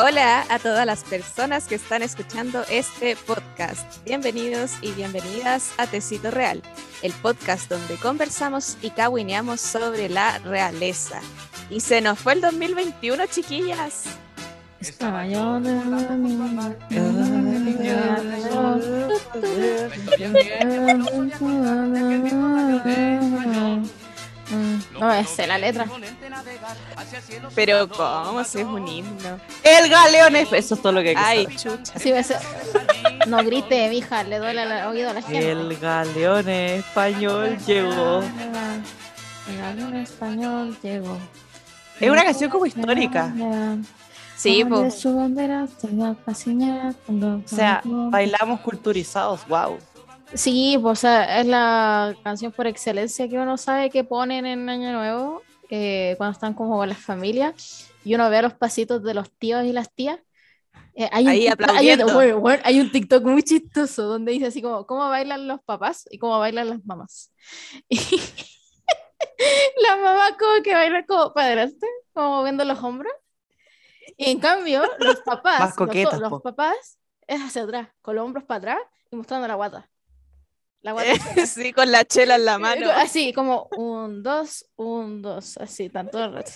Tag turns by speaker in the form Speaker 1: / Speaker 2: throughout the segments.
Speaker 1: Hola a todas las personas que están escuchando este podcast. Bienvenidos y bienvenidas a Tecito Real, el podcast donde conversamos y caguineamos sobre la realeza. Y se nos fue el 2021, chiquillas.
Speaker 2: No me sé la letra.
Speaker 1: Pero ¿cómo? Si es un himno.
Speaker 3: El galeón es... Eso es todo lo que hay que
Speaker 1: Ay,
Speaker 3: saber.
Speaker 1: chucha.
Speaker 2: Sí, me sé. No grite, mija, le duele el oído a la gente.
Speaker 3: El galeón español llegó.
Speaker 2: El galeón español llegó.
Speaker 3: Es una canción como histórica.
Speaker 1: Sí, pues.
Speaker 3: O sea, bailamos culturizados, wow.
Speaker 2: Sí, pues o sea, es la canción por excelencia que uno sabe que ponen en Año Nuevo, eh, cuando están como con las familias, y uno ve los pasitos de los tíos y las tías. Eh, hay, un
Speaker 1: Ahí
Speaker 2: TikTok- hay, un, bueno, bueno, hay un TikTok muy chistoso donde dice así como, ¿cómo bailan los papás y cómo bailan las mamás? Y la mamá como que baila como adelante, como moviendo los hombros. Y en cambio, los papás, los-
Speaker 3: coquetas,
Speaker 2: los,
Speaker 3: po.
Speaker 2: papás, es hacia atrás, con los hombros para atrás y mostrando la guata. La guata
Speaker 1: Sí, con la chela en la mano.
Speaker 2: Así, como un, dos, un, dos, así, tanto el rato.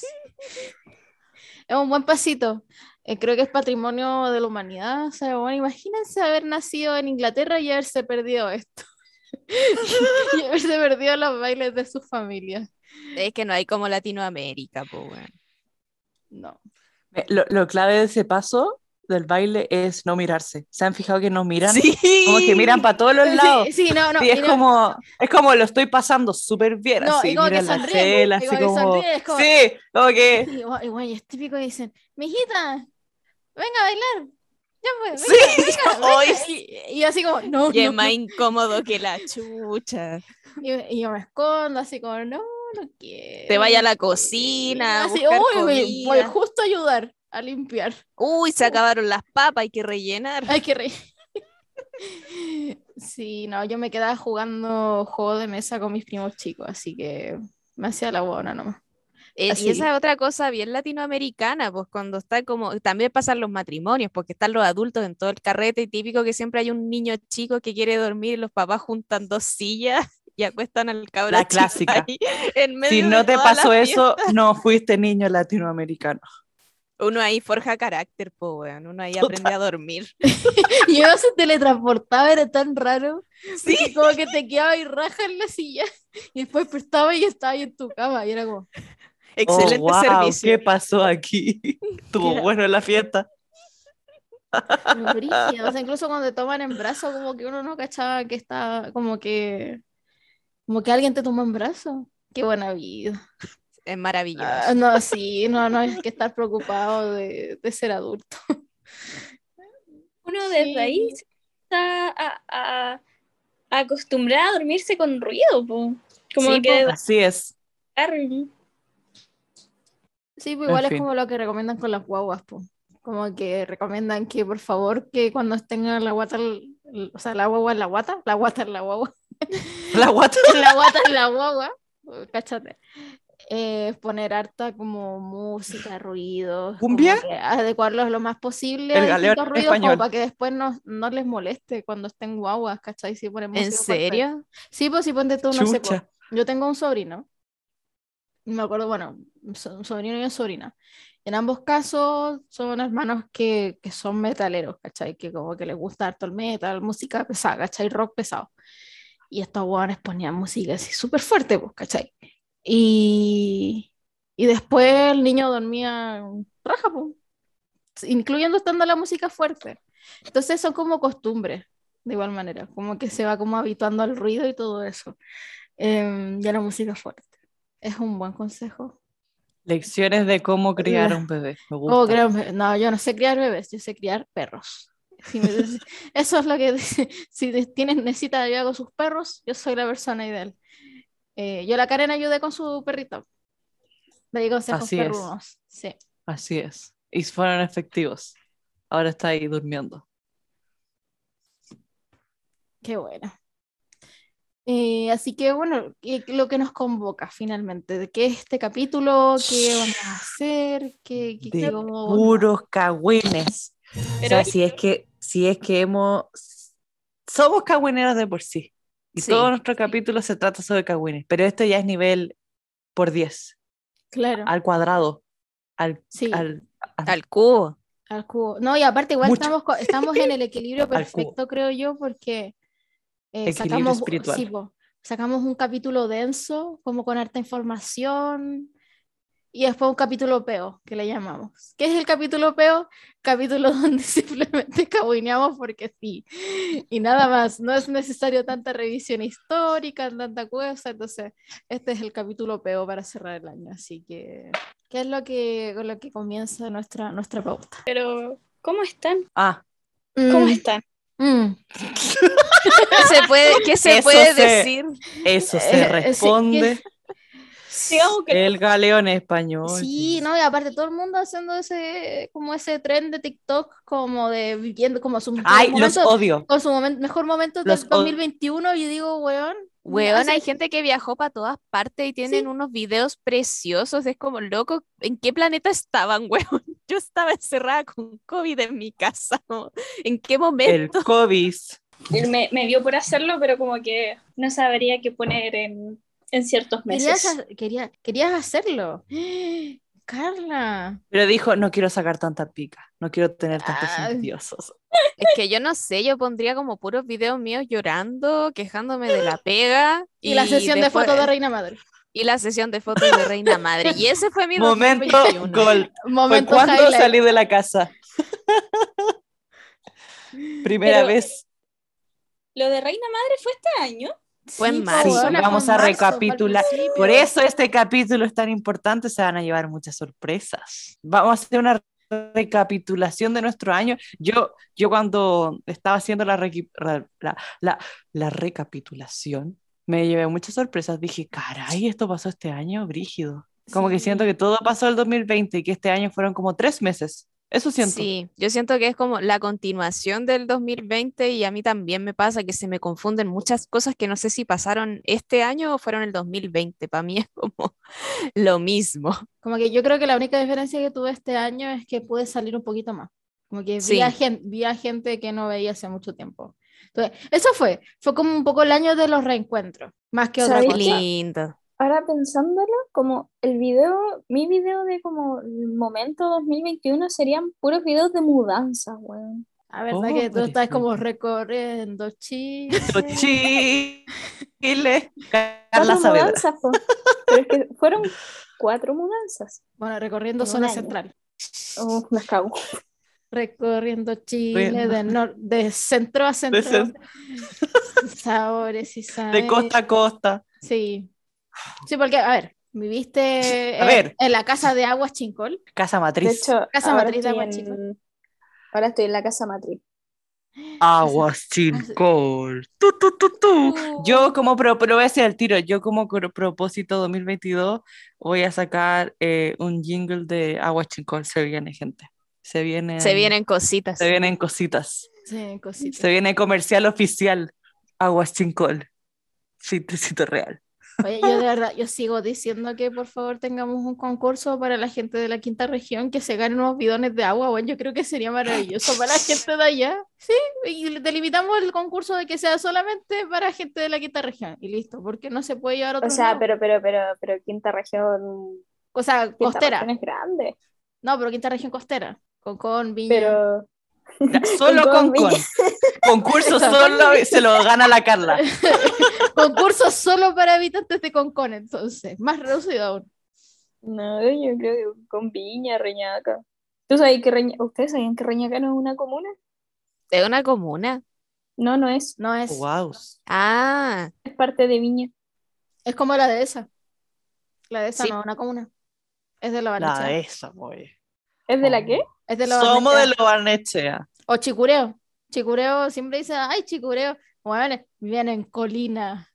Speaker 2: Es un buen pasito. Eh, creo que es patrimonio de la humanidad. O sea, bueno, imagínense haber nacido en Inglaterra y haberse perdido esto. y haberse perdido los bailes de sus familias.
Speaker 1: Es que no hay como Latinoamérica, pues, weón.
Speaker 2: No.
Speaker 3: Eh, Lo, lo clave de ese paso del baile es no mirarse. ¿Se han fijado que nos miran?
Speaker 1: Sí.
Speaker 3: Como que miran para todos los lados.
Speaker 2: Sí, sí, no, no. Y
Speaker 3: es
Speaker 2: no-
Speaker 3: como, es como lo estoy pasando súper bien,
Speaker 2: No,
Speaker 3: así,
Speaker 2: y como que sonríen, y como que
Speaker 3: como,
Speaker 2: sonríen, es como-
Speaker 3: sí, como que,
Speaker 2: Sí, igual, igual, y es típico que dicen, mijita, venga a bailar. Ya pues,
Speaker 3: Sí,
Speaker 2: venga, venga,
Speaker 1: Ay,
Speaker 2: venga". Y, y así como, no,
Speaker 1: Y es
Speaker 2: no,
Speaker 1: más
Speaker 2: no.
Speaker 1: incómodo que la chucha.
Speaker 2: Y, y yo me escondo así como, no, no quiero.
Speaker 1: Te vaya a la
Speaker 2: no quiero".
Speaker 1: cocina, a
Speaker 2: Así,
Speaker 1: buscar
Speaker 2: uy, voy
Speaker 1: comida.
Speaker 2: justo a ayudar a limpiar.
Speaker 1: Uy, se acabaron las papas, hay que rellenar.
Speaker 2: Hay que reír. Sí, no, yo me quedaba jugando juego de mesa con mis primos chicos, así que me hacía la buena nomás.
Speaker 1: Eh,
Speaker 2: así.
Speaker 1: Y esa es otra cosa bien latinoamericana, pues cuando está como, también pasan los matrimonios, porque están los adultos en todo el carrete y típico que siempre hay un niño chico que quiere dormir y los papás juntan dos sillas y acuestan al cabro
Speaker 3: La clásica.
Speaker 1: ahí en medio
Speaker 3: si
Speaker 1: de
Speaker 3: no te pasó eso, no fuiste niño latinoamericano.
Speaker 1: Uno ahí forja carácter, pues weón, uno ahí aprende a dormir.
Speaker 2: Y uno se teletransportaba, era tan raro.
Speaker 1: Sí.
Speaker 2: como que te quedaba y raja en la silla y después despertaba y estaba ahí en tu cama y era como,
Speaker 1: Excelente
Speaker 3: oh, wow,
Speaker 1: servicio.
Speaker 3: ¿Qué pasó aquí? Estuvo bueno la fiesta.
Speaker 2: Pero brígido, O sea, incluso cuando te toman en brazo, como que uno no cachaba que está, como que, como que alguien te tomó en brazo. Qué buena vida.
Speaker 1: Es maravilloso.
Speaker 2: Ah, no, sí, no, no hay que estar preocupado de, de ser adulto.
Speaker 4: Uno desde
Speaker 2: Sí.
Speaker 4: ahí está a, a- acostumbrado a dormirse con ruido, po. Como
Speaker 1: Sí,
Speaker 4: que
Speaker 1: po.
Speaker 3: Así es.
Speaker 2: Sí, pues igual
Speaker 3: En
Speaker 2: es
Speaker 3: fin.
Speaker 2: como lo que recomiendan con las guaguas, pues. Como que recomiendan que por favor que cuando estén en la guata, o sea, la guagua en la guata, la guata en la guagua,
Speaker 3: La guata.
Speaker 2: la guata en la guagua, cáchate, eh, poner harta como música, ruidos,
Speaker 3: ¿Cumbia?
Speaker 2: adecuarlos lo más posible
Speaker 3: El
Speaker 2: a
Speaker 3: galeón
Speaker 2: distintos ruidos como para que después no, no les moleste cuando estén guaguas, ¿cachai? Si ponen
Speaker 1: ¿En
Speaker 2: fuerte.
Speaker 1: serio?
Speaker 2: Sí, pues si ponte tú, no sé,
Speaker 3: Chucha.
Speaker 2: po, yo tengo un sobrino, me acuerdo, bueno, un sobrino y una sobrina. En ambos casos son hermanos que, que son metaleros, ¿cachai? Que como que les gusta harto el metal, música pesada, ¿cachai? Rock pesado. Y estos hueones ponían música así súper fuerte, pues, ¿cachai? Y, y después el niño dormía raja, incluyendo estando la música fuerte. Entonces son como costumbres, de igual manera, como que se va como habituando al ruido y todo eso. Em, y a la música fuerte. Es un buen consejo.
Speaker 3: Lecciones de cómo criar un bebé. Me gusta.
Speaker 2: ¿Cómo criar un bebé? No, yo no sé criar bebés, yo sé criar perros. Si me- eso es lo que si tienes, necesita ayuda con sus perros, yo soy la persona ideal. Eh, yo la Karen ayudé con su perrito. Le di consejos
Speaker 3: Así es.
Speaker 2: Sí.
Speaker 3: Así es. Y fueron efectivos. Ahora está ahí durmiendo.
Speaker 2: Qué bueno. Eh, así que bueno, ¿qué- lo que nos convoca finalmente, de qué es este capítulo, qué vamos a hacer, qué, qué-
Speaker 3: De puros cagüines. O sea, si es que, si es que hemos. Somos cagüineros de por sí. Y
Speaker 1: Sí.
Speaker 3: todo nuestro capítulo se trata sobre cagüines. Pero esto ya es nivel por 10.
Speaker 2: Claro,
Speaker 3: Al cuadrado. Al,
Speaker 2: sí, al,
Speaker 3: al,
Speaker 1: Al cubo.
Speaker 2: cubo. No, y aparte igual
Speaker 3: Mucho.
Speaker 2: estamos, estamos en el equilibrio
Speaker 3: Al
Speaker 2: perfecto, creo yo, porque eh,
Speaker 3: Equilibrio
Speaker 2: sacamos,
Speaker 3: espiritual.
Speaker 2: sí, po, sacamos un capítulo denso, como con harta información, y después un capítulo peo, que le llamamos. ¿Qué es el capítulo peo? Capítulo donde simplemente cabuineamos porque sí, y nada más. No es necesario tanta revisión histórica, tanta cosa, entonces este es el capítulo peo para cerrar el año. Así que, ¿qué es lo que, con lo que comienza nuestra, nuestra pauta?
Speaker 4: Pero, ¿cómo están?
Speaker 3: ah,
Speaker 4: ¿Cómo
Speaker 2: Mm,
Speaker 4: están?
Speaker 2: mm.
Speaker 1: ¿Qué se puede, qué se
Speaker 3: Eso
Speaker 1: puede
Speaker 3: se-
Speaker 1: decir?
Speaker 3: eso se
Speaker 2: eh,
Speaker 3: responde.
Speaker 4: Digamos que
Speaker 3: El galeón español.
Speaker 2: Sí, no, y aparte todo el mundo haciendo ese, como ese tren de TikTok, como de viviendo como su mejor
Speaker 3: Ay, los
Speaker 2: momento,
Speaker 3: odio.
Speaker 2: con su momen- mejor momento del
Speaker 3: Los od-
Speaker 2: 2021, y digo, weón,
Speaker 1: Weón, hay gente que viajó para todas partes y tienen unos videos preciosos. Es como, loco, ¿en qué planeta estaban, weón? Yo estaba encerrada con COVID en mi casa. como, ¿En qué
Speaker 3: El
Speaker 1: momento?
Speaker 3: COVID.
Speaker 4: él me, me dio por hacerlo, pero como que no sabría qué poner en, en ciertos
Speaker 2: querías,
Speaker 4: meses.
Speaker 2: ha- quería- querías hacerlo. Carla,
Speaker 3: Pero dijo, no quiero sacar tanta pica, no quiero tener tantos
Speaker 2: Ay.
Speaker 3: envidiosos.
Speaker 1: Es que yo no sé, yo pondría como puros videos míos llorando, quejándome de la pega.
Speaker 2: y, la sesión de
Speaker 1: después-
Speaker 2: fotos de Reina Madre.
Speaker 1: Y la sesión de fotos de Reina Madre. Y ese fue mi
Speaker 3: Momento
Speaker 1: 2021.
Speaker 3: gol. Fue
Speaker 2: Momento
Speaker 3: cuando
Speaker 2: highlight.
Speaker 3: salí de la casa. Primera
Speaker 4: Pero-
Speaker 3: vez.
Speaker 4: Lo de Reina Madre fue este año.
Speaker 1: Fue en
Speaker 2: Sí,
Speaker 1: marzo.
Speaker 2: fue
Speaker 3: Vamos a
Speaker 2: marzo,
Speaker 3: recapitular. Por eso este capítulo es tan importante, se van a llevar muchas sorpresas. Vamos a hacer una recapitulación de nuestro año. Yo, yo cuando estaba haciendo la, la, la- la recapitulación, me llevé muchas sorpresas. Dije, caray, esto pasó este año, brígido. Como que
Speaker 2: Sí.
Speaker 3: siento que todo pasó el 2020 y que este año fueron como tres meses. Eso siento.
Speaker 1: Sí, yo siento que es como la continuación del 2020 y a mí también me pasa que se me confunden muchas cosas que no sé si pasaron este año o fueron el 2020. Para mí es como lo mismo.
Speaker 2: Como que yo creo que la única diferencia que tuve este año es que pude salir un poquito más. Como que vi,
Speaker 1: Sí.
Speaker 2: a gen- vi a gente que no veía hace mucho tiempo. Entonces, eso fue. Fue como un poco el año de los reencuentros, más que otra
Speaker 4: ¿Sabéis
Speaker 1: Qué
Speaker 2: cosa.
Speaker 1: lindo.
Speaker 4: Ahora pensándolo, como el video, mi video de como el momento 2021 serían puros videos de mudanza, weón.
Speaker 2: A ver,
Speaker 3: Oh,
Speaker 2: que tú estás como recorriendo Chile.
Speaker 3: Chile, Carla
Speaker 4: mudanzas. Pero es que fueron cuatro mudanzas.
Speaker 2: Bueno, recorriendo zona
Speaker 4: año.
Speaker 2: central.
Speaker 4: Oh, las cago.
Speaker 2: Recorriendo Chile de, nor- de centro a centro.
Speaker 3: cen-
Speaker 2: Sabores y
Speaker 3: De
Speaker 2: sabores.
Speaker 3: costa a costa.
Speaker 2: Sí. Sí, porque, a ver, viviste
Speaker 3: A ver.
Speaker 2: en la casa de Aguas Chincol.
Speaker 3: Casa
Speaker 4: De
Speaker 3: matriz.
Speaker 4: hecho,
Speaker 2: Casa matriz de
Speaker 4: estoy,
Speaker 2: Agua Chica.
Speaker 4: en... ahora estoy en la casa matriz.
Speaker 3: Aguas Chincol. Tu, tu, tu, tu. Yo como, pro, pero voy a hacer el tiro, yo como propósito 2022 voy a sacar eh, un jingle de Aguas Chincol. Se viene, gente. Se viene.
Speaker 1: Se vienen cositas.
Speaker 3: Se vienen cositas.
Speaker 2: Sí, cositas.
Speaker 3: Se viene comercial oficial. Aguas Chincol. Chistecito real.
Speaker 2: Oye, yo de verdad, yo sigo diciendo que por favor tengamos un concurso para la gente de la quinta región que se ganen unos bidones de agua. Bueno, yo creo que sería maravilloso para la gente de allá. Sí, y delimitamos el concurso de que sea solamente para gente de la quinta región. Y listo, porque no se puede llevar a
Speaker 4: O sea, pero, pero, pero, pero quinta región,
Speaker 2: O sea,
Speaker 4: quinta
Speaker 2: costera.
Speaker 4: región es grande.
Speaker 2: No, pero quinta región costera. Concón, Viña.
Speaker 4: Pero
Speaker 3: Solo
Speaker 4: Con
Speaker 3: con. Concurso solo se lo gana la Carla.
Speaker 2: Concurso solo para habitantes de Concón, entonces. Más reducido aún.
Speaker 4: no, yo creo que con Viña, Reñaca. ¿Tú sabes que Reña... ¿Ustedes sabían que Reñaca no es una comuna?
Speaker 1: ¿De una comuna?
Speaker 4: No, no es.
Speaker 2: No es.
Speaker 3: Wow.
Speaker 1: Ah,
Speaker 4: Es parte de Viña.
Speaker 2: Es como la de esa. La de esa
Speaker 1: Sí.
Speaker 2: no es una comuna. Es de la
Speaker 3: La
Speaker 2: Barnechea.
Speaker 3: de esa, boy.
Speaker 4: ¿Es de la qué?
Speaker 2: Es de la
Speaker 3: Somos de
Speaker 2: Barnechea.
Speaker 3: lo Barnechea.
Speaker 2: O Chicureo. Chicureo siempre dice, ay, Chicureo. Bueno, viven en Colina.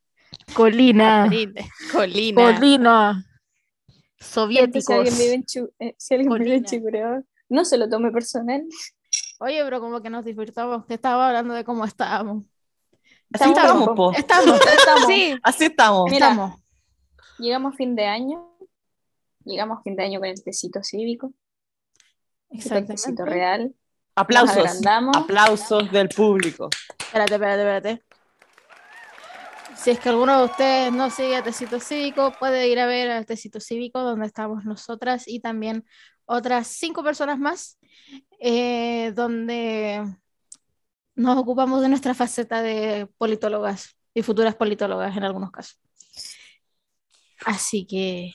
Speaker 2: Colina.
Speaker 1: Colina. Colina.
Speaker 2: Soviéticos.
Speaker 4: Si alguien vive en, Chu- eh, si alguien vive en. Chicureo, no se lo tome personal.
Speaker 2: Oye, pero como que nos disfrutamos, que estaba hablando de cómo estábamos.
Speaker 3: Así
Speaker 4: Estamos
Speaker 3: po.
Speaker 2: Estamos,
Speaker 4: Estamos.
Speaker 1: Sí,
Speaker 3: Así estamos.
Speaker 4: Mira.
Speaker 2: estamos.
Speaker 4: Llegamos a fin de año. Llegamos a fin de año con el tecito cívico,
Speaker 2: Exactamente.
Speaker 4: real.
Speaker 3: Aplausos. Aplausos del público.
Speaker 2: Espérate, espérate, espérate. Si es que alguno de ustedes no sigue a Tecito Cívico, puede ir a ver al Tecito Cívico, donde estamos nosotras y también otras cinco personas más, eh, donde nos ocupamos de nuestra faceta de politólogas y futuras politólogas en algunos casos. Así que,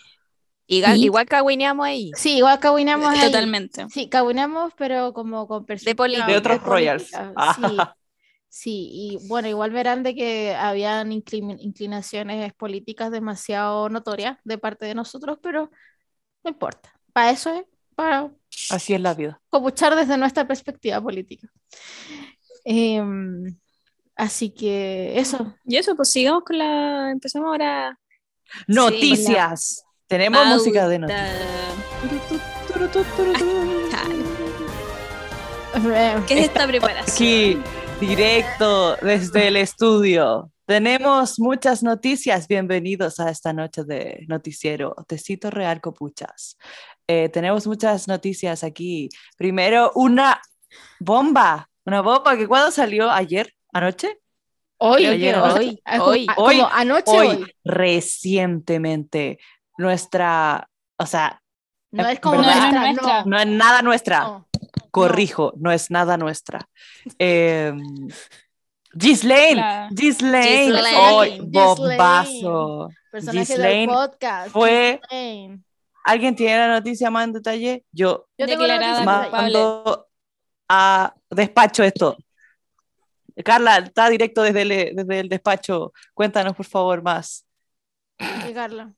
Speaker 1: Igual,
Speaker 2: ¿Y?
Speaker 1: igual cagüineamos ahí.
Speaker 2: sí, igual cabuinamos ahí.
Speaker 5: Totalmente.
Speaker 2: Sí, cabuinamos, pero como con
Speaker 1: política.
Speaker 3: De otros royals. Ah.
Speaker 2: Sí, sí, y bueno, igual verán de que habían inclin- inclinaciones políticas demasiado notorias de parte de nosotros, pero no importa. Para eso es, para
Speaker 3: Así es la vida.
Speaker 2: copuchar desde nuestra perspectiva política. Em, así que eso.
Speaker 5: Y eso, pues sigamos con la. Empezamos ahora.
Speaker 3: Noticias. Tenemos música de.
Speaker 2: Eh,
Speaker 5: ¿Qué es esta preparación?
Speaker 3: Aquí, directo desde el estudio. Tenemos muchas noticias. Bienvenidos a esta noche de noticiero Tecito Real Copuchas. Eh, tenemos muchas noticias aquí. Primero, una bomba. Una bomba que cuando salió ayer, anoche,
Speaker 2: Hoy, hoy,
Speaker 1: hoy,
Speaker 3: hoy,
Speaker 2: anoche,
Speaker 3: hoy,
Speaker 2: hoy.
Speaker 3: recientemente, nuestra, o sea,
Speaker 2: No es como nuestra,
Speaker 5: no nuestra.
Speaker 2: no.
Speaker 3: no es nada nuestra.
Speaker 2: no.
Speaker 3: Corrijo, no es nada nuestra. Eh, Ghislaine, Ghislaine. ¡ay,
Speaker 2: Ghislaine.
Speaker 3: bombazo.
Speaker 2: Personaje del
Speaker 3: Ghislaine
Speaker 2: podcast.
Speaker 3: fue-
Speaker 2: Ghislaine.
Speaker 3: ¿Alguien tiene la noticia más en detalle? Yo
Speaker 5: Declarada
Speaker 3: mando a despacho esto. Carla, está directo desde el, desde el despacho. Cuéntanos, por favor, más.
Speaker 2: Sí, Carla.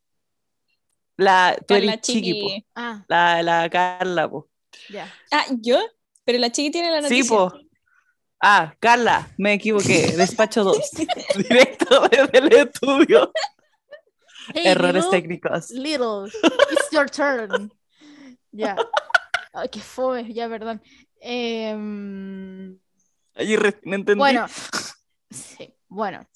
Speaker 3: La, tú eres chiqui, po.
Speaker 5: chiqui.
Speaker 2: Ah,
Speaker 3: La, la Carla, po.
Speaker 2: ya.
Speaker 5: Ah, ¿yo? Pero la chiqui tiene la noticia.
Speaker 3: Sí, po. Ah, Carla, me equivoqué. Despacho 2. Directo desde el estudio.
Speaker 2: Hey,
Speaker 3: Errores
Speaker 2: little,
Speaker 3: técnicos.
Speaker 2: Little, it's your turn. Ya. Ay, qué fome, ya, perdón. Em,
Speaker 3: Ahí recién entendí.
Speaker 2: bueno, sí, bueno.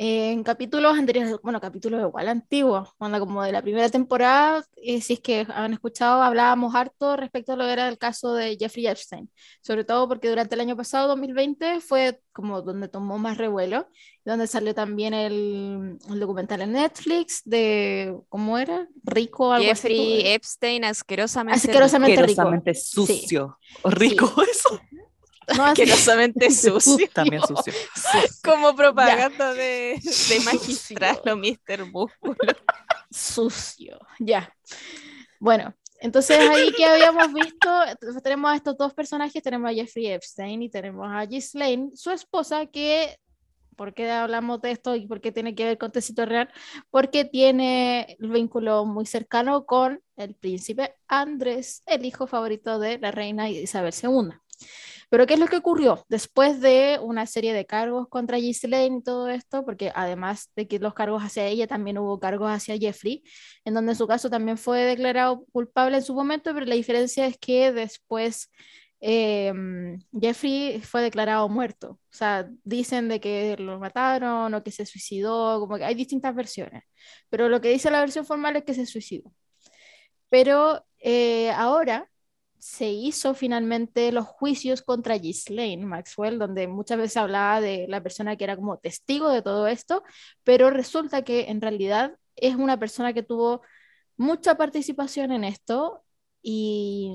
Speaker 2: En capítulos anteriores, bueno, capítulos igual antiguos, cuando como de la primera temporada, eh, si es que han escuchado, hablábamos harto respecto a lo que era el caso de Jeffrey Epstein, sobre todo porque durante el año pasado, 2020, fue como donde tomó más revuelo, donde salió también el, el documental en Netflix de, ¿cómo era? Rico, algo
Speaker 1: Jeffrey
Speaker 2: así.
Speaker 1: Epstein, asquerosamente.
Speaker 2: Asquerosamente rico.
Speaker 3: Asquerosamente sucio. O rico eso.
Speaker 2: No,
Speaker 1: Asquerosamente sucio.
Speaker 3: También sucio.
Speaker 1: Como propaganda de, de magistrado, Mr. Músculo.
Speaker 2: sucio, ya. Bueno, entonces ahí que habíamos visto, tenemos a estos dos personajes, tenemos a Jeffrey Epstein y tenemos a Ghislaine, su esposa, que, ¿por qué hablamos de esto y por qué tiene que ver con Tecito Real? Porque tiene el vínculo muy cercano con el príncipe Andrés, el hijo favorito de la reina Isabel II. Pero ¿qué es lo que ocurrió? Después de una serie de cargos contra Ghislaine y todo esto, porque además de que los cargos hacia ella, también hubo cargos hacia Jeffrey, en donde su caso también fue declarado culpable en su momento, pero la diferencia es que después eh, Jeffrey fue declarado muerto. O sea, dicen de que lo mataron o que se suicidó, como que hay distintas versiones. Pero lo que dice la versión formal es que se suicidó. Pero eh, ahora se hizo finalmente los juicios contra Ghislaine Maxwell, donde muchas veces hablaba de la persona que era como testigo de todo esto, pero resulta que en realidad es una persona que tuvo mucha participación en esto y,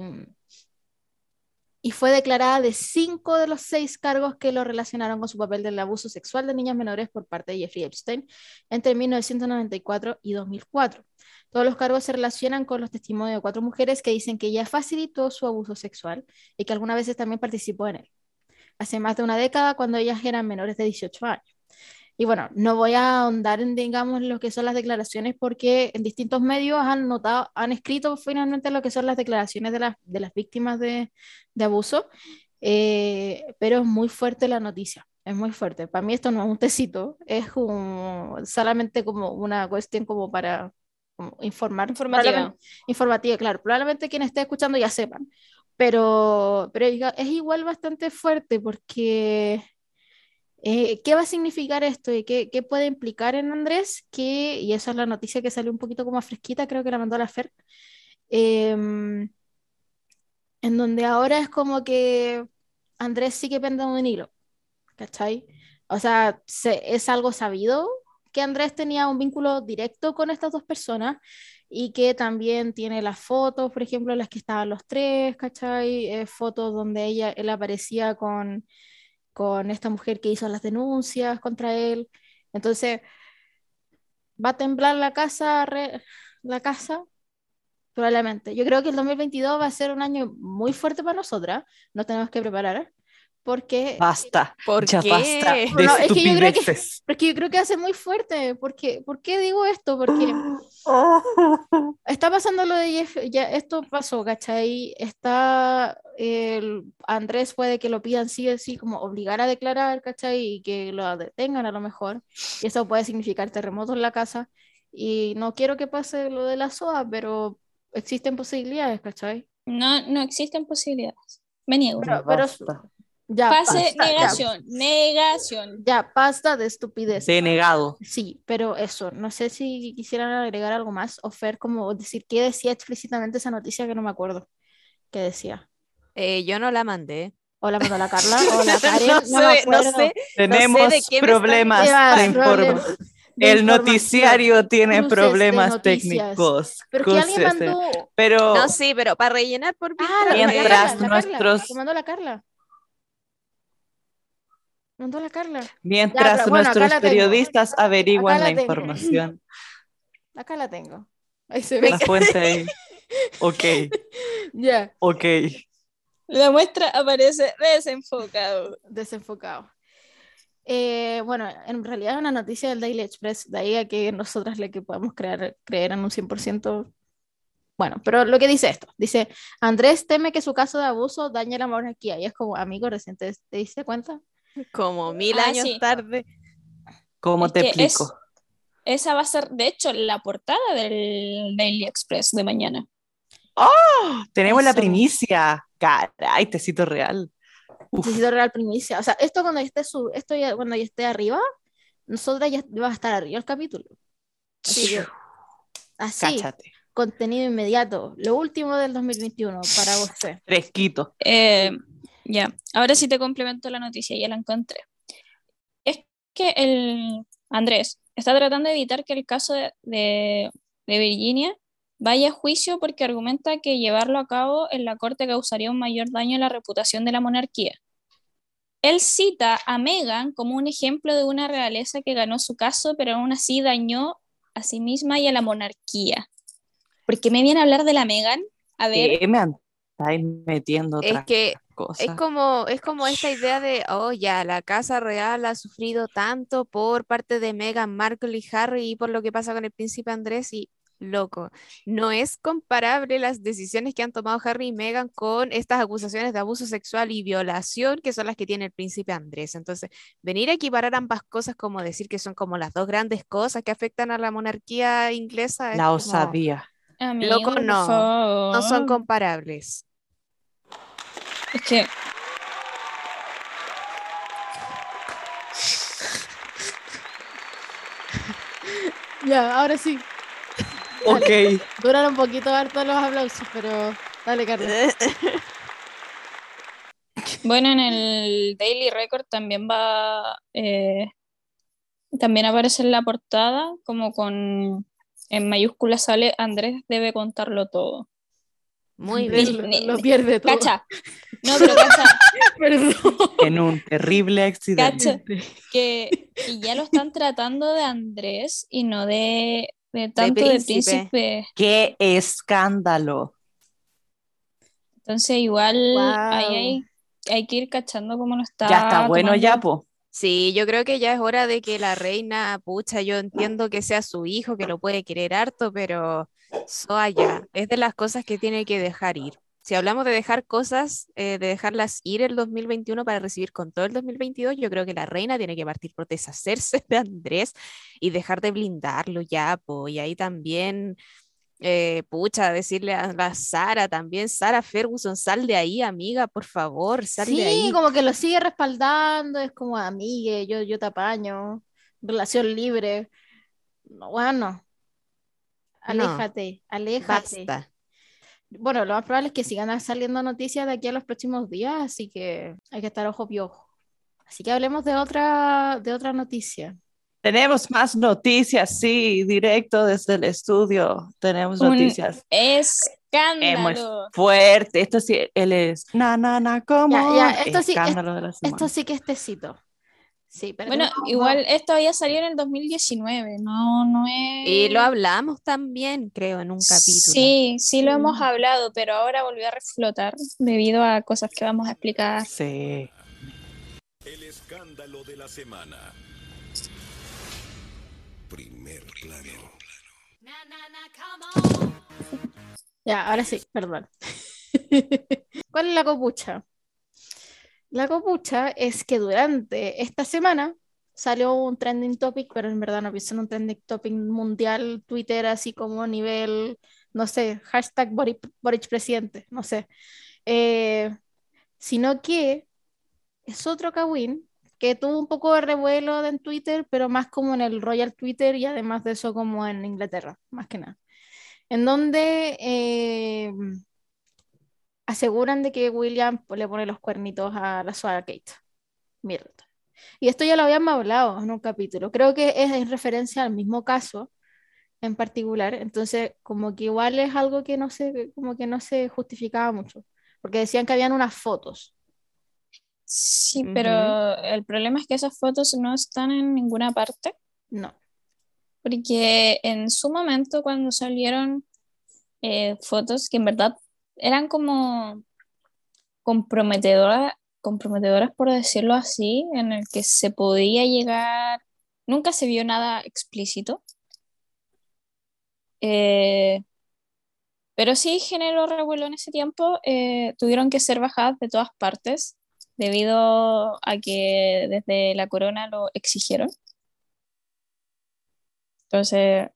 Speaker 2: y fue declarada de cinco de los seis cargos que lo relacionaron con su papel del abuso sexual de niñas menores por parte de Jeffrey Epstein entre 1994 y 2004. Todos los cargos se relacionan con los testimonios de cuatro mujeres que dicen que ella facilitó su abuso sexual y que algunas veces también participó en él. Hace más de una década, cuando ellas eran menores de 18 años. Y bueno, no voy a ahondar en, digamos, lo que son las declaraciones porque en distintos medios han notado, han escrito finalmente lo que son las declaraciones de las, de las víctimas de, de abuso, eh, pero es muy fuerte la noticia, es muy fuerte. Para mí esto no es un tecito, es como, solamente como una cuestión como para como informar.
Speaker 5: Informativa.
Speaker 2: Informativa, claro. Probablemente quien esté escuchando ya sepan, pero, pero es igual bastante fuerte porque Eh, ¿Qué va a significar esto y qué, qué puede implicar en Andrés? Que, y esa es la noticia que salió un poquito como fresquita, creo que la mandó la Fer, em, en donde ahora es como que Andrés sí que pende de un hilo, ¿cachai? O sea, se- es algo sabido que Andrés tenía un vínculo directo con estas dos personas y que también tiene las fotos, por ejemplo, las que estaban los tres, ¿cachai? Eh, fotos donde ella, él aparecía con, con esta mujer que hizo las denuncias contra él. Entonces, ¿va a temblar la casa, la casa? Probablemente. Yo creo que el 2022 va a ser un año muy fuerte para nosotras. Nos tenemos que preparar porque
Speaker 3: Basta.
Speaker 1: ¿Por
Speaker 3: ya
Speaker 1: qué?
Speaker 3: basta de
Speaker 2: No, es que yo creo que-. Porque yo creo que ser muy fuerte. Porque, ¿por qué digo esto? Porque está pasando lo de Jeff, ya esto pasó, ¿cachai? Está el Andrés puede que lo pidan sí o sí, como obligar a declarar, ¿cachai? Y que lo detengan a lo mejor. Y eso puede significar terremotos en la casa. Y no quiero que pase lo de la SOA, pero existen posibilidades, ¿cachai?
Speaker 5: No, no existen posibilidades. Me niego.
Speaker 2: Pero- pero-
Speaker 3: Basta.
Speaker 2: Ya,
Speaker 5: Pase
Speaker 2: basta, ya.
Speaker 5: negación, negación.
Speaker 2: Ya, basta de estupidez.
Speaker 3: Denegado.
Speaker 2: Sí, pero eso, no sé si quisieran agregar algo más o Fer, como decir qué decía explícitamente esa noticia que no me acuerdo qué decía.
Speaker 1: Eh, yo no la mandé.
Speaker 2: O la mandó la Carla o la Karen,
Speaker 1: no,
Speaker 2: no, me
Speaker 1: sé, no sé.
Speaker 3: Tenemos
Speaker 1: de qué me
Speaker 3: problemas
Speaker 2: Llevas
Speaker 3: de
Speaker 2: problemas de
Speaker 3: El noticiario tiene
Speaker 2: cruces
Speaker 3: problemas técnicos.
Speaker 2: Pero que alguien mandó.
Speaker 3: Pero
Speaker 1: No, sí, pero para rellenar por
Speaker 2: Ah,
Speaker 1: mientras,
Speaker 2: la Carla, la Carla,
Speaker 3: nuestros-
Speaker 2: la Carla. Mandó la Carla.
Speaker 3: mientras
Speaker 2: pero bueno,
Speaker 3: nuestros
Speaker 2: la tengo.
Speaker 3: periodistas averiguan
Speaker 2: Acá la
Speaker 3: la información,
Speaker 2: Acá la tengo. Ahí se ve.
Speaker 3: la fuente ahí. Ok,
Speaker 2: Ya,
Speaker 3: ok.
Speaker 5: La muestra aparece desenfocado.
Speaker 2: desenfocado. Eh, bueno, en realidad es una noticia del Daily Express, de ahí a que nosotras le que podemos creer, creer en un 100%. Bueno, pero lo que dice esto, dice, Andrés teme que su caso de abuso dañe la monarquía, y es como, amigo, recién te, te diste cuenta.
Speaker 1: Como mil
Speaker 5: Ah,
Speaker 1: años
Speaker 5: sí.
Speaker 1: tarde.
Speaker 3: ¿Cómo
Speaker 5: Es
Speaker 3: te explico?
Speaker 5: es- Esa va a ser, de hecho, la portada del Daily Express de mañana.
Speaker 3: Tenemos la
Speaker 2: Eso.
Speaker 3: primicia. Caray, tecito real. Uf,
Speaker 2: Necesito real primicia. O sea, esto cuando ya esté, su, esto ya, cuando ya esté arriba, nosotras ya va a estar arriba el capítulo. Así que, así,
Speaker 3: cáchate.
Speaker 2: contenido inmediato, lo último del 2021 para usted.
Speaker 3: Fresquito.
Speaker 5: Eh, ya, ahora sí te complemento la noticia, ya la encontré. Es que el Andrés está tratando de evitar que el caso de, de- de Virginia vaya a juicio porque argumenta que llevarlo a cabo en la corte causaría un mayor daño a la reputación de la monarquía. Él cita a Meghan como un ejemplo de una realeza que ganó su caso, pero aún así dañó a sí misma y a la monarquía. ¿Por qué me viene a hablar de la Meghan? A ver,
Speaker 3: ¿Qué me andáis metiendo
Speaker 1: Es que
Speaker 3: cosa?
Speaker 1: Es como, es como esta idea de, oh, ya, la Casa Real ha sufrido tanto por parte de Meghan Markle y Harry y por lo que pasa con el príncipe Andrés y loco, no es comparable las decisiones que han tomado Harry y Meghan con estas acusaciones de abuso sexual y violación que son las que tiene el príncipe Andrés. Entonces, venir a equiparar ambas cosas como decir que son como las dos grandes cosas que afectan a la monarquía inglesa es
Speaker 3: La
Speaker 1: como-
Speaker 3: osadía.
Speaker 5: amigo,
Speaker 1: Loco, no, no son comparables.
Speaker 5: Es que
Speaker 2: Ya, ahora sí.
Speaker 3: Ok.
Speaker 2: Duraron un poquito harto los aplausos, pero dale, Carlos.
Speaker 5: Bueno, en el Daily Record también va, eh, también aparece en la portada, como con, en mayúsculas sale Andrés debe contarlo todo.
Speaker 1: Muy bien.
Speaker 2: lo, pierde todo.
Speaker 5: Cacha, no, pero cacha,
Speaker 2: Perdón.
Speaker 3: En un terrible accidente.
Speaker 5: cacha, que, que ya lo están tratando de Andrés y no de, de tanto de
Speaker 1: príncipe.
Speaker 5: príncipe.
Speaker 3: ¡Qué escándalo!
Speaker 5: Entonces igual
Speaker 2: Wow.
Speaker 5: ahí hay, hay que ir cachando cómo lo está
Speaker 3: Ya está bueno ya,
Speaker 5: tomando.
Speaker 3: po.
Speaker 1: Sí, yo creo que ya es hora de que la reina, pucha, yo entiendo que sea su hijo, que lo puede querer harto, pero eso allá es de las cosas que tiene que dejar ir. Si hablamos de dejar cosas, eh, de dejarlas ir el 2021 para recibir con todo el 2022, yo creo que la reina tiene que partir por deshacerse de Andrés y dejar de blindarlo ya, po, y ahí también eh, pucha, decirle a la Sara también, Sara Ferguson, sal de ahí, amiga, por favor, sal
Speaker 2: Sí,
Speaker 1: de ahí.
Speaker 2: como que lo sigue respaldando, es como amigue, yo, yo te apaño, relación libre. No, bueno,
Speaker 1: No,
Speaker 2: aléjate, aléjate.
Speaker 1: basta.
Speaker 2: Bueno, lo más probable es que sigan saliendo noticias de aquí a los próximos días, así que hay que estar ojo piojo. Así que hablemos de otra, de otra noticia.
Speaker 3: Tenemos más noticias, sí, directo desde el estudio. Tenemos
Speaker 5: Un
Speaker 3: noticias.
Speaker 5: Escándalo.
Speaker 3: Es fuerte. Esto sí, él es na, na, na,
Speaker 2: Ya, ya, esto sí-
Speaker 3: escándalo de la semana.
Speaker 2: Esto sí que es tecito. Sí, pero
Speaker 5: Bueno,
Speaker 2: no,
Speaker 5: igual esto había salido en el 2019, no, no es...
Speaker 1: Y lo hablamos también, creo, en un capítulo.
Speaker 5: Sí, sí lo
Speaker 2: Sí.
Speaker 5: hemos hablado, pero ahora volvió a reflotar debido a cosas que vamos a explicar.
Speaker 3: Sí.
Speaker 6: El escándalo de la semana. Primer plano.
Speaker 2: Ya, ahora sí, perdón. ¿Cuál es la copucha? La copucha es que durante esta semana salió un trending topic, pero en verdad no pienso en un trending topic mundial, Twitter, así como nivel, no sé, hashtag Boric, Boric presidente, no sé. Eh, sino que es otro Kawin que tuvo un poco de revuelo en Twitter, pero más como en el Royal Twitter y además de eso como en Inglaterra, más que nada en donde eh, aseguran de que William le pone los cuernitos a la suave Kate Middleton. Y esto ya lo habíamos hablado en un capítulo. Creo que es en referencia al mismo caso en particular. Entonces, como que igual es algo que no se, como que no se justificaba mucho. Porque decían que habían unas fotos.
Speaker 5: Sí, pero el problema es que esas fotos no están en ninguna parte,
Speaker 2: No.
Speaker 5: porque en su momento cuando salieron eh, fotos que en verdad eran como comprometedoras, comprometedoras por decirlo así, en el que se podía llegar, nunca se vio nada explícito. Eh, pero sí generó revuelo en ese tiempo, eh, tuvieron que ser bajadas de todas partes debido a que desde la corona lo exigieron. Entonces,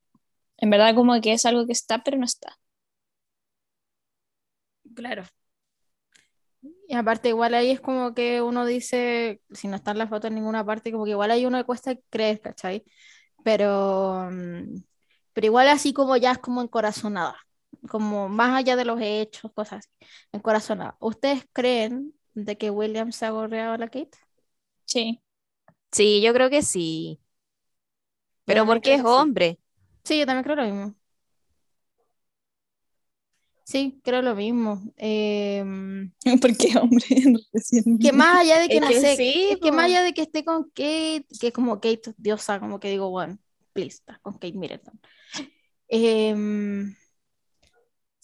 Speaker 5: en verdad como que es algo que está, pero no está.
Speaker 2: Claro. Y aparte, igual ahí es como que uno dice, si no están las fotos en ninguna parte, como que igual ahí uno le cuesta creer, ¿cachai? Pero, mm, pero igual así como ya es como encorazonada, como más allá de los hechos, cosas así, encorazonada. ¿Ustedes creen de que William se ha gorreado a la Kate?
Speaker 5: Sí.
Speaker 1: Sí, yo creo que sí. Pero porque es
Speaker 2: sí.
Speaker 1: hombre.
Speaker 2: Sí, yo también creo lo mismo. Sí, creo lo mismo. Em,
Speaker 5: Porque, hombre, recién-
Speaker 2: que más allá de que
Speaker 1: Es
Speaker 2: no sé,
Speaker 1: sí,
Speaker 2: es que más allá de que esté con Kate, que es como Kate diosa, como que digo, bueno, please, estás con Kate Middleton. Em,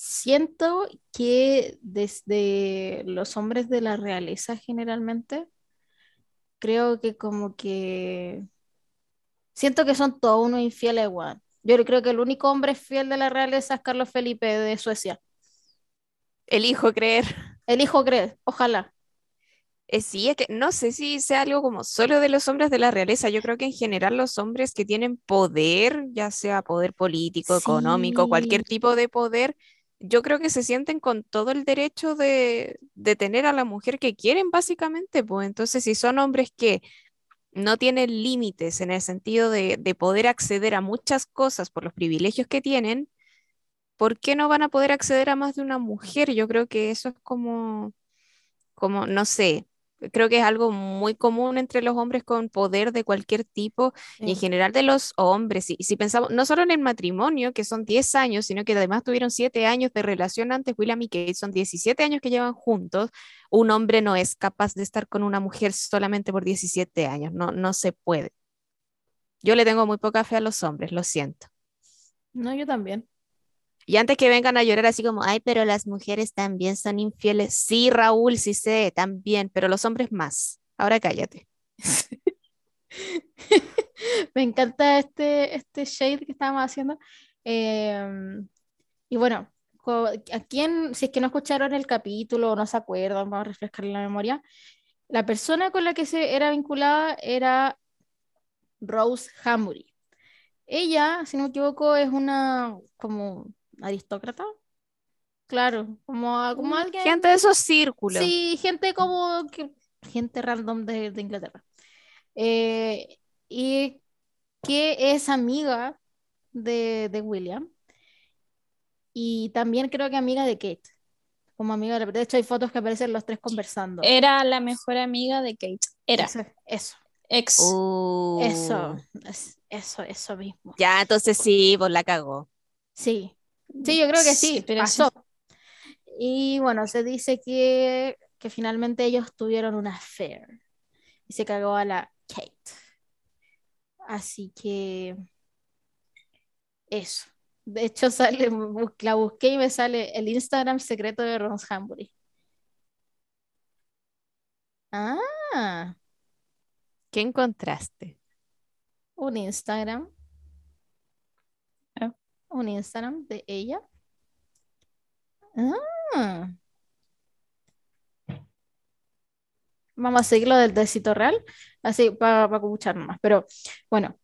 Speaker 2: siento que desde los hombres de la realeza generalmente, creo que como que siento que son todos unos infieles, weón. Yo creo que el único hombre fiel de la realeza es Carlos Felipe de Suecia.
Speaker 1: Elijo creer.
Speaker 2: Elijo creer, ojalá.
Speaker 1: Eh, sí, es que no sé si sea algo como solo de los hombres de la realeza. Yo creo que en general los hombres que tienen poder, ya sea poder político, económico, cualquier tipo de poder, yo creo que se sienten con todo el derecho de, de tener a la mujer que quieren, básicamente. Pues entonces, si son hombres que no tienen límites en el sentido de, de poder acceder a muchas cosas por los privilegios que tienen, ¿por qué no van a poder acceder a más de una mujer? Yo creo que eso es como, como, no sé, creo que es algo muy común entre los hombres con poder de cualquier tipo y en
Speaker 2: Sí.
Speaker 1: general de los hombres. Y si pensamos, no solo en el matrimonio, que son 10 años, sino que además tuvieron 7 años de relación antes, William y Kate, son 17 años que llevan juntos. Un hombre no es capaz de estar con una mujer solamente por 17 años, no, no se puede. Yo le tengo muy poca fe a los hombres, lo siento.
Speaker 2: No, yo también.
Speaker 1: Y antes que vengan a llorar así como, ay, pero las mujeres también son infieles. Sí, Raúl, sí sé, también, pero los hombres más. Ahora cállate.
Speaker 2: Me encanta este, este shade que estábamos haciendo. Em, y bueno, a quien, si es que no escucharon el capítulo o no se acuerdan, vamos a refrescar la memoria. La persona con la que se era vinculada era Rose Hambury. Ella, si no me equivoco, es una como aristócrata. Claro, como, como alguien.
Speaker 1: Gente de esos círculos.
Speaker 2: Sí, gente como que, gente random de, de Inglaterra. Eh, y que es amiga de, de William. Y también creo que amiga de Kate. Como amiga de, de hecho, hay fotos que aparecen los tres conversando.
Speaker 5: Era la mejor amiga de Kate. Era.
Speaker 2: Eso, eso,
Speaker 5: Ex.
Speaker 1: Uh.
Speaker 2: eso, es- eso, eso mismo.
Speaker 1: Ya, entonces sí, pues la cagó.
Speaker 2: Sí, sí, yo creo que sí,
Speaker 5: pero
Speaker 2: pasó. Y bueno, se dice que, que finalmente ellos tuvieron una affair y se cagó a la Kate. Así que eso. De hecho, sale, la busqué y me sale el Instagram secreto de Ron Hambury. Ah,
Speaker 1: ¿Qué encontraste?
Speaker 2: un Instagram. Un Instagram de ella. Ah. Vamos a seguir lo del tecito real, así para escuchar nomás. Pero bueno,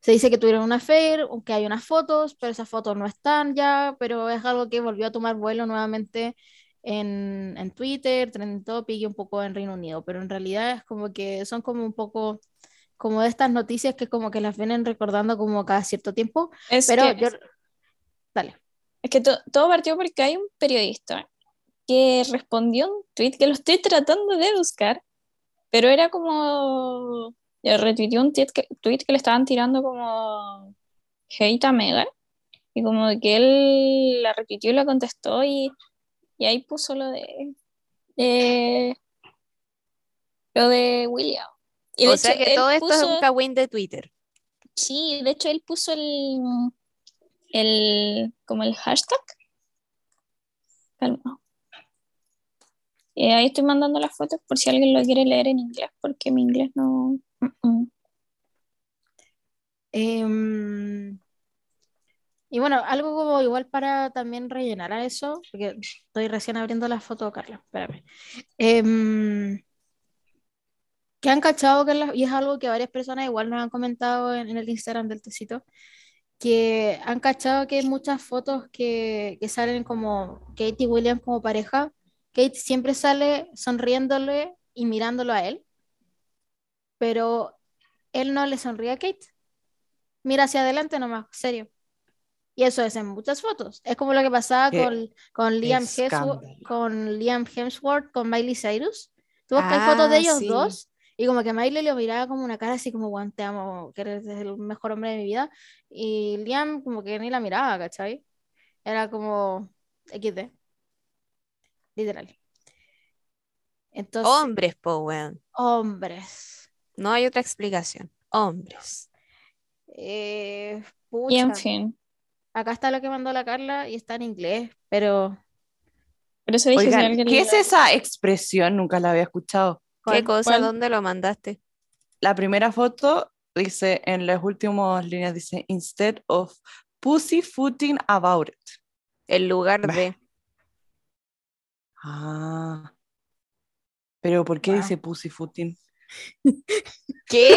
Speaker 2: se dice que tuvieron una affair, que hay unas fotos, pero esas fotos no están ya, pero es algo que volvió a tomar vuelo nuevamente en, en Twitter, Trending Topic y un poco en Reino Unido. Pero en realidad es como que son como un poco como de estas noticias que como que las vienen recordando como cada cierto tiempo.
Speaker 5: Es
Speaker 2: Pero
Speaker 5: que,
Speaker 2: yo... Dale.
Speaker 5: es que to- todo partió porque hay un periodista que respondió un tweet que lo estoy tratando de buscar, pero era como. Retuiteó un tweet que, tweet que le estaban tirando como hate a Megan, y como que él la retuiteó y la contestó, y, y ahí puso lo de. de- lo de William. Y
Speaker 1: o sea
Speaker 5: hecho,
Speaker 1: que todo esto es un cagüín de Twitter.
Speaker 5: Sí, de hecho él puso el, el como el hashtag. Calma. Eh, ahí estoy mandando las fotos por si alguien lo quiere leer en inglés, porque mi inglés no.
Speaker 2: Em, y bueno, algo como igual para también rellenar a eso, porque estoy recién abriendo la foto, Carla, espérame. Em, que han cachado que la- y es algo que varias personas igual nos han comentado en, en el Instagram del tecito, que han cachado que hay muchas fotos que, que salen como Kate y William como pareja. Kate siempre sale sonriéndole y mirándolo a él, pero él no le sonríe a Kate mira hacia adelante nomás, serio. Y eso es en muchas fotos. Es como lo que pasaba con, con Liam. Hemsworth, con Liam Hemsworth, con Miley Cyrus. Tú buscas fotos de
Speaker 1: Ah,
Speaker 2: ellos
Speaker 1: sí.
Speaker 2: dos y como que Miley le miraba como una cara así como, "Guau, te amo, que eres el mejor hombre de mi vida. Y Liam como que ni la miraba, ¿cachai? Era como XD. Literal. Entonces,
Speaker 1: Hombres, po, weón.
Speaker 2: hombres.
Speaker 1: No hay otra explicación. Hombres.
Speaker 2: Eh,
Speaker 5: Y en
Speaker 2: pucha.
Speaker 5: fin.
Speaker 2: Acá está lo que mandó la Carla y está en inglés, pero
Speaker 5: Por eso dije si
Speaker 3: Oigan,
Speaker 5: alguien
Speaker 3: ¿qué es esa expresión? Nunca la había escuchado.
Speaker 1: ¿Qué cosa?
Speaker 5: ¿Cuál?
Speaker 1: ¿Dónde lo mandaste?
Speaker 3: La primera foto dice, en las últimas líneas dice, instead of pussyfooting about it.
Speaker 1: El lugar
Speaker 3: Bah.
Speaker 1: de.
Speaker 3: Ah. Pero ¿por qué
Speaker 2: Wow.
Speaker 3: dice pussyfooting?
Speaker 1: ¿Qué?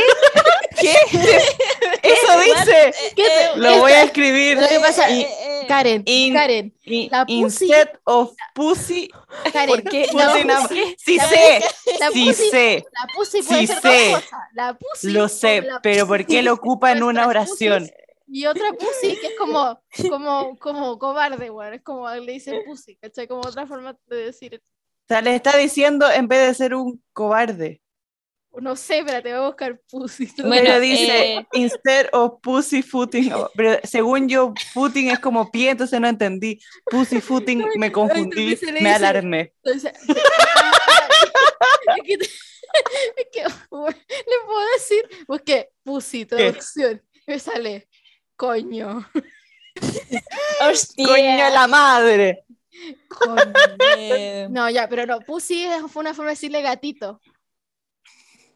Speaker 3: ¿Qué? Eso dice.
Speaker 2: ¿Qué?
Speaker 3: Lo voy a escribir.
Speaker 2: Lo que pasa-
Speaker 3: Y-
Speaker 2: Karen,
Speaker 3: In-
Speaker 2: Karen,
Speaker 3: y-
Speaker 2: la pussy-
Speaker 3: instead of pussy.
Speaker 2: Karen,
Speaker 3: ¿Por qué?
Speaker 2: la pussy-
Speaker 3: Sí
Speaker 2: la
Speaker 3: sé,
Speaker 2: la
Speaker 3: sí
Speaker 2: pussy-
Speaker 3: sé,
Speaker 2: la pussy puede
Speaker 3: Sí
Speaker 2: ser
Speaker 3: sé.
Speaker 2: dos cosas. La pussy
Speaker 3: lo sé,
Speaker 2: la
Speaker 3: pero ¿por qué lo ocupa en una oración?
Speaker 2: Y otra pussy que es como, como, como cobarde, weón. Es como le dicen pussy, ¿cachai? Como otra forma de decir.
Speaker 3: O sea, le está diciendo en vez de ser un cobarde.
Speaker 2: No sé, pero te voy a buscar pussy.
Speaker 5: Bueno,
Speaker 3: pero dice
Speaker 5: eh,
Speaker 3: instead of pussyfooting. oh, Pero según yo, footing es como pie, entonces no entendí. Pussyfooting me confundí, me
Speaker 2: dice-
Speaker 3: alarmé.
Speaker 2: Entonces, ah, es que, es que, bueno, le puedo decir, busqué pussy, traducción, y me sale coño.
Speaker 5: hostia.
Speaker 3: Coño la madre.
Speaker 2: coño. No, ya, pero no, pussy fue una forma de decirle gatito.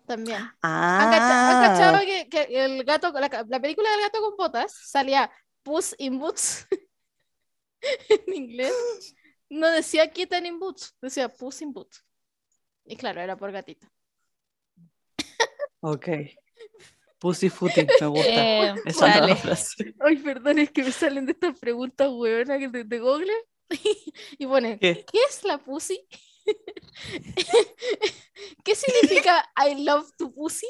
Speaker 2: También. ¿Han cacha- han
Speaker 3: Ah,
Speaker 2: cachado que, que el gato, la, la película del gato con botas salía Puss in Boots en inglés? No decía kitten in boots, decía Puss in Boots. Y claro, era por gatito.
Speaker 3: ok. Pussyfooting, me gusta.
Speaker 5: Eh,
Speaker 3: Esa
Speaker 1: dale.
Speaker 3: frase.
Speaker 2: Ay, perdón, es que me salen de estas preguntas hueonas que de, de Google. y pone,
Speaker 3: ¿Qué?
Speaker 2: ¿qué es la pussy? ¿Qué significa I love to pussy?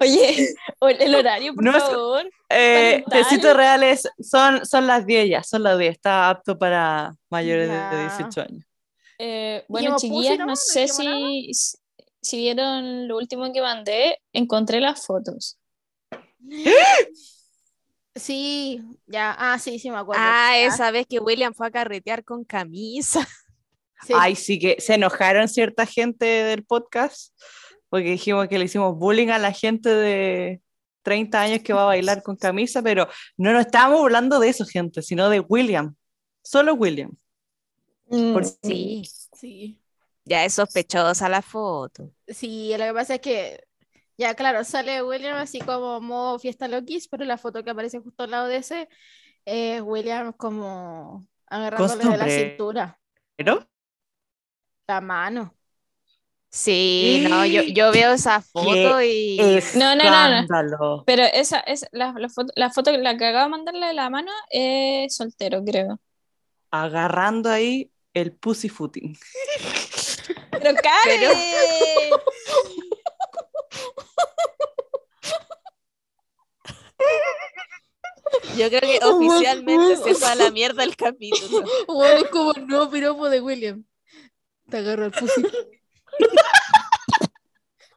Speaker 5: Oye, el horario, por
Speaker 3: No
Speaker 5: favor.
Speaker 3: Eh, reales son, son las 10 ya, son las 10. Está apto para mayores de
Speaker 2: Ya.
Speaker 3: 18 años.
Speaker 5: Eh, bueno, chiquillas, no
Speaker 2: no
Speaker 5: sé si, si vieron lo último que mandé. Encontré las fotos.
Speaker 2: Sí, ya, ah, sí, sí me acuerdo.
Speaker 1: Ah,
Speaker 2: Ya,
Speaker 1: esa vez que William fue a carretear con camisa.
Speaker 2: sí.
Speaker 3: Ay, sí que se enojaron cierta gente del podcast porque dijimos que le hicimos bullying a la gente de 30 años que va a bailar con camisa, pero no nos estábamos hablando de eso, gente, sino de William. Solo William. Por-
Speaker 1: Sí,
Speaker 2: Sí.
Speaker 1: ya es sospechosa la foto.
Speaker 2: Sí, lo que pasa es que, ya claro, sale William así como modo fiesta loquis, pero la foto que aparece justo al lado de ese es William como agarrándole de la cintura,
Speaker 3: ¿Pero?
Speaker 2: la mano.
Speaker 1: Sí, no, yo, yo veo esa foto y
Speaker 5: No, no, no. Pero esa, es la, la foto, la foto la que acabo de mandarle de la mano es soltero, creo.
Speaker 3: Agarrando ahí el pussyfooting.
Speaker 5: Pero Karen.
Speaker 1: yo creo que oficialmente se fue a la mierda el capítulo.
Speaker 2: Bueno, como el nuevo piropo de William. Te agarro el pussy.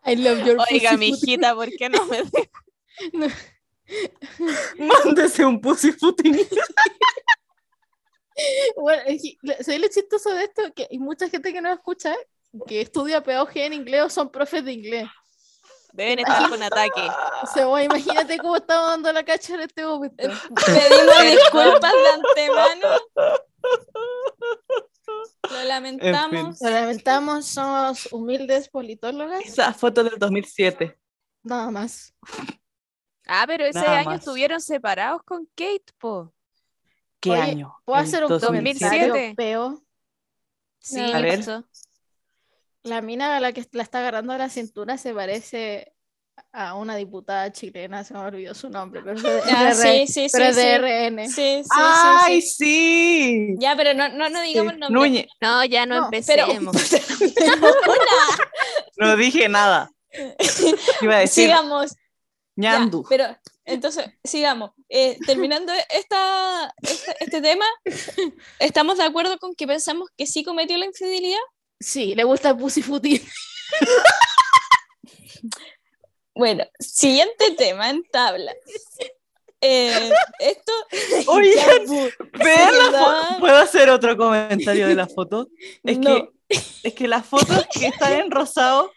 Speaker 2: I love your
Speaker 1: Oiga,
Speaker 2: pussy
Speaker 1: mi hijita, ¿por qué no me deja?
Speaker 3: Mándese un pussyfooting.
Speaker 2: Bueno, es que lo- ¿sabes lo chistoso de esto? Que hay mucha gente que no escucha, que estudia pedagogía en inglés o son profes de inglés.
Speaker 1: Deben estar con ataque.
Speaker 2: O sea, bueno, imagínate cómo estamos dando la cacha en este momento.
Speaker 5: Pedimos disculpas de antemano. Lo lamentamos.
Speaker 2: Lo lamentamos, somos humildes politólogas,
Speaker 3: Esa foto del 2007.
Speaker 2: nada más.
Speaker 1: Ah, pero ese
Speaker 3: Nada
Speaker 1: año
Speaker 3: más.
Speaker 1: estuvieron separados con Kate, po.
Speaker 3: ¿Qué
Speaker 2: Oye,
Speaker 3: año?
Speaker 2: ¿Puedo hacer un
Speaker 3: 2007.
Speaker 2: comentario
Speaker 1: 2007?
Speaker 2: feo?
Speaker 1: Sí,
Speaker 5: A
Speaker 1: ¿qué
Speaker 3: ver.
Speaker 1: pasó?
Speaker 2: La mina a la que la está agarrando a la cintura se parece a una diputada chilena, se me olvidó su nombre, pero es de,
Speaker 5: Ah, sí, sí,
Speaker 2: pero
Speaker 5: sí,
Speaker 2: es de
Speaker 5: sí.
Speaker 2: RN.
Speaker 5: Sí, sí,
Speaker 3: ¡Ay,
Speaker 5: sí.
Speaker 3: sí!
Speaker 5: Ya, pero no, no, no digamos el nombre.
Speaker 3: Núñez,
Speaker 1: No, ya no,
Speaker 2: No,
Speaker 5: Pero,
Speaker 1: empecemos.
Speaker 3: no dije nada. Iba a decir
Speaker 5: sigamos. Ya,
Speaker 3: ñandu.
Speaker 5: pero entonces, sigamos. Eh, terminando esta, esta- este tema, ¿estamos de acuerdo con que pensamos que sí cometió la infidelidad?
Speaker 2: Sí, le gusta el pussyfooting.
Speaker 5: Bueno, siguiente tema en tabla. Eh, esto.
Speaker 3: Oye, vean la
Speaker 5: ¿verdad?
Speaker 3: foto. ¿Puedo hacer otro comentario de la foto? Es
Speaker 5: No.
Speaker 3: que es que las fotos que están en rosado,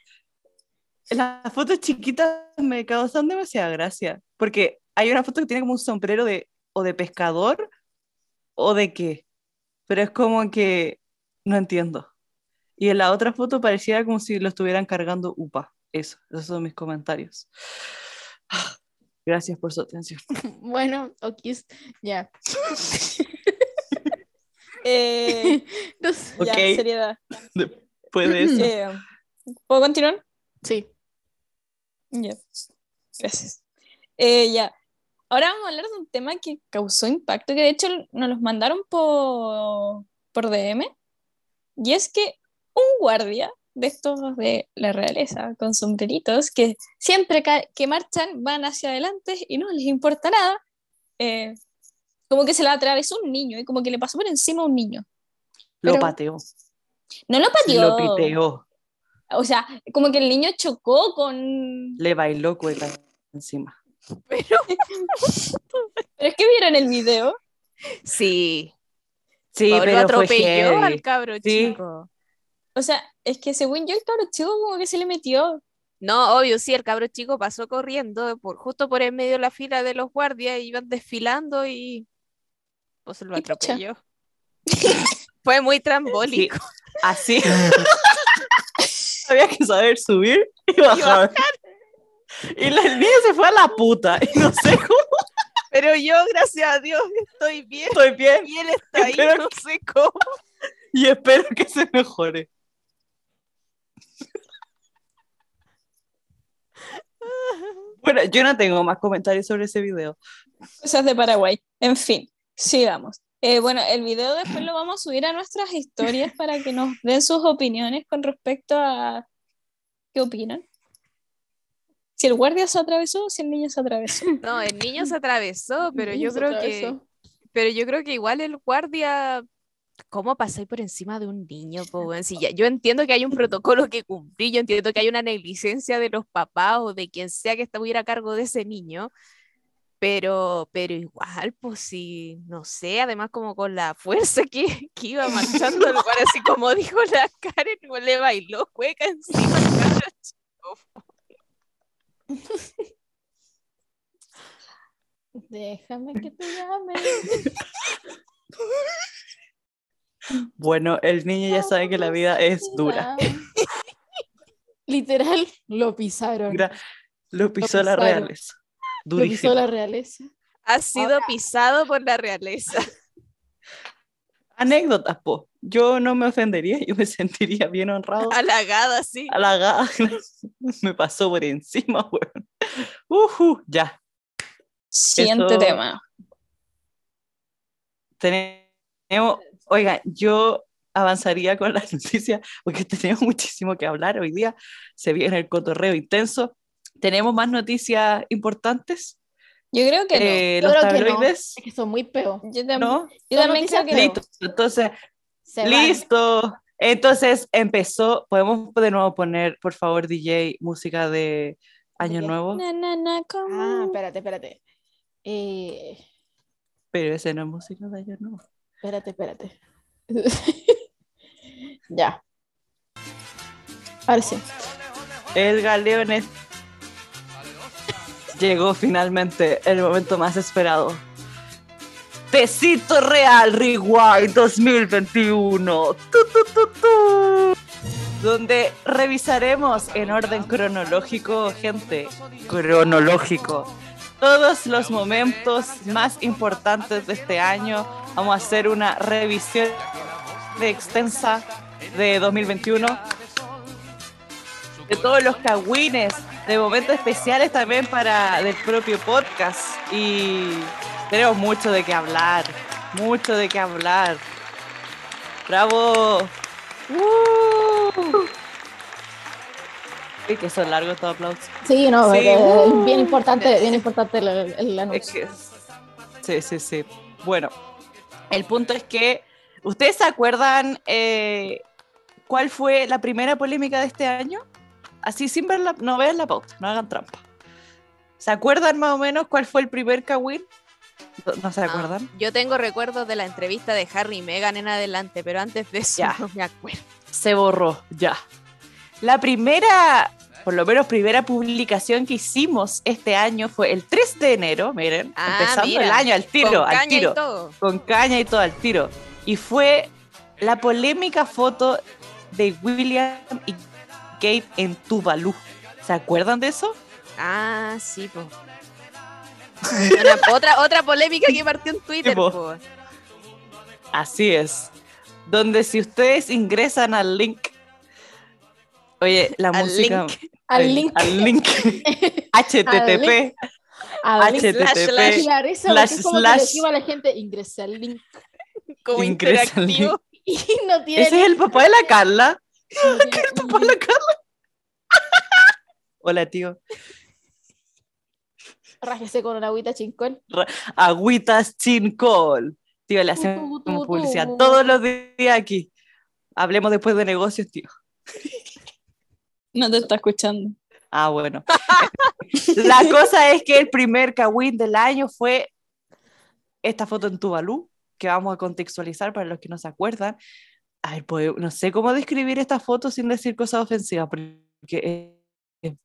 Speaker 3: las fotos chiquitas me causan demasiada gracia. Porque hay una foto que tiene como un sombrero de o de pescador o de qué. Pero es como que no entiendo. Y en la otra foto pareciera como si lo estuvieran cargando UPA. Eso, esos son mis comentarios. Gracias por su atención.
Speaker 2: Bueno, ok, ya.
Speaker 5: Eh, ya, seriedad.
Speaker 3: Después de eso.
Speaker 5: Eh, ¿Puedo continuar?
Speaker 2: Sí.
Speaker 5: Ya. Gracias. Eh, ya. Ahora vamos a hablar de un tema que causó impacto, que de hecho nos los mandaron por, por DM. Y es que un guardia de estos de la realeza, con sombreritos, que siempre que marchan van hacia adelante y no les importa nada, eh, como que se le atravesó un niño y como que le pasó por encima a un niño.
Speaker 3: Lo
Speaker 5: Pero-
Speaker 3: pateó.
Speaker 5: No lo pateó.
Speaker 3: Lo piteó.
Speaker 5: O sea, como que el niño chocó con...
Speaker 3: Le bailó cueca encima.
Speaker 5: Pero es que vieron el video.
Speaker 1: Sí.
Speaker 3: Sí, pero
Speaker 1: atropelló al cabro
Speaker 3: Sí.
Speaker 1: chico.
Speaker 5: O sea, es que según yo el cabro chico como que se le metió.
Speaker 1: No, obvio, sí, el cabro chico pasó corriendo por, justo por en medio de la fila de los guardias, iban desfilando y pues lo
Speaker 5: Y
Speaker 1: atropelló. Fue muy trambólico.
Speaker 3: Así. Había que saber subir y bajar. Y la el niño se fue a la puta. Y no sé cómo
Speaker 1: Pero yo, gracias a Dios, estoy bien.
Speaker 3: estoy bien.
Speaker 1: Y él está ahí,
Speaker 3: Espero
Speaker 1: no sé cómo.
Speaker 3: Y espero que se mejore. Bueno, yo no tengo más comentarios sobre ese video.
Speaker 5: Cosas de Paraguay. En fin, sigamos. Eh, bueno, el video después lo vamos a subir a nuestras historias para que nos den sus opiniones con respecto a qué opinan. Si el guardia se atravesó o si el niño se atravesó.
Speaker 1: No, el niño se atravesó, pero
Speaker 2: Niño
Speaker 1: yo creo que, pero yo creo que igual el guardia, ¿cómo pasáis por encima de un niño? weón? Si ya- yo entiendo que hay un protocolo que cumplir, yo entiendo que hay una negligencia de los papás o de quien sea que estuviera a cargo de ese niño, pero, pero igual, pues sí, no sé, además como con la fuerza que, que iba marchando el guardia, así como dijo la Karen, igual le bailó hueca encima.
Speaker 2: Déjame que te llame.
Speaker 3: Bueno, el niño ya sabe que la vida es dura.
Speaker 2: Literal, lo pisaron.
Speaker 3: Lo pisó la
Speaker 2: pisaron.
Speaker 3: realeza.
Speaker 2: Lo pisó
Speaker 3: Durísimo.
Speaker 2: la realeza.
Speaker 1: Ha sido pisado por la realeza.
Speaker 3: Anécdotas, po. Yo no me ofendería, yo me sentiría bien honrado.
Speaker 1: halagado así.
Speaker 3: Halagada. me pasó por encima, weón. Ujú, ya.
Speaker 5: Siguiente
Speaker 3: Eso-
Speaker 5: tema.
Speaker 3: Tenemos, oigan, yo avanzaría con la noticia porque tenemos muchísimo que hablar hoy día. Se viene el cotorreo intenso. ¿Tenemos más noticias importantes?
Speaker 5: Yo creo que no.
Speaker 3: Eh,
Speaker 2: Yo
Speaker 3: los
Speaker 2: creo que no.
Speaker 3: tabloides,
Speaker 2: Es que son muy peos.
Speaker 5: Yo, tam-
Speaker 3: ¿no?
Speaker 5: yo también
Speaker 2: noticias
Speaker 5: creo que no.
Speaker 3: Listo. Entonces,
Speaker 2: Se van.
Speaker 3: listo. Entonces empezó. ¿Podemos de nuevo poner, por favor, DJ, música de Año
Speaker 2: qué?
Speaker 3: Nuevo?
Speaker 5: Na, na, na,
Speaker 2: Ah, espérate, espérate. Eh,
Speaker 3: Pero ese no es música de Año Nuevo.
Speaker 2: Espérate, espérate. ya. Ahora sí.
Speaker 3: El galeón es- Llegó finalmente el momento más esperado. Tecito Real Rewind 2021. Tu, tu, tu, tu. Donde revisaremos en orden cronológico, gente, cronológico, todos los momentos más importantes de este año. Vamos a hacer una revisión de extensa de 2021 de todos los cagüines, de momentos especiales también para del propio podcast. Y tenemos mucho de qué hablar, mucho de qué hablar. ¡Bravo! ¡Uh! Uy, que son largos estos aplausos.
Speaker 2: Sí, no,
Speaker 3: Sí,
Speaker 2: eh,
Speaker 3: uh.
Speaker 2: bien importante, bien importante el, el
Speaker 3: Es
Speaker 2: anuncio.
Speaker 3: que- sí, sí, sí. Bueno, el punto es que, ¿ustedes se acuerdan eh, cuál fue la primera polémica de este año? Así sin ver la, no vean la pauta, no hagan trampa. ¿Se acuerdan más o menos cuál fue el primer Kawin? No, no se
Speaker 1: Ah,
Speaker 3: acuerdan?
Speaker 1: yo tengo recuerdos de la entrevista de Harry y Meghan en adelante, pero antes de eso
Speaker 3: Ya.
Speaker 1: no me acuerdo.
Speaker 3: Se borró, ya. La primera, por lo menos primera publicación que hicimos este año fue el 3 de enero, miren,
Speaker 1: Ah,
Speaker 3: empezando
Speaker 1: mira,
Speaker 3: el año al tiro,
Speaker 1: Con
Speaker 3: al
Speaker 1: caña y
Speaker 3: tiro.
Speaker 1: todo.
Speaker 3: con caña y todo al tiro. Y fue la polémica foto de William y Kate en Tuvalu. ¿Se acuerdan de eso?
Speaker 1: Ah, sí, po. Una- otra, otra polémica que partió en Twitter,
Speaker 3: po.
Speaker 1: po.
Speaker 3: Así es. Donde si ustedes ingresan al link. Oye, la música.
Speaker 1: link.
Speaker 2: Al
Speaker 3: el-
Speaker 2: link.
Speaker 3: Al link. HTTP.
Speaker 2: Al link.
Speaker 3: HTTP.
Speaker 1: slash.
Speaker 2: Claro, eso
Speaker 3: slash,
Speaker 2: es como que
Speaker 3: slash.
Speaker 2: le escribo a la gente, ingresa al link
Speaker 1: Como
Speaker 3: Ingresa
Speaker 1: interactivo.
Speaker 2: y no tiene
Speaker 3: Ese es el papá de la Carla.
Speaker 2: no tiene un
Speaker 3: Papá de la. Carla. Hola, tío.
Speaker 2: Rájese con una agüita chincón.
Speaker 3: Agüitas Chincol. Tío, le hacemos publicidad todos los días aquí. Hablemos después de negocios, tío.
Speaker 5: No te está escuchando.
Speaker 3: Ah, bueno. La cosa es que el primer Kawin del año fue esta foto en Tuvalu, que vamos a contextualizar para los que no se acuerdan. A ver, pues, no sé cómo describir esta foto sin decir cosas ofensivas, porque es, es-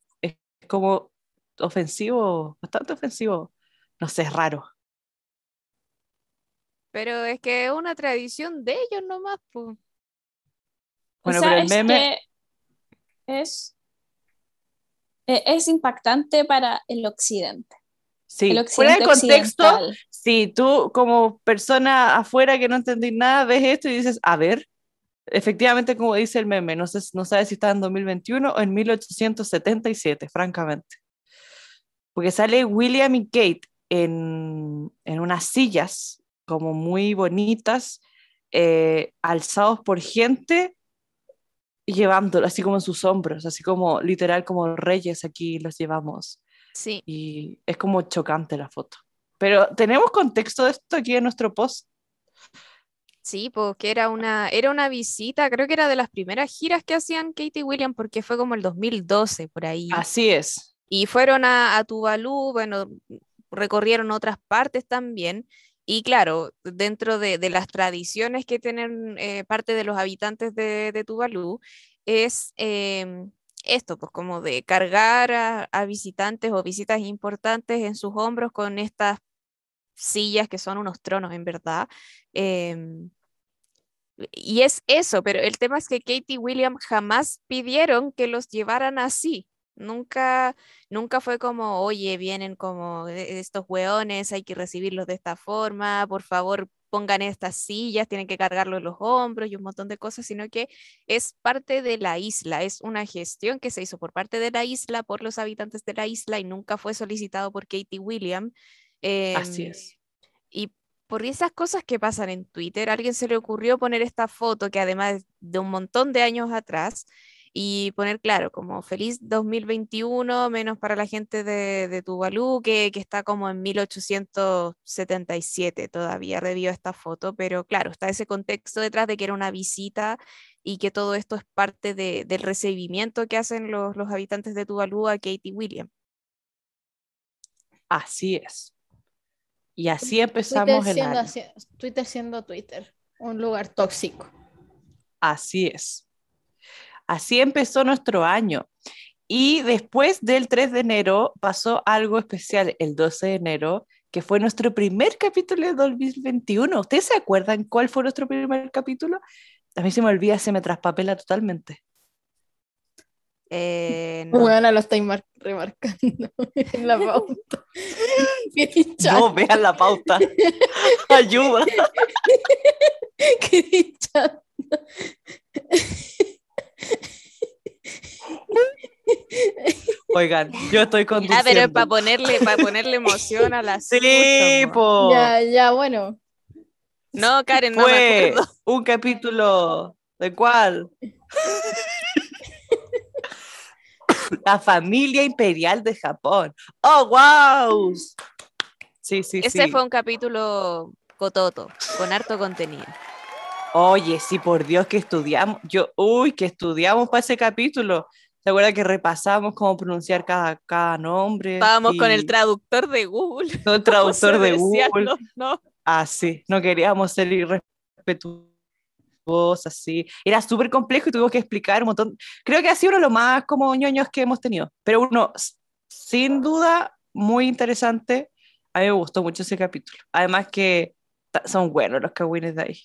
Speaker 3: es como ofensivo, bastante ofensivo. No sé, es raro.
Speaker 1: Pero es que es una tradición de ellos nomás, po.
Speaker 3: Bueno,
Speaker 5: o sea,
Speaker 3: pero el
Speaker 5: es
Speaker 3: meme,
Speaker 5: que es, eh, es impactante para el occidente.
Speaker 3: sí,
Speaker 5: el
Speaker 3: fuera de
Speaker 5: occidente
Speaker 3: contexto,
Speaker 5: occidental.
Speaker 3: si tú como persona afuera que no entendí nada ves esto y dices, a ver, efectivamente como dice el meme, no, sé, no sabes si está en 2021 o en 1877, francamente. porque sale William y Kate en, en unas sillas como muy bonitas, eh, alzados por gente llevándolo así como en sus hombros, así como literal como reyes aquí los llevamos.
Speaker 1: Sí.
Speaker 3: Y es como chocante la foto. Pero tenemos contexto de esto aquí en nuestro post.
Speaker 1: Sí, porque era una, era una visita, creo que era de las primeras giras que hacían Katie y William, porque fue como el 2012 por ahí.
Speaker 3: Así es.
Speaker 1: Y fueron a, a Tuvalu, bueno, recorrieron otras partes también. Y claro, dentro de, las tradiciones que tienen eh, parte de los habitantes de, Tuvalu, es em, esto, pues como de cargar a, a visitantes o visitas importantes en sus hombros con estas sillas que son unos tronos en verdad. em, y es eso, pero el tema es que Katie y William jamás pidieron que los llevaran así. Nunca, nunca fue como, oye, vienen como e- estos hueones, hay que recibirlos de esta forma, por favor pongan estas sillas, tienen que cargarlos los hombros y un montón de cosas, sino que es parte de la isla, es una gestión que se hizo por parte de la isla, por los habitantes de la isla y nunca fue solicitado por Katie William.
Speaker 3: Así
Speaker 1: Em,
Speaker 3: es.
Speaker 1: y por esas cosas que pasan en Twitter, a alguien se le ocurrió poner esta foto que además de un montón de años atrás y poner, claro, como feliz 2021, menos para la gente de, de Tuvalu, que, que está como en 1877 todavía, revió esta foto, pero claro, está ese contexto detrás de que era una visita y que todo esto es parte de- del recibimiento que hacen los, los habitantes de Tuvalu a Katie William.
Speaker 3: Así es. Y así
Speaker 2: Twitter
Speaker 3: empezamos el
Speaker 2: siendo,
Speaker 3: año.
Speaker 2: Twitter siendo Twitter, un lugar tóxico.
Speaker 3: Así es. Así empezó nuestro año. Y después del 3 de enero pasó algo especial, el 12 de enero, que fue nuestro primer capítulo de 2021. ¿Ustedes se acuerdan cuál fue nuestro primer capítulo? A mí se me olvida, se me traspapela totalmente.
Speaker 1: Eh, no.
Speaker 2: Bueno, lo estáis mar- remarcando en la pauta.
Speaker 3: No, vean la pauta. Ayuda.
Speaker 2: qué dicha.
Speaker 3: Oigan, yo estoy
Speaker 1: Ah,
Speaker 3: conduciendo.
Speaker 1: pero para ponerle, para ponerle emoción al asunto.
Speaker 3: Sí, po.
Speaker 2: Ya, ya, bueno.
Speaker 1: No, Karen, no me
Speaker 3: Fue
Speaker 1: acuerdo.
Speaker 3: un capítulo. ¿De cuál? La familia imperial de Japón. ¡Oh, wow! Sí, sí,
Speaker 1: Ese
Speaker 3: sí.
Speaker 1: fue un capítulo cototo, con harto contenido.
Speaker 3: Oye, sí, por Dios que estudiamos. Yo, uy, que estudiamos para ese capítulo. ¿Se acuerda que repasamos cómo pronunciar cada, cada nombre?
Speaker 1: Estábamos con el traductor de Google.
Speaker 3: no, el traductor de
Speaker 1: ¿Cómo se decían
Speaker 3: Google.
Speaker 1: no?
Speaker 3: Ah, sí, no queríamos ser irrespetuosos, así. Era súper complejo y tuvimos que explicar un montón. Creo que ha sido uno de los más como ñoños que hemos tenido, pero uno, sin duda, muy interesante. A mí me gustó mucho ese capítulo. Además que son buenos los cagüines de ahí.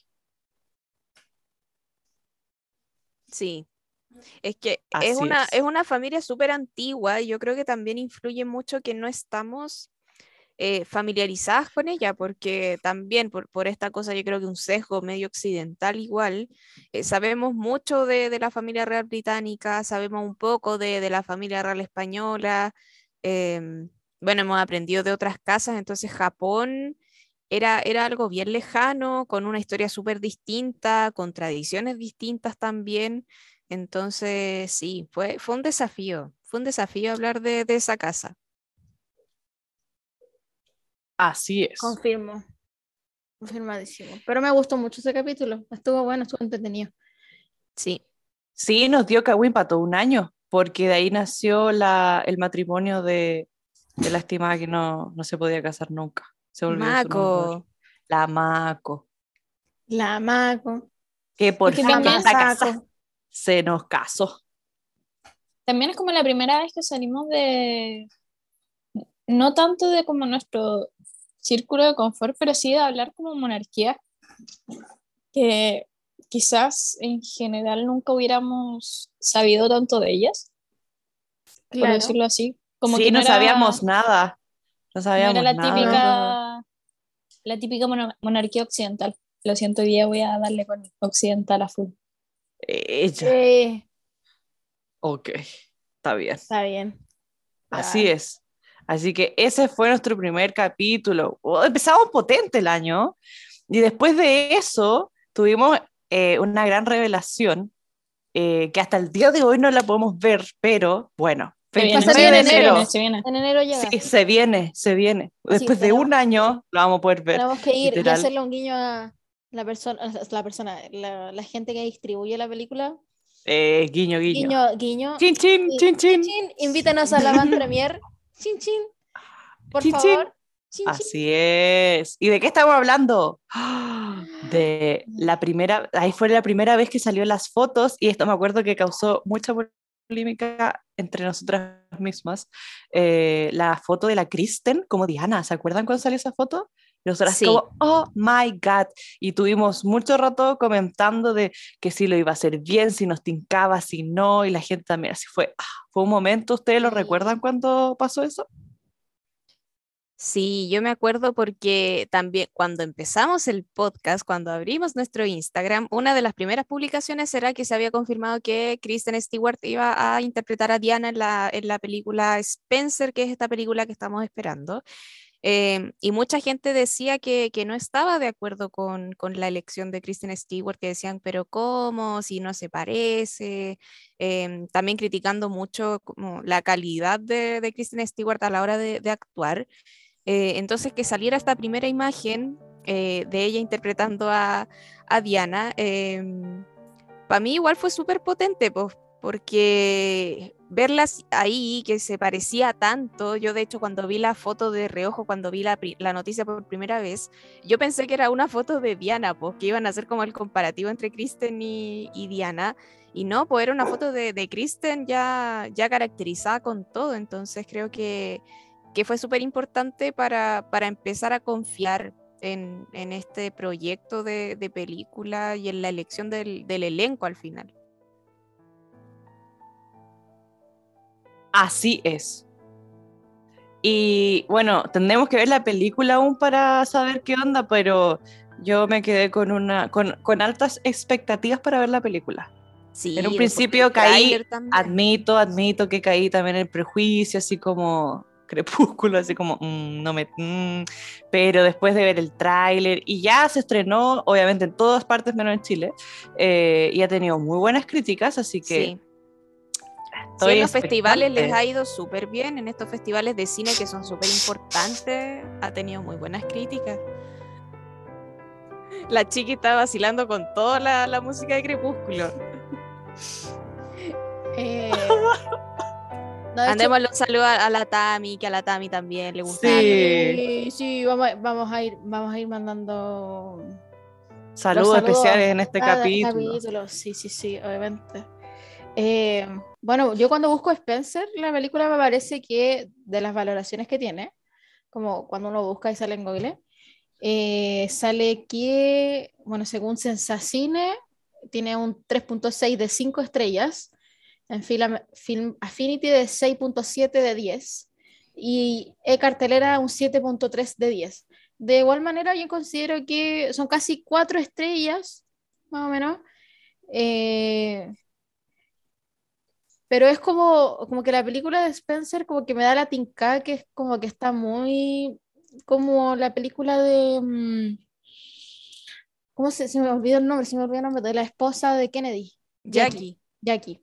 Speaker 1: Sí. Es que
Speaker 3: Así
Speaker 1: es una,
Speaker 3: es.
Speaker 1: es una familia súper antigua y yo creo que también influye mucho que no estamos eh, familiarizadas con ella, porque también por, por esta cosa yo creo que un sesgo medio occidental igual, eh, sabemos mucho de, de la familia real británica, sabemos un poco de, de la familia real española, em, bueno, hemos aprendido de otras casas, entonces Japón era, era algo bien lejano, con una historia súper distinta, con tradiciones distintas también. Entonces, sí, fue, fue un desafío, fue un desafío hablar de, de esa casa.
Speaker 3: Así es.
Speaker 2: Confirmo. Confirmadísimo. Pero me gustó mucho ese capítulo. Estuvo bueno, estuvo entretenido.
Speaker 1: Sí,
Speaker 3: Sí, nos dio cagüín para todo un año, porque de ahí nació la, el matrimonio de, de la estimada que no, no se podía casar nunca. Se.
Speaker 1: Maco,
Speaker 3: La Maco.
Speaker 2: La Maco.
Speaker 3: Que por fin casada. Se nos casó.
Speaker 5: También es como la primera vez que salimos de, no tanto de como nuestro círculo de confort, pero sí de hablar como monarquía, que quizás en general nunca hubiéramos sabido tanto de ellas, por decirlo así. Como
Speaker 3: sí,
Speaker 5: que
Speaker 3: no,
Speaker 5: no era-
Speaker 3: sabíamos nada. No
Speaker 5: no
Speaker 3: sabíamos
Speaker 5: era la
Speaker 3: nada.
Speaker 5: típica, la típica monarquía occidental. Lo siento, hoy día voy a darle con occidental a full.
Speaker 3: Ella.
Speaker 2: Sí,
Speaker 3: Ok, está bien.
Speaker 2: está bien.
Speaker 3: Así es. Así que ese fue nuestro primer capítulo. Oh, empezamos potente el año y después de eso tuvimos eh, una gran revelación eh, que hasta el día de hoy no la podemos ver, pero bueno.
Speaker 5: Se viene,
Speaker 3: 29
Speaker 2: se viene,
Speaker 3: de
Speaker 2: se
Speaker 3: enero.
Speaker 5: viene, se viene.
Speaker 2: En enero llega.
Speaker 3: Sí, se viene, se viene. Después de un año lo vamos a poder ver.
Speaker 2: Tenemos que ir y hacerle un guiño a la persona, la persona, la, la gente que distribuye la película.
Speaker 3: Eh, guiño, guiño.
Speaker 2: Guiño, guiño.
Speaker 3: Chin, chin, chin, chin.
Speaker 2: Chin, invítanos a la van premier. Chin, chin. Por
Speaker 3: Chin, chin.
Speaker 2: favor. Chin, chin.
Speaker 3: Así es. ¿Y de qué estamos hablando? De la primera, ahí fue la primera vez que salió las fotos y esto me acuerdo que causó mucha polémica entre nosotras mismas. eh, la foto de la Kristen como Diana, ¿se acuerdan cuando salió esa foto? Nosotras
Speaker 1: Sí.
Speaker 3: como, oh my God. Y tuvimos mucho rato comentando de que si lo iba a hacer bien, si nos tincaba, si no, y la gente también así fue. ah, fue un momento, ¿ustedes lo recuerdan cuando pasó eso?
Speaker 1: Sí, yo me acuerdo porque también cuando empezamos el podcast, cuando abrimos nuestro Instagram, una de las primeras publicaciones era que se había confirmado que Kristen Stewart iba a interpretar a Diana en la, en la película Spencer, que es esta película que estamos esperando. Em, y mucha gente decía que, que no estaba de acuerdo con, con la elección de Kristen Stewart, que decían, pero ¿cómo? Si no se parece. Em, también criticando mucho como la calidad de, de Kristen Stewart a la hora de, de actuar. Eh, entonces, que saliera esta primera imagen eh, de ella interpretando a, Diana, para mí igual fue súper potente, pues, porque verlas ahí, que se parecía tanto, yo de hecho cuando vi la foto de reojo, cuando vi la, noticia por primera vez, yo pensé que era una foto de Diana, pues que iban a hacer como el comparativo entre Kristen y, y Diana, y no, pues era una foto de, de Kristen ya, ya caracterizada con todo, entonces creo que, que fue súper importante para, para empezar a confiar en, en este proyecto de, de película y en la elección del, del elenco al final.
Speaker 3: Así es. Y bueno, tendremos que ver la película aún para saber qué onda, pero yo me quedé con una con, con altas expectativas para ver la película.
Speaker 1: Sí,
Speaker 3: En un principio caí. Admito, admito que caí también en el prejuicio, así como crepúsculo, así como mm, no me. mm, pero después de ver el tráiler y ya se estrenó, obviamente en todas partes menos en Chile, eh, y ha tenido muy buenas críticas, así que
Speaker 1: Sí. En los festivales les ha ido súper bien, en estos festivales de cine que son súper importantes, ha tenido muy buenas críticas. La chiqui está vacilando con toda la, la música de Crepúsculo.
Speaker 2: Eh, no, de hecho,
Speaker 1: Andémosle un saludo a, la Tami, que a la Tami también le gusta.
Speaker 3: Sí.
Speaker 2: sí, sí, vamos, a- vamos a ir, vamos a ir mandando
Speaker 3: Saludos
Speaker 2: saludos
Speaker 3: especiales en este capítulo.
Speaker 2: Sí, sí, sí, obviamente. Eh, bueno, yo cuando busco Spencer, la película me parece que de las valoraciones que tiene, como cuando uno busca y sale en Google, eh, sale que, bueno, según Sensacine, tiene un 3.6 de 5 estrellas, en Film, Film Affinity de 6.7 de 10 y e-cartelera un 7.3 de 10. De igual manera, yo considero que son casi 4 estrellas, más o menos. eh, pero es como, como que la película de Spencer como que me da la tinca que es como que está muy como la película de mm, ¿cómo se, se me olvidó el nombre? Se me olvidó el nombre de la esposa de Kennedy,
Speaker 1: Jackie.
Speaker 2: Jackie.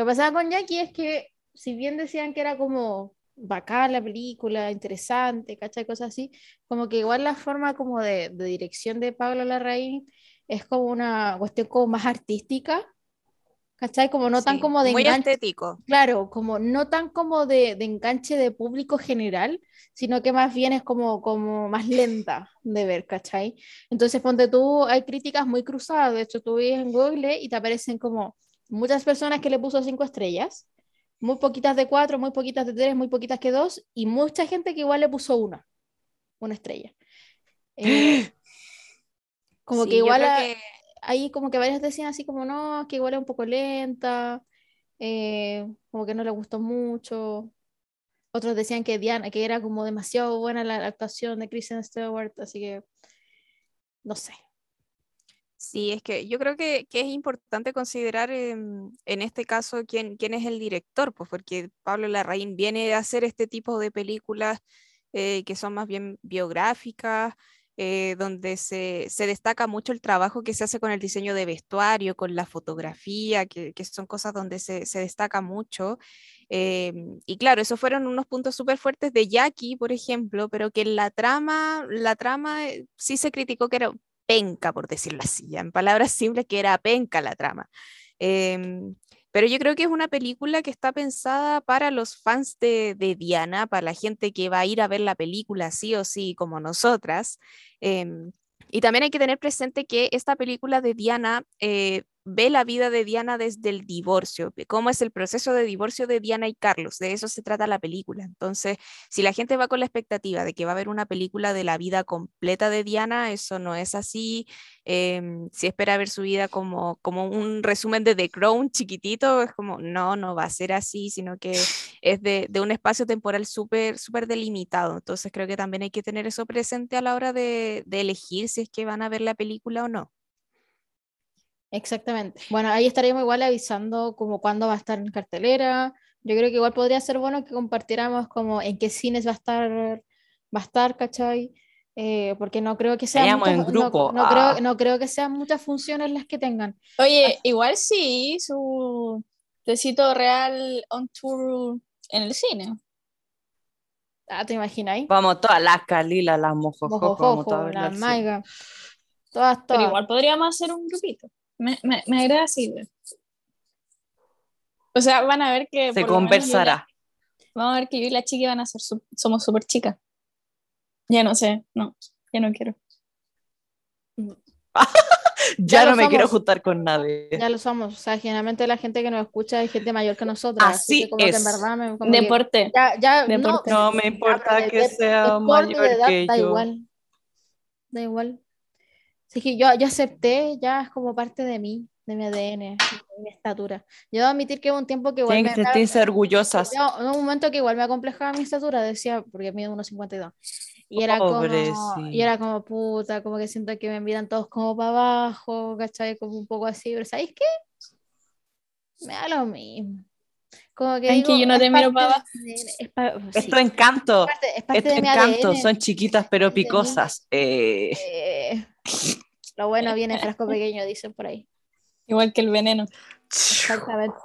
Speaker 2: Lo que pasaba con Jackie es que si bien decían que era como bacán la película, interesante, ¿cachai? Cosas así, como que igual la forma como de, de dirección de Pablo Larraín es como una cuestión como más artística, ¿cachai? Como no tan
Speaker 1: Sí,
Speaker 2: como de
Speaker 1: Muy
Speaker 2: enganche,
Speaker 1: estético.
Speaker 2: Claro, como no tan como de, de enganche de público general, sino que más bien es como, como más lenta de ver, ¿cachai? Entonces, ponte tú, hay críticas muy cruzadas, de hecho tú ves en Google y te aparecen como muchas personas que le puso cinco estrellas, muy poquitas de cuatro, muy poquitas de tres, muy poquitas que dos, y mucha gente que igual le puso una, una estrella. Eh, como
Speaker 1: Sí,
Speaker 2: que igual a-
Speaker 1: que-
Speaker 2: ahí como que varios decían así como no, que igual es un poco lenta, eh, como que no le gustó mucho. Otros decían que Diana, que era como demasiado buena la actuación de Kristen Stewart, así que no sé.
Speaker 1: Sí, es que yo creo que, que es importante considerar en este caso quién, quién es el director, pues porque Pablo Larraín viene a hacer este tipo de películas eh, que son más bien biográficas, eh, donde se, se destaca mucho el trabajo que se hace con el diseño de vestuario, con la fotografía, que, que son cosas donde se, se destaca mucho. Em, y claro, esos fueron unos puntos súper fuertes de Jackie, por ejemplo, pero que la trama, la trama eh, sí se criticó que era penca, por decirlo así, en palabras simples, que era penca la trama. Em, pero yo creo que es una película que está pensada para los fans de, de Diana, para la gente que va a ir a ver la película sí o sí, como nosotras. Em, y también hay que tener presente que esta película de Diana eh, ve la vida de Diana desde el divorcio, cómo es el proceso de divorcio de Diana y Carlos, de eso se trata la película. Entonces, si la gente va con la expectativa de que va a haber una película de la vida completa de Diana, eso no es así. Em, si espera ver su vida como, como un resumen de The Crown chiquitito, es como, no, no va a ser así, sino que es de, de un espacio temporal súper súper delimitado. Entonces, creo que también hay que tener eso presente a la hora de, de elegir si es que van a ver la película o no.
Speaker 2: Exactamente. Bueno, ahí estaríamos igual avisando como cuándo va a estar en cartelera. Yo creo que igual podría ser bueno que compartiéramos como en qué cines va a estar, va a estar, ¿cachai? Eh, porque no creo que sean
Speaker 3: en
Speaker 2: muchas, no- no,
Speaker 3: Ah.
Speaker 2: creo, no creo que sean muchas funciones las que tengan.
Speaker 5: Oye, igual sí, su tecito real on tour en el cine.
Speaker 2: Ah, ¿te imagináis?
Speaker 3: Vamos todas las Calilas, las Mojojojo, vamos
Speaker 2: Mojojojo,
Speaker 3: todas a verla
Speaker 2: la
Speaker 3: al cine.
Speaker 2: Maiga, todas,
Speaker 5: Pero
Speaker 2: todas.
Speaker 5: igual podríamos hacer un grupito. Me, me, me agrada así. güey. O sea, van a ver que.
Speaker 3: Se
Speaker 5: la-
Speaker 3: conversará.
Speaker 5: Vamos a ver que yo y la chica van a ser. su- somos súper chicas. Ya no sé, no, ya no quiero.
Speaker 3: Ya,
Speaker 2: Ya
Speaker 3: no me quiero
Speaker 2: somos.
Speaker 3: juntar con nadie.
Speaker 2: Ya lo somos. O sea, generalmente la gente que nos escucha es gente mayor que nosotros.
Speaker 3: Así
Speaker 2: que como que en
Speaker 3: es.
Speaker 2: verdad me, como que
Speaker 5: Deporte.
Speaker 2: ya, ya,
Speaker 5: Deporte.
Speaker 3: No me
Speaker 2: ya,
Speaker 3: importa que
Speaker 2: de-
Speaker 3: sea
Speaker 2: deporte
Speaker 3: mayor
Speaker 2: de edad
Speaker 3: que
Speaker 2: da
Speaker 3: yo.
Speaker 2: igual. Da igual. Así que yo, yo acepté, ya es como parte de mí, de mi ADN, de mi estatura. Yo debo admitir que hubo un tiempo que igual
Speaker 3: Tienen que
Speaker 2: me, me-
Speaker 3: sentirse orgullosas.
Speaker 2: yo- un momento que igual me acomplejaba mi estatura, decía, porque mido 1,52. Y era como, y era como puta, como que siento que me miran todos como para abajo, ¿cachai? Como un poco así, pero ¿sabéis qué? Me da lo mismo. Como que
Speaker 5: Ay, que
Speaker 2: digo,
Speaker 5: yo no te miro
Speaker 2: parte
Speaker 5: pa'
Speaker 2: de mi ADN, es pa-
Speaker 3: Es
Speaker 2: sí,
Speaker 3: tu encanto.
Speaker 2: es parte, es parte
Speaker 3: Es tu encanto.
Speaker 2: ADN.
Speaker 3: Son chiquitas pero picosas. Eh,
Speaker 2: Eh, lo bueno viene en frasco pequeño, dicen por ahí.
Speaker 5: Igual que el veneno.
Speaker 2: Exactamente.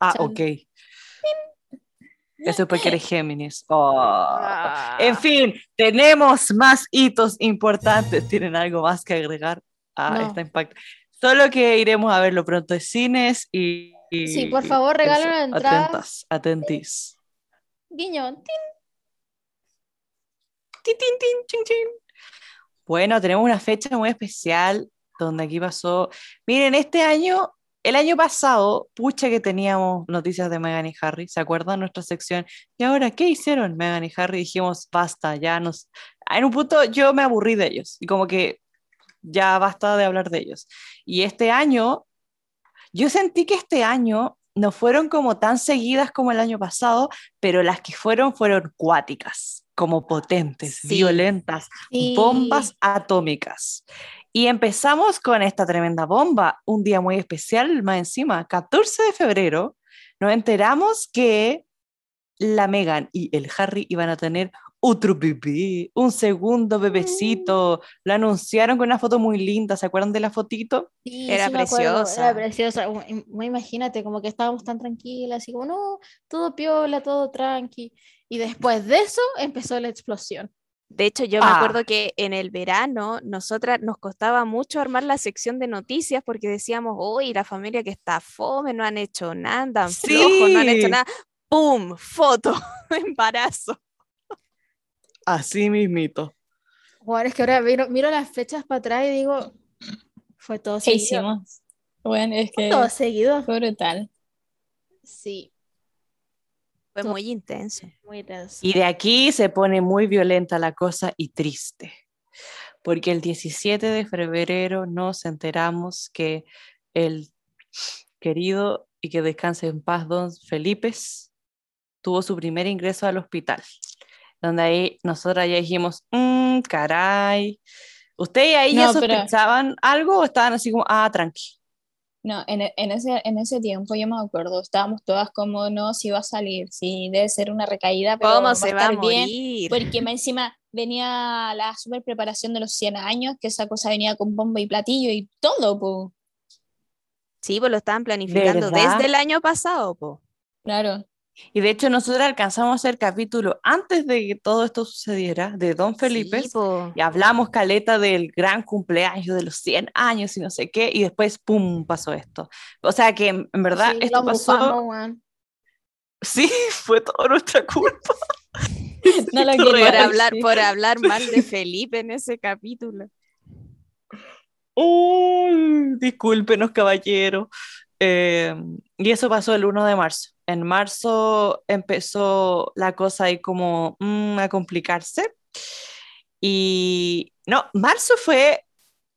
Speaker 3: Ah, ok. Eso es porque eres Géminis. Oh.
Speaker 2: Ah.
Speaker 3: En fin, tenemos más hitos importantes. ¿Tienen algo más que agregar a
Speaker 2: No.
Speaker 3: esta impacto? Solo que iremos a verlo pronto en cines y. y-
Speaker 2: Sí, por favor, las entradas.
Speaker 3: Atentas, atentis.
Speaker 2: Guiño, tin.
Speaker 3: Tin, tin, tin. Bueno, tenemos una fecha muy especial donde aquí pasó. Miren, este año, el año pasado, pucha que teníamos noticias de Meghan y Harry, ¿se acuerdan nuestra sección? Y ahora, ¿qué hicieron Meghan y Harry? Dijimos, basta, ya nos. En un punto yo me aburrí de ellos y como que ya basta de hablar de ellos. Y este año, yo sentí que este año no fueron como tan seguidas como el año pasado, pero las que fueron fueron cuáticas, como potentes,
Speaker 1: Sí.
Speaker 3: violentas,
Speaker 2: Sí.
Speaker 3: bombas atómicas. Y empezamos con esta tremenda bomba, un día muy especial, más encima, 14 de febrero, nos enteramos que la Megan y el Harry iban a tener otro bebé, un segundo bebecito. Lo anunciaron con una foto muy linda, ¿se acuerdan de la fotito?
Speaker 2: Sí,
Speaker 1: Era
Speaker 2: sí me
Speaker 1: preciosa.
Speaker 2: Era preciosa. Imagínate, como que estábamos tan tranquilas, así como, no, todo piola, todo tranqui. Y después de eso empezó la explosión.
Speaker 1: De hecho, yo me
Speaker 3: Ah.
Speaker 1: acuerdo que en el verano nosotras nos costaba mucho armar la sección de noticias porque decíamos, uy, la familia que está fome, no han hecho nada, andan flojos, no han hecho
Speaker 3: Sí.
Speaker 1: nada. ¡Pum! Foto de embarazo.
Speaker 3: Así mismito.
Speaker 2: Bueno, es que ahora miro, miro las fechas para atrás y digo, fue todo
Speaker 5: ¿Qué
Speaker 2: seguido.
Speaker 5: hicimos? Bueno, es que
Speaker 2: Todo seguido.
Speaker 5: fue brutal.
Speaker 2: Sí,
Speaker 1: Fue
Speaker 2: Todo.
Speaker 1: muy intenso.
Speaker 2: muy tenso.
Speaker 3: Y de aquí se pone muy violenta la cosa y triste, porque el 17 de febrero nos enteramos que el querido y que descanse en paz don Felipe tuvo su primer ingreso al hospital, donde ahí nosotras ya dijimos, "Mm, caray, ¿Ustedes ahí ya
Speaker 5: pero-
Speaker 3: sospechaban algo o estaban así como, ah, tranqui?
Speaker 5: No, en, e- en ese, en ese tiempo yo me acuerdo, estábamos todas como, no, si va a salir, si debe ser una recaída, pero
Speaker 1: ¿Cómo
Speaker 5: va
Speaker 1: se
Speaker 5: a
Speaker 1: va a
Speaker 5: estar bien,
Speaker 1: morir?
Speaker 5: porque más encima venía la super preparación de los 100 años, que esa cosa venía con bomba y platillo y todo, po.
Speaker 1: Sí, pues lo estaban planificando
Speaker 3: verdad?
Speaker 1: desde el año pasado, po.
Speaker 5: Claro.
Speaker 3: Y de hecho nosotros alcanzamos a hacer capítulo antes de que todo esto sucediera, de Don Felipe,
Speaker 1: Sí,
Speaker 3: y hablamos caleta del gran cumpleaños de los 100 años y no sé qué, y después, ¡pum!, pasó esto. O sea que en verdad
Speaker 2: Sí,
Speaker 3: esto pasó,
Speaker 2: weón.
Speaker 3: sí, fue toda nuestra culpa.
Speaker 5: No lo quería
Speaker 1: Por hablar, por hablar mal de Felipe en ese capítulo.
Speaker 3: Uy, discúlpenos, caballero. Eh, y eso pasó el 1 de marzo. En marzo empezó la cosa ahí como mm, a complicarse. Y no, marzo fue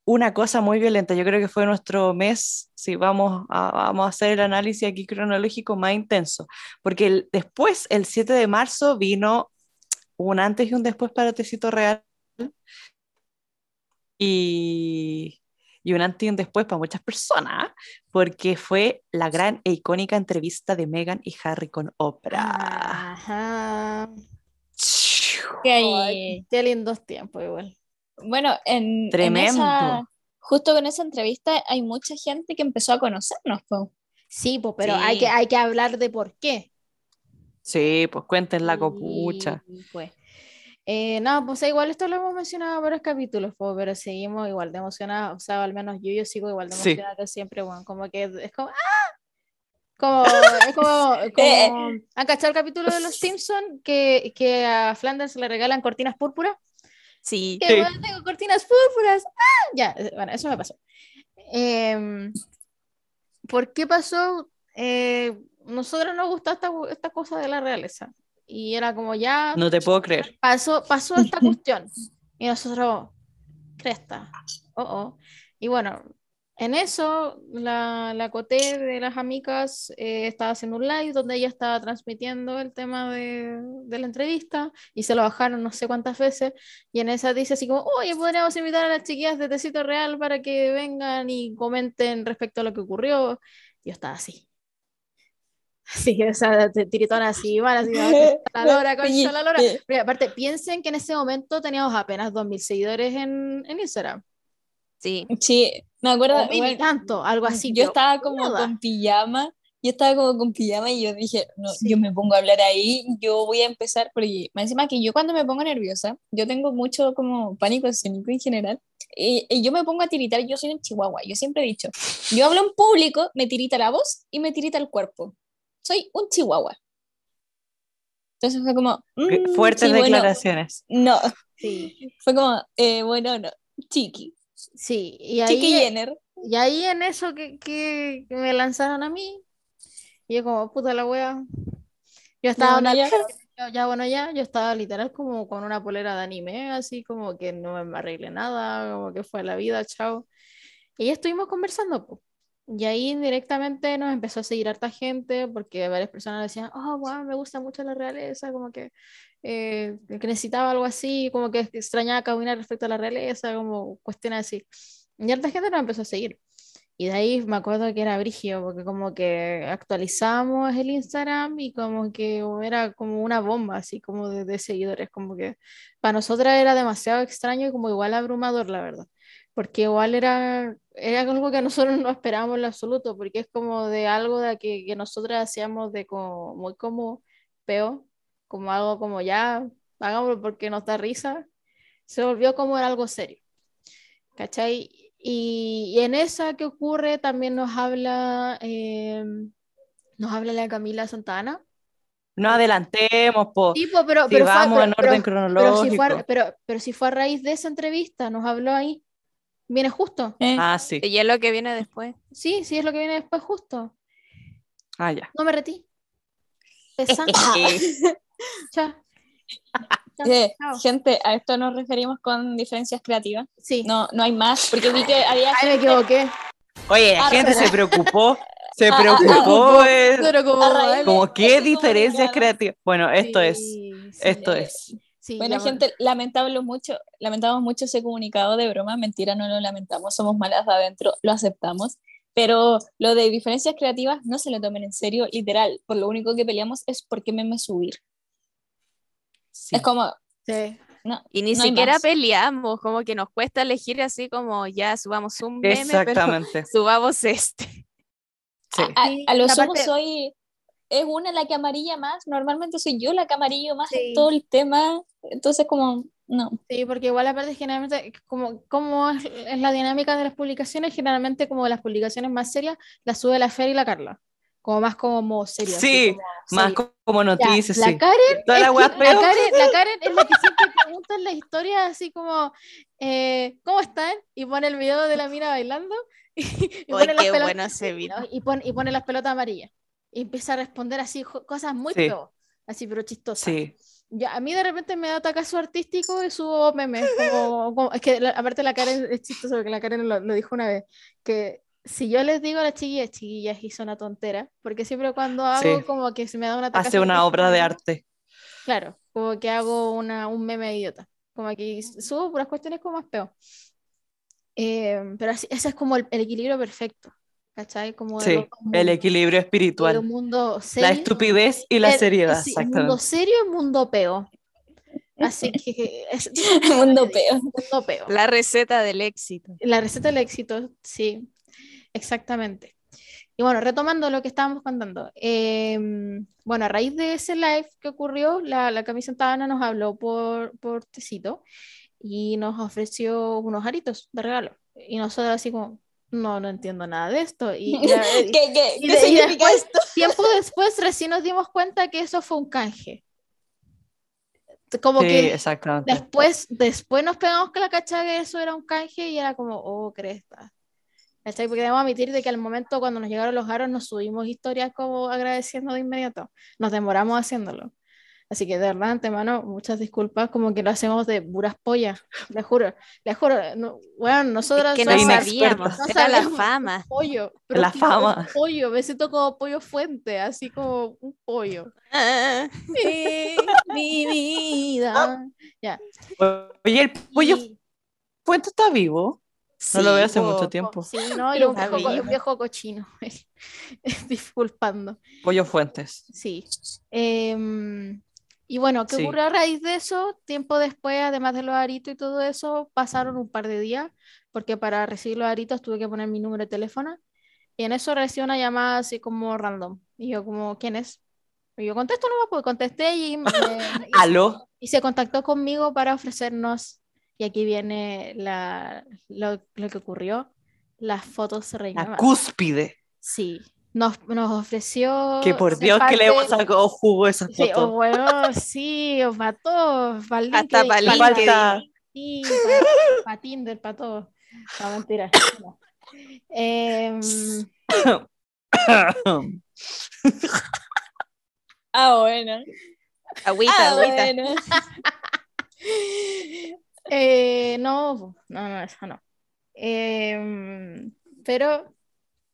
Speaker 3: una cosa muy violenta. Yo creo que fue nuestro mes, si vamos a, vamos a hacer el análisis aquí cronológico más intenso, porque después, el 7 de marzo, vino un antes y un después para Tecito Real. Y, y un antes y un después para muchas personas, porque fue la gran e icónica entrevista de Meghan y Harry con Oprah.
Speaker 2: Ajá. Qué lindos tiempos, igual.
Speaker 5: bueno, en, en
Speaker 3: Tremendo.
Speaker 5: esa, justo con esa entrevista hay mucha gente que empezó a conocernos, po.
Speaker 2: Sí, pues, pero
Speaker 1: Sí.
Speaker 2: hay, que, hay que hablar de por qué.
Speaker 3: Sí, pues cuenten la copucha.
Speaker 2: Pues. Eh, no, pues igual esto lo hemos mencionado en varios capítulos, po, pero seguimos igual de emocionados, o sea, al menos yo, yo sigo igual de
Speaker 3: Sí.
Speaker 2: emocionada que siempre, bueno, como que es como, ¡ah! Como, es como,
Speaker 5: Eh,
Speaker 2: como ¿han cachado el capítulo de Los Simpsons que, que a Flanders le regalan cortinas púrpuras?
Speaker 1: Sí.
Speaker 2: que
Speaker 3: Sí.
Speaker 2: bueno, tengo cortinas púrpuras. ¡Ah! Ya, eh, bueno, eso me pasó. Em, ¿por qué pasó? Eh, nosotros nos gusta esta, esta cosa de la realeza. Y era como ya
Speaker 3: No te puedo creer.
Speaker 2: pasó, pasó esta cuestión. Y nosotros, cresta. Oh, oh. Y bueno, en eso, la, la Coté de las amigas eh, estaba haciendo un live donde ella estaba transmitiendo el tema de, de la entrevista y se lo bajaron no sé cuántas veces. Y en esa dice así como, oye, podríamos invitar a las chiquillas de Tecito Real para que vengan y comenten respecto a lo que ocurrió. Yo estaba así. Así, o sea, te- tiritona así, van así, la lora, concha la lora. Pero aparte, piensen que en ese momento teníamos apenas 2.000 seguidores en, en Instagram.
Speaker 1: Sí.
Speaker 5: Sí, me acuerdo,
Speaker 2: O mil
Speaker 5: bueno,
Speaker 2: tanto, algo así.
Speaker 5: yo estaba como
Speaker 2: nada.
Speaker 5: con pijama, yo estaba como con pijama y yo dije, no,
Speaker 2: Sí.
Speaker 5: yo me pongo a hablar ahí, yo voy a empezar, porque más encima que yo cuando me pongo nerviosa, yo tengo mucho como pánico escénico en general, y, y yo me pongo a tiritar, yo soy un chihuahua, yo siempre he dicho, yo hablo en público, me tirita la voz y me tirita el cuerpo, soy un chihuahua. Entonces fue como, mm,
Speaker 3: Fuertes
Speaker 5: sí, bueno,
Speaker 3: declaraciones.
Speaker 5: no,
Speaker 2: Sí,
Speaker 5: fue como, eh, bueno, no, chiqui,
Speaker 2: sí. Y
Speaker 5: chiqui
Speaker 2: ahí,
Speaker 5: Jenner.
Speaker 2: y ahí en eso que, que, me lanzaron a mí, y yo como, puta la wea. Yo estaba,
Speaker 5: bueno, ya.
Speaker 2: bueno, ya, yo estaba literal como con una polera de anime, así como que no me arreglé nada, como que fue la vida, chao. Y ya estuvimos conversando, po. Y ahí indirectamente nos empezó a seguir harta gente, porque varias personas decían, oh, wow, me gusta mucho la realeza, como que, eh, que necesitaba algo así, como que extrañaba caminar respecto a la realeza, como cuestiones así. Y harta gente nos empezó a seguir. Y de ahí me acuerdo que era brigio, porque como que actualizamos el Instagram y como que era como una bomba, así como de, de seguidores, como que para nosotras era demasiado extraño y como igual abrumador, la verdad, porque igual era, era algo que nosotros no esperábamos en absoluto, porque es como de algo de que, que nosotras hacíamos de como, muy como peo, como algo como ya, hagámoslo porque nos da risa, se volvió como era algo serio. ¿Cachai? Y, y en esa que ocurre también nos habla, eh, nos habla la Camila Santana.
Speaker 3: No adelantemos, po.
Speaker 2: Sí, po, pero,
Speaker 3: Si
Speaker 2: pero, fue-
Speaker 3: vamos en
Speaker 2: pero-
Speaker 3: orden
Speaker 2: pero-
Speaker 3: cronológico.
Speaker 2: si fue pero si fue a raíz de esa entrevista, nos habló ahí. Viene justo.
Speaker 5: Eh,
Speaker 3: Ah, sí.
Speaker 1: Y es lo que viene después.
Speaker 2: Sí, sí, es lo que viene después justo.
Speaker 3: Ah, ya.
Speaker 2: No me retí. Pesante. Chao. Chao,
Speaker 5: eh,
Speaker 2: chao.
Speaker 5: gente, a esto nos referimos con diferencias creativas.
Speaker 2: Sí.
Speaker 5: No, no hay más, porque vi que había
Speaker 2: Ay, me
Speaker 5: gente-
Speaker 2: equivoqué.
Speaker 3: Oye, la
Speaker 5: Ah,
Speaker 3: gente se preocupó, se
Speaker 5: Ah, ah,
Speaker 3: preocupó. eh,
Speaker 2: Pero como,
Speaker 3: Como qué diferencias creativas. Bueno, esto es,
Speaker 2: Sí, sí.
Speaker 3: esto es.
Speaker 2: Sí,
Speaker 5: Bueno, gente, lamentable mucho, lamentamos mucho ese comunicado de broma, mentira, no lo lamentamos, somos malas de adentro, lo aceptamos, pero lo de diferencias creativas no se lo tomen en serio, literal, por lo único que peleamos es por qué meme subir.
Speaker 3: Sí.
Speaker 5: Es como,
Speaker 2: Sí.
Speaker 5: no,
Speaker 1: Y ni
Speaker 5: No
Speaker 1: siquiera
Speaker 5: más.
Speaker 1: peleamos, como que nos cuesta elegir así como ya subamos un meme, pero
Speaker 3: Exactamente.
Speaker 1: subamos este.
Speaker 3: Sí.
Speaker 5: a,
Speaker 2: Sí,
Speaker 5: a lo sumo
Speaker 2: parte-
Speaker 5: soy, es una la que amarilla más, normalmente soy yo la que amarillo más
Speaker 2: Sí.
Speaker 5: en todo el tema, entonces como, no.
Speaker 2: Sí, porque igual aparte generalmente, como, como es, es la dinámica de las publicaciones, generalmente como las publicaciones más serias las sube la Fer y la Carla, como más como serio. así
Speaker 3: Sí,
Speaker 2: como
Speaker 3: Más
Speaker 2: serio.
Speaker 3: como
Speaker 2: Ya,
Speaker 3: noticias,
Speaker 2: la
Speaker 3: sí.
Speaker 2: Karen,
Speaker 3: Toda la
Speaker 2: que
Speaker 3: weá
Speaker 2: la. Karen, la Karen es la que siempre pregunta en la historia así como, eh, ¿cómo están? Y pone el video de la mina bailando y, y pone las
Speaker 1: qué
Speaker 2: pelotas-
Speaker 1: bueno ese video.
Speaker 2: ¿no? y, pone, y pone las pelotas amarillas. Y empieza a responder así cosas muy
Speaker 3: Sí.
Speaker 2: peor, así pero chistosas.
Speaker 3: Sí.
Speaker 2: Ya, a mí de repente me da atacazo artístico y subo memes. Como, como- es que la- aparte la Karen es chistoso porque la Karen lo, lo dijo una vez, que si yo les digo a las chiquillas, chiquillas hizo una tontera, porque siempre cuando hago
Speaker 3: Sí.
Speaker 2: como que se me da un atacazo
Speaker 3: Hace una obra de arte.
Speaker 2: Claro, como que hago una, un meme idiota. Como que subo puras cuestiones como más peor. Eh, pero así, ese es como el, el equilibrio perfecto. ¿Cachai? Como
Speaker 3: Sí, el
Speaker 2: mundos.
Speaker 3: equilibrio espiritual.
Speaker 2: un mundo
Speaker 3: La estupidez y la
Speaker 2: el-
Speaker 3: seriedad,
Speaker 2: sí, un mundo serio y un mundo peo. Así que es
Speaker 5: Mundo peo.
Speaker 2: mundo peo.
Speaker 1: La receta del éxito.
Speaker 2: La receta del éxito, sí, exactamente. Y bueno, retomando lo que estábamos contando, em, bueno, a raíz de ese live que ocurrió, la, la Cami Santana nos habló por, por Tecito y nos ofreció unos aritos de regalo. Y nosotros así como, no, no entiendo nada de esto. Y, y la-
Speaker 5: ¿Qué, qué,
Speaker 2: y
Speaker 5: qué
Speaker 2: y después-
Speaker 5: esto?
Speaker 2: tiempo después recién nos dimos cuenta que eso fue un canje. Como
Speaker 3: Sí,
Speaker 2: que
Speaker 3: exactamente.
Speaker 2: Después, después nos pegamos que la cacha que eso era un canje y era como, oh, cresta. ¿Cachai? Porque debemos admitir de que al momento cuando nos llegaron los aros nos subimos historias como agradeciendo de inmediato. Nos demoramos haciéndolo. Así que de verdad, antemano, muchas disculpas, como que lo hacemos de puras pollas, les juro, les juro, no, bueno, nosotros
Speaker 1: que no sabíamos,
Speaker 2: No
Speaker 1: era la
Speaker 2: sabíamos.
Speaker 1: fama.
Speaker 2: pollo, pero
Speaker 3: La fama.
Speaker 2: pollo, me siento como pollo fuente, así como un pollo.
Speaker 1: Ah,
Speaker 2: Sí, mi vida. Ya.
Speaker 3: Oye, el pollo
Speaker 2: Y-
Speaker 3: fuente está vivo. No lo veo hace
Speaker 1: po.
Speaker 3: mucho tiempo.
Speaker 2: Sí, no, y un viejo, un viejo cochino. Disculpando.
Speaker 3: Pollo fuentes.
Speaker 2: Sí. Em, y bueno, ¿qué
Speaker 3: Sí.
Speaker 2: ocurrió a raíz de eso? Tiempo después, además de los aritos y todo eso, pasaron un par de días, porque para recibir los aritos tuve que poner mi número de teléfono. Y en eso recibí una llamada así como random. Y yo como, ¿quién es? Y yo contesto nomás, pues contesté y, me- y-
Speaker 3: ¿Aló?
Speaker 2: y se contactó conmigo para ofrecernos, y aquí viene la, lo, lo que ocurrió, las fotos Reina
Speaker 3: La cúspide.
Speaker 2: Sí, nos, nos ofreció...
Speaker 3: Que por Dios que le hemos
Speaker 2: parte-
Speaker 3: sacado jugo a esas
Speaker 2: Sí,
Speaker 3: fotos.
Speaker 2: o bueno, sí, o para todos, para
Speaker 1: Hasta
Speaker 2: LinkedIn,
Speaker 1: pa'
Speaker 2: pa'
Speaker 1: LinkedIn.
Speaker 3: Falta-
Speaker 2: Sí, para Tinder, para todo. No, mentira. no. Em,
Speaker 5: Ah, bueno.
Speaker 1: Agüita,
Speaker 5: Ah,
Speaker 1: agüita.
Speaker 5: bueno.
Speaker 2: eh, no, no, no, eso no. Em, pero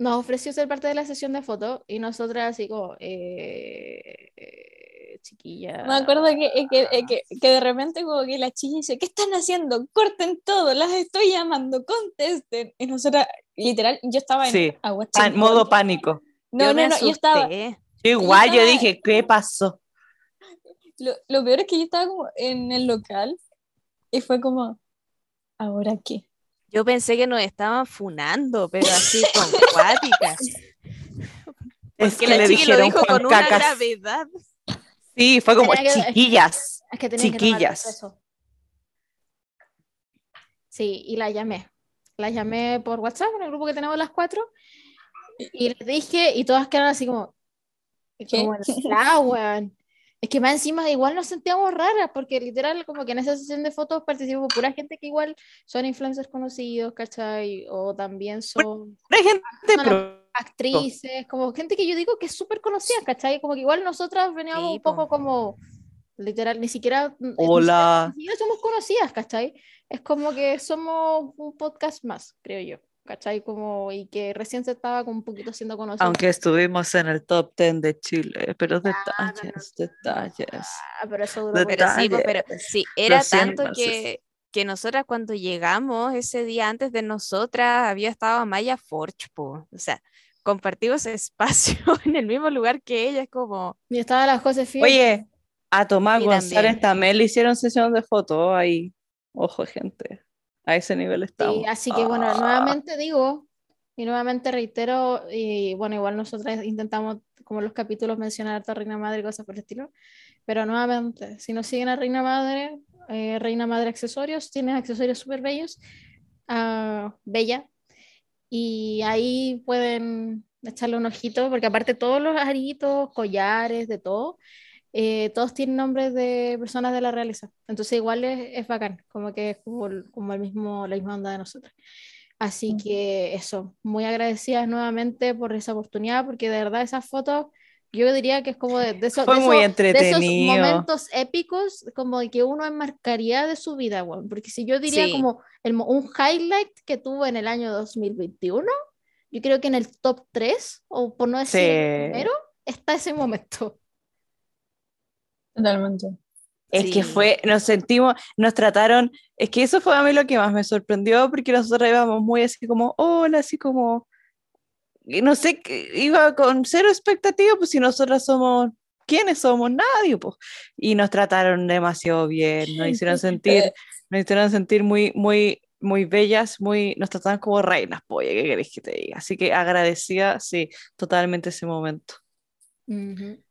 Speaker 2: nos ofreció ser parte de la sesión de fotos y nosotras así como, eh, eh, chiquilla.
Speaker 5: Me acuerdo que, eh, que, eh, que, que de repente como que la chica dice, ¿qué están haciendo? Corten todo, las estoy llamando, contesten. Y nosotras, literal, yo estaba en
Speaker 3: Sí,
Speaker 5: agua
Speaker 3: Pan- modo pánico.
Speaker 5: No,
Speaker 1: Yo
Speaker 5: no, no, yo estaba.
Speaker 3: Yo igual, yo
Speaker 5: estaba-
Speaker 3: dije, ¿qué pasó?
Speaker 5: lo, lo peor es que yo estaba como en el local y fue como, ¿ahora qué?
Speaker 1: Yo pensé que nos estaban funando, pero así con cuáticas.
Speaker 3: Es
Speaker 1: Que
Speaker 3: que
Speaker 1: la
Speaker 3: le
Speaker 1: chiqui lo
Speaker 3: dijeron
Speaker 1: dijo
Speaker 3: Juan
Speaker 1: con una
Speaker 3: Cacas.
Speaker 1: gravedad.
Speaker 3: Sí, fue como
Speaker 2: que-
Speaker 3: chiquillas.
Speaker 2: Es que tenía que
Speaker 3: Chiquillas.
Speaker 2: eso. Sí, y la llamé. La llamé por WhatsApp, en el grupo que tenemos las cuatro. Y les dije, y todas quedaron así como,
Speaker 5: ¿Qué?
Speaker 2: como weón. Es que más encima igual nos sentíamos raras, porque literal, como que en esa sesión de fotos participó pura gente que igual son influencers conocidos, ¿cachai? O también son
Speaker 3: gente,
Speaker 2: actrices, como gente que yo digo que es súper conocida, ¿cachai? Como que igual nosotras veníamos
Speaker 1: Sí,
Speaker 2: un poco
Speaker 1: po.
Speaker 2: como, literal, ni siquiera, ni
Speaker 3: Hola.
Speaker 2: siquiera somos conocidas, ¿cachai? Es como que somos un podcast más, creo yo. ¿Cachai? Como, y que recién se estaba como un poquito siendo conocido.
Speaker 3: Aunque estuvimos en el top 10 de Chile, pero
Speaker 2: pero
Speaker 3: detalles, detalles.
Speaker 2: Ah, pero eso duró
Speaker 3: Detalle.
Speaker 1: Pero sí, pues, pero sí, era tanto que, que nosotras cuando llegamos ese día antes de nosotras había estado Amaya Forge, po. O sea, compartimos espacio en el mismo lugar que ella, es como,
Speaker 2: Y estaba la Josefina.
Speaker 3: Oye, a Tomás González
Speaker 1: también.
Speaker 3: también le hicieron sesión de fotos ahí. Ojo, gente. A ese nivel estamos.
Speaker 2: Sí, así que bueno,
Speaker 3: Ah.
Speaker 2: nuevamente digo, y nuevamente reitero, y bueno, igual nosotras intentamos, como en los capítulos, mencionar a Reina Madre y cosas por el estilo, pero nuevamente, si nos siguen a Reina Madre, eh, Reina Madre Accesorios, tiene accesorios súper bellos, ah, bella, y ahí pueden echarle un ojito, porque aparte todos los aritos, collares, de todo, eh, todos tienen nombres de personas de la realeza. Entonces igual es, es bacán, como que es como, el- como el mismo, la misma onda de nosotros. Así que eso, muy agradecidas nuevamente por esa oportunidad, porque de verdad esas fotos, yo diría que es como de, de esos,
Speaker 3: Fue
Speaker 2: de esos- de esos momentos épicos, como de que uno enmarcaría de su vida, weón. Porque si yo diría
Speaker 1: Sí.
Speaker 2: como el, un highlight que tuve en el año 2021, yo creo que en el top 3, o por no decir el
Speaker 3: Sí.
Speaker 2: primero, está ese momento.
Speaker 5: Totalmente.
Speaker 3: Es que
Speaker 1: Sí.
Speaker 3: fue, nos sentimos, nos trataron, es que eso fue a mí lo que más me sorprendió, porque nosotros íbamos muy así como, hola, así como, no sé, que- iba con cero expectativa, pues si nosotras somos, ¿quiénes somos? Nadie, pues. Y nos trataron demasiado bien, nos hicieron sentir, nos hicieron sentir muy, muy, muy bellas, muy, nos trataron como reinas, pues, ¿qué querés que te diga? Así que agradecida, sí, totalmente ese momento.
Speaker 2: Ujú.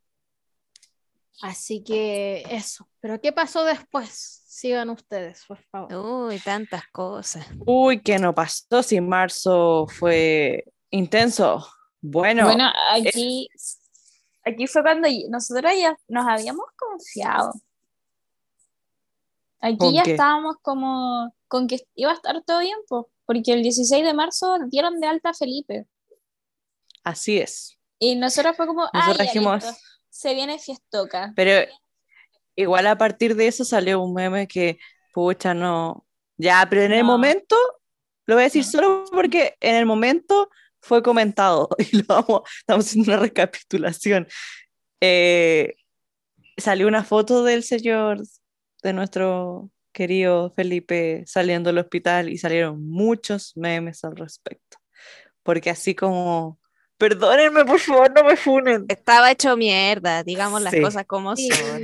Speaker 2: Así que eso. Pero ¿qué pasó después? Sigan ustedes, por favor.
Speaker 1: uy, tantas cosas.
Speaker 3: Uy, ¿qué no pasó si marzo fue intenso? Bueno,
Speaker 5: Bueno, aquí, aquí fue cuando nosotros ya nos habíamos confiado. Aquí
Speaker 3: ¿Con
Speaker 5: ya
Speaker 3: qué?
Speaker 5: estábamos como con que iba a estar todo bien, po, porque el 16 de marzo dieron de alta a Felipe.
Speaker 3: así es.
Speaker 5: Y nosotros fue como,
Speaker 3: Nosotros dijimos,
Speaker 5: listo, se viene fiestoca.
Speaker 3: pero igual a partir de eso salió un meme que, pucha, no. Ya, pero en el
Speaker 5: No.
Speaker 3: momento, lo voy a decir
Speaker 5: No.
Speaker 3: solo porque en el momento fue comentado y lo vamos, estamos haciendo una recapitulación. Eh, salió una foto del señor, de nuestro querido Felipe saliendo del hospital y salieron muchos memes al respecto. Porque así como, perdónenme por favor, no me funen.
Speaker 1: Estaba hecho mierda, digamos las
Speaker 3: Sí.
Speaker 1: cosas como
Speaker 2: Sí,
Speaker 1: son.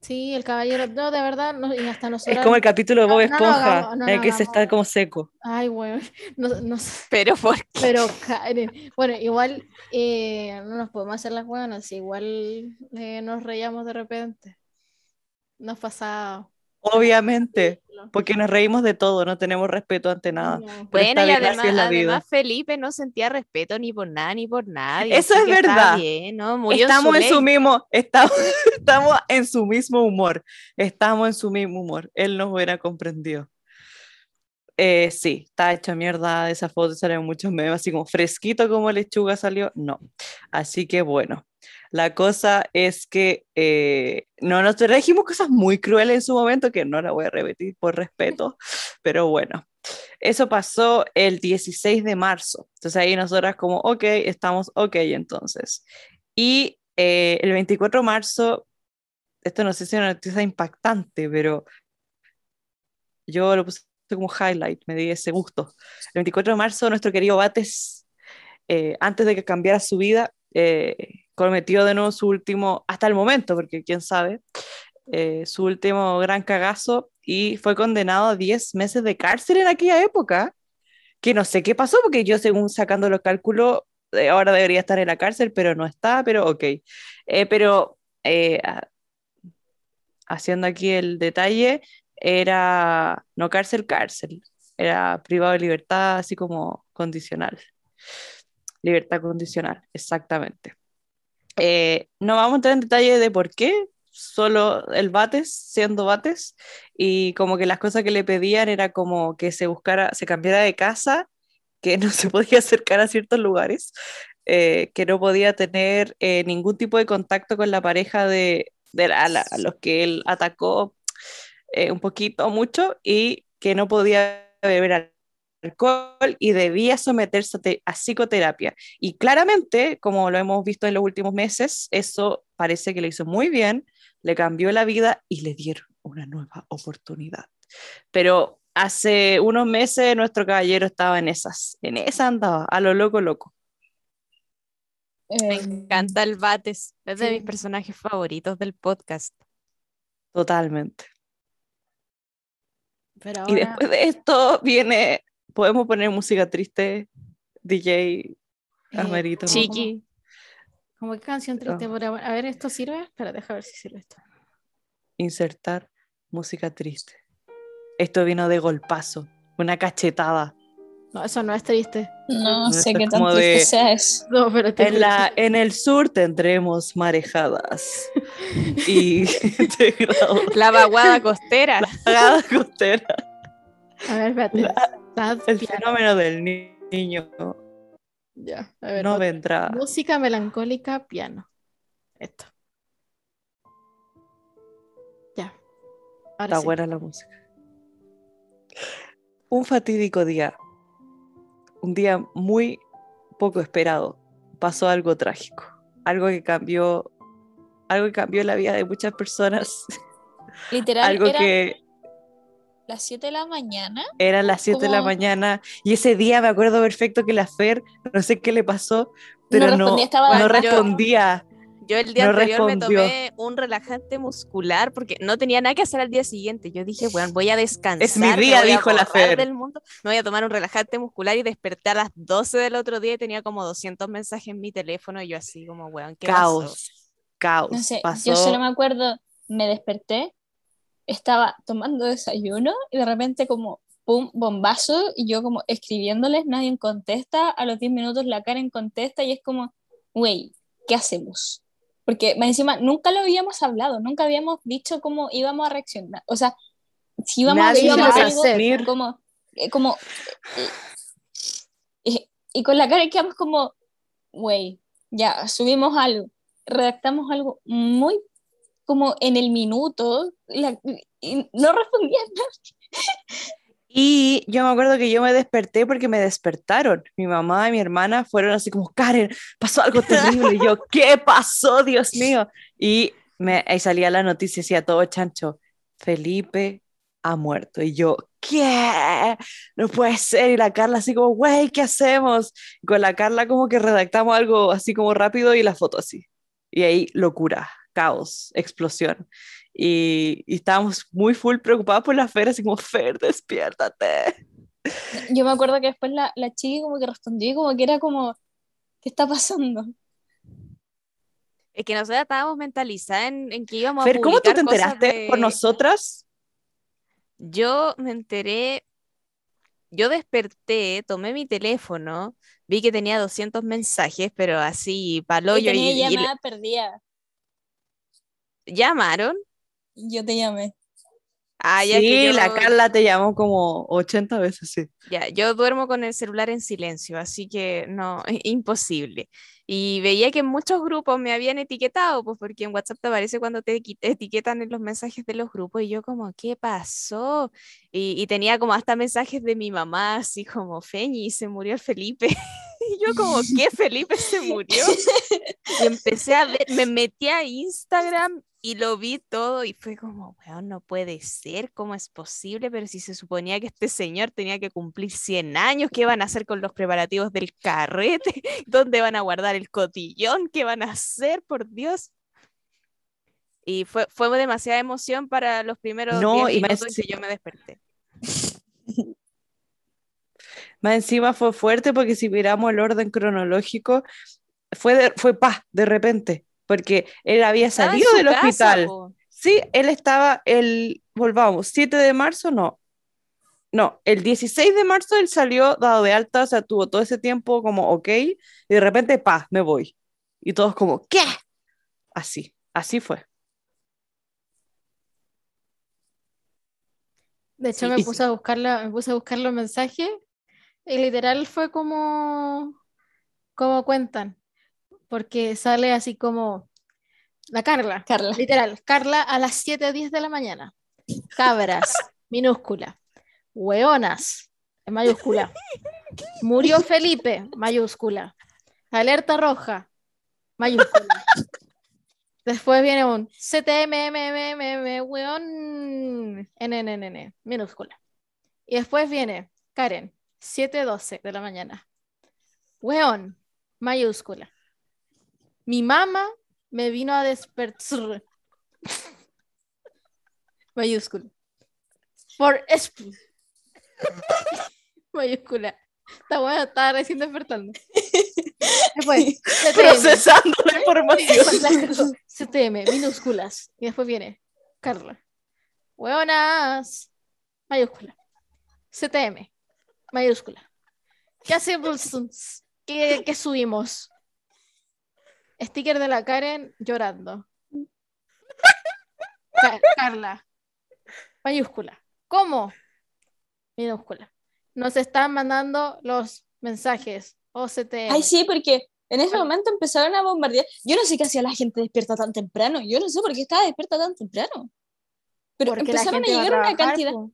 Speaker 2: Sí, el caballero, no, de verdad, no, y hasta nosotros.
Speaker 3: Es como el capítulo de Bob
Speaker 2: No, no, no
Speaker 3: Esponja,
Speaker 2: no,
Speaker 3: en el
Speaker 2: no
Speaker 3: que se está como seco.
Speaker 2: Ay, bueno, no,
Speaker 1: Pero ¿por qué?
Speaker 2: pero Karen, bueno, igual eh, no nos podemos hacer las buenas, igual eh, nos reíamos de repente. Nos pasaba.
Speaker 3: Obviamente, porque nos reímos de todo, no tenemos respeto ante nada.
Speaker 2: No.
Speaker 1: Bueno, y además, Felipe no sentía respeto ni por nada ni por nadie.
Speaker 3: Eso es verdad.
Speaker 1: bien, ¿no?
Speaker 3: Estamos en su mismo, estamos, estamos en su mismo humor, estamos en su mismo humor. Él nos hubiera comprendido. Eh, sí, está hecha mierda de esa foto, salieron muchos memes, así como fresquito como lechuga salió, no. Así que bueno, la cosa es que eh, no nos dijimos cosas muy crueles en su momento, que no la voy a repetir por respeto, pero bueno, eso pasó el 16 de marzo. Entonces ahí nosotras como, ok, estamos ok entonces. Y eh, el 24 de marzo, esto no sé si es una noticia impactante, pero yo lo puse como highlight, me di ese gusto. El 24 de marzo, nuestro querido Bates, eh, antes de que cambiara su vida, cometió de nuevo su último, hasta el momento, porque quién sabe, eh, su último gran cagazo y fue condenado a 10 meses de cárcel en aquella época, que no sé qué pasó, porque yo según sacando los cálculos, eh, ahora debería estar en la cárcel, pero no está, pero ok. Eh, pero eh, haciendo aquí el detalle, era no cárcel, cárcel, era privado de libertad, así como condicional. Libertad condicional, exactamente. Eh, no vamos a entrar en detalle de por qué, solo el Bates siendo Bates, y como que las cosas que le pedían era como que se buscara, se cambiara de casa, que no se podía acercar a ciertos lugares, eh, que no podía tener eh, ningún tipo de contacto con la pareja de, de a, los que él atacó eh, un poquito mucho, y que no podía beber alcohol y debía someterse a, te- a psicoterapia. Y claramente, como lo hemos visto en los últimos meses, eso parece que le hizo muy bien, le cambió la vida y le dieron una nueva oportunidad. Pero hace unos meses nuestro caballero estaba en esas, en esa andaba, a lo loco, loco.
Speaker 1: Me
Speaker 5: Eh,
Speaker 1: encanta el Bates. Es de mis personajes favoritos del podcast.
Speaker 3: Totalmente.
Speaker 2: Pero
Speaker 3: Y después de esto viene, podemos poner música triste, DJ
Speaker 2: eh,
Speaker 3: Amerito.
Speaker 2: como-
Speaker 1: Chiqui.
Speaker 2: como- qué canción triste. Por ahora? A ver, ¿esto sirve? Espera, deja ver si sirve esto.
Speaker 3: insertar música triste. Esto vino de golpazo, una cachetada.
Speaker 2: No, eso no es triste.
Speaker 5: no sé qué tan triste
Speaker 3: de-
Speaker 5: sea eso.
Speaker 2: No, pero
Speaker 3: En, la, en el sur tendremos marejadas y
Speaker 1: La vaguada costera.
Speaker 3: Cagada costera.
Speaker 2: A ver, espérate. Sad
Speaker 3: El
Speaker 2: piano.
Speaker 3: fenómeno del ni- niño
Speaker 2: Ya, a ver.
Speaker 3: no
Speaker 2: otra.
Speaker 3: vendrá.
Speaker 2: Música melancólica, piano. Esto. Ya. Ahora
Speaker 3: Está
Speaker 2: sí.
Speaker 3: buena la música. Un fatídico día, un día muy poco esperado, pasó algo trágico, algo que cambió, algo que cambió la vida de muchas personas,
Speaker 5: Literal,
Speaker 3: algo
Speaker 5: era
Speaker 3: que
Speaker 5: las 7 de la mañana.
Speaker 3: eran las 7 de la mañana y ese día me acuerdo perfecto que la Fer, no sé qué le pasó, pero no,
Speaker 5: respondía, estaba
Speaker 3: no respondía.
Speaker 1: Yo el día
Speaker 3: No
Speaker 1: anterior
Speaker 3: respondió.
Speaker 1: me tomé un relajante muscular porque no tenía nada que hacer al día siguiente. Yo dije, bueno, voy a descansar.
Speaker 3: Es mi día, dijo la Fer.
Speaker 1: del mundo, me voy a tomar un relajante muscular y desperté a las 12 del otro día y tenía como 200 mensajes en mi teléfono y yo así como, weón, ¿qué pasó?
Speaker 3: Caos, caos.
Speaker 5: No sé,
Speaker 3: pasó.
Speaker 5: yo solo me acuerdo, me desperté, estaba tomando desayuno y de repente como, pum, bombazo, y yo como escribiéndoles, nadie contesta, a los 10 minutos la Karen contesta y es como, wey, ¿qué hacemos? Porque encima nunca lo habíamos hablado, nunca habíamos dicho cómo íbamos a reaccionar. O sea, si íbamos
Speaker 3: Nadie
Speaker 5: a
Speaker 2: íbamos a
Speaker 5: algo,
Speaker 2: hacer.
Speaker 5: como, eh, como, eh, y, y con la Karen quedamos como, wey, ya, subimos algo, redactamos algo muy como en el minuto la- y no respondía nada.
Speaker 3: Y yo me acuerdo que yo me desperté porque me despertaron. Mi mamá y mi hermana fueron así como, Karen, pasó algo terrible. Y yo, ¿qué pasó, Dios mío? Y me, ahí salía la noticia, decía todo chancho, Felipe ha muerto. Y yo, ¿qué? No puede ser. Y la Carla así como, güey, ¿qué hacemos? Y con la Carla como que redactamos algo así como rápido y la foto así. Y ahí locura, caos, explosión. Y, y estábamos muy full preocupados por la Fer, así como, Fer, despiértate.
Speaker 5: Yo me acuerdo que después la, la chica como que respondió y como que era como, ¿qué está pasando?
Speaker 1: Es que nosotros estábamos mentalizadas en, en que íbamos
Speaker 3: Fer,
Speaker 1: a
Speaker 3: ¿cómo tú
Speaker 1: publicar
Speaker 3: te enteraste por
Speaker 1: de-
Speaker 3: nosotras?
Speaker 1: Yo me enteré, yo desperté, tomé mi teléfono, vi que tenía 200 mensajes, pero así,
Speaker 5: Y
Speaker 1: paloyo, y,
Speaker 5: tenía
Speaker 1: y-
Speaker 5: llamada perdida.
Speaker 1: Llamaron.
Speaker 5: Yo te llamé.
Speaker 1: Ah, ya que
Speaker 3: sí,
Speaker 1: yo,
Speaker 3: la Carla te llamó como 80 veces, sí.
Speaker 1: ya, yo duermo con el celular en silencio, así que no, es imposible. Y veía que en muchos grupos me habían etiquetado, pues porque en WhatsApp te aparece cuando te etiquetan en los mensajes de los grupos, y yo como, ¿qué pasó? Y, y tenía como hasta mensajes de mi mamá, así como, Feñi, se murió el Felipe. Y yo como, ¿qué Felipe se murió? Y empecé a ver, me metí a Instagram y lo vi todo y fue como, weón, no puede ser, ¿cómo es posible? Pero si se suponía que este señor tenía que cumplir 100 años, ¿qué van a hacer con los preparativos del carrete? ¿Dónde van a guardar el cotillón? ¿Qué van a hacer, por Dios? Y fue, fue demasiada emoción para los primeros
Speaker 3: No,
Speaker 1: 10
Speaker 3: y
Speaker 1: que yo me desperté.
Speaker 3: Más encima fue fuerte porque si miramos el orden cronológico, fue, de, fue paz, de repente, porque él había
Speaker 1: en
Speaker 3: salido del
Speaker 1: casa,
Speaker 3: hospital.
Speaker 1: po.
Speaker 3: Sí, él estaba el, volvamos, 7 de marzo, no. No, el 16 de marzo él salió dado de alta, o sea, tuvo todo ese tiempo como, ok, y de repente, pa, me voy. Y todos como, ¿qué? Así, así fue.
Speaker 2: De hecho,
Speaker 3: Sí,
Speaker 2: me puse a buscar la- me puse a buscar los mensajes y literal fue como, como cuentan, porque sale así como la Carla,
Speaker 5: Carla.
Speaker 2: literal, Carla a las 7 o 10 de la mañana, cabras, minúscula, hueonas, en mayúscula. Murió Felipe, mayúscula. Alerta roja, mayúscula. Después viene un CTMMMM, weón, NNNN, minúscula. Y después viene Karen, 7.12 de la mañana. Weón, mayúscula. Mi mamá me vino a despertar. mayúscula. Por esp. mayúscula. Está bueno, está recién despertando. Después, CTM.
Speaker 3: Procesando la información.
Speaker 2: CTM, minúsculas. Y después viene Carla. Hueonas. Mayúscula. CTM. Mayúscula. ¿Qué hacemos? ¿Qué, qué subimos? Sticker de la Karen llorando. Ca- Carla. Mayúscula. ¿Cómo? Minúscula. Nos están mandando los mensajes. OCTM.
Speaker 5: Ay, sí, porque en ese momento empezaron a bombardear. Yo no sé qué hacía la gente despierta tan temprano. Yo no sé por qué estaba despierta tan temprano. Pero
Speaker 2: Porque
Speaker 5: empezaron a
Speaker 2: gente va a
Speaker 5: llegar una
Speaker 2: trabajar,
Speaker 5: cantidad.
Speaker 2: po.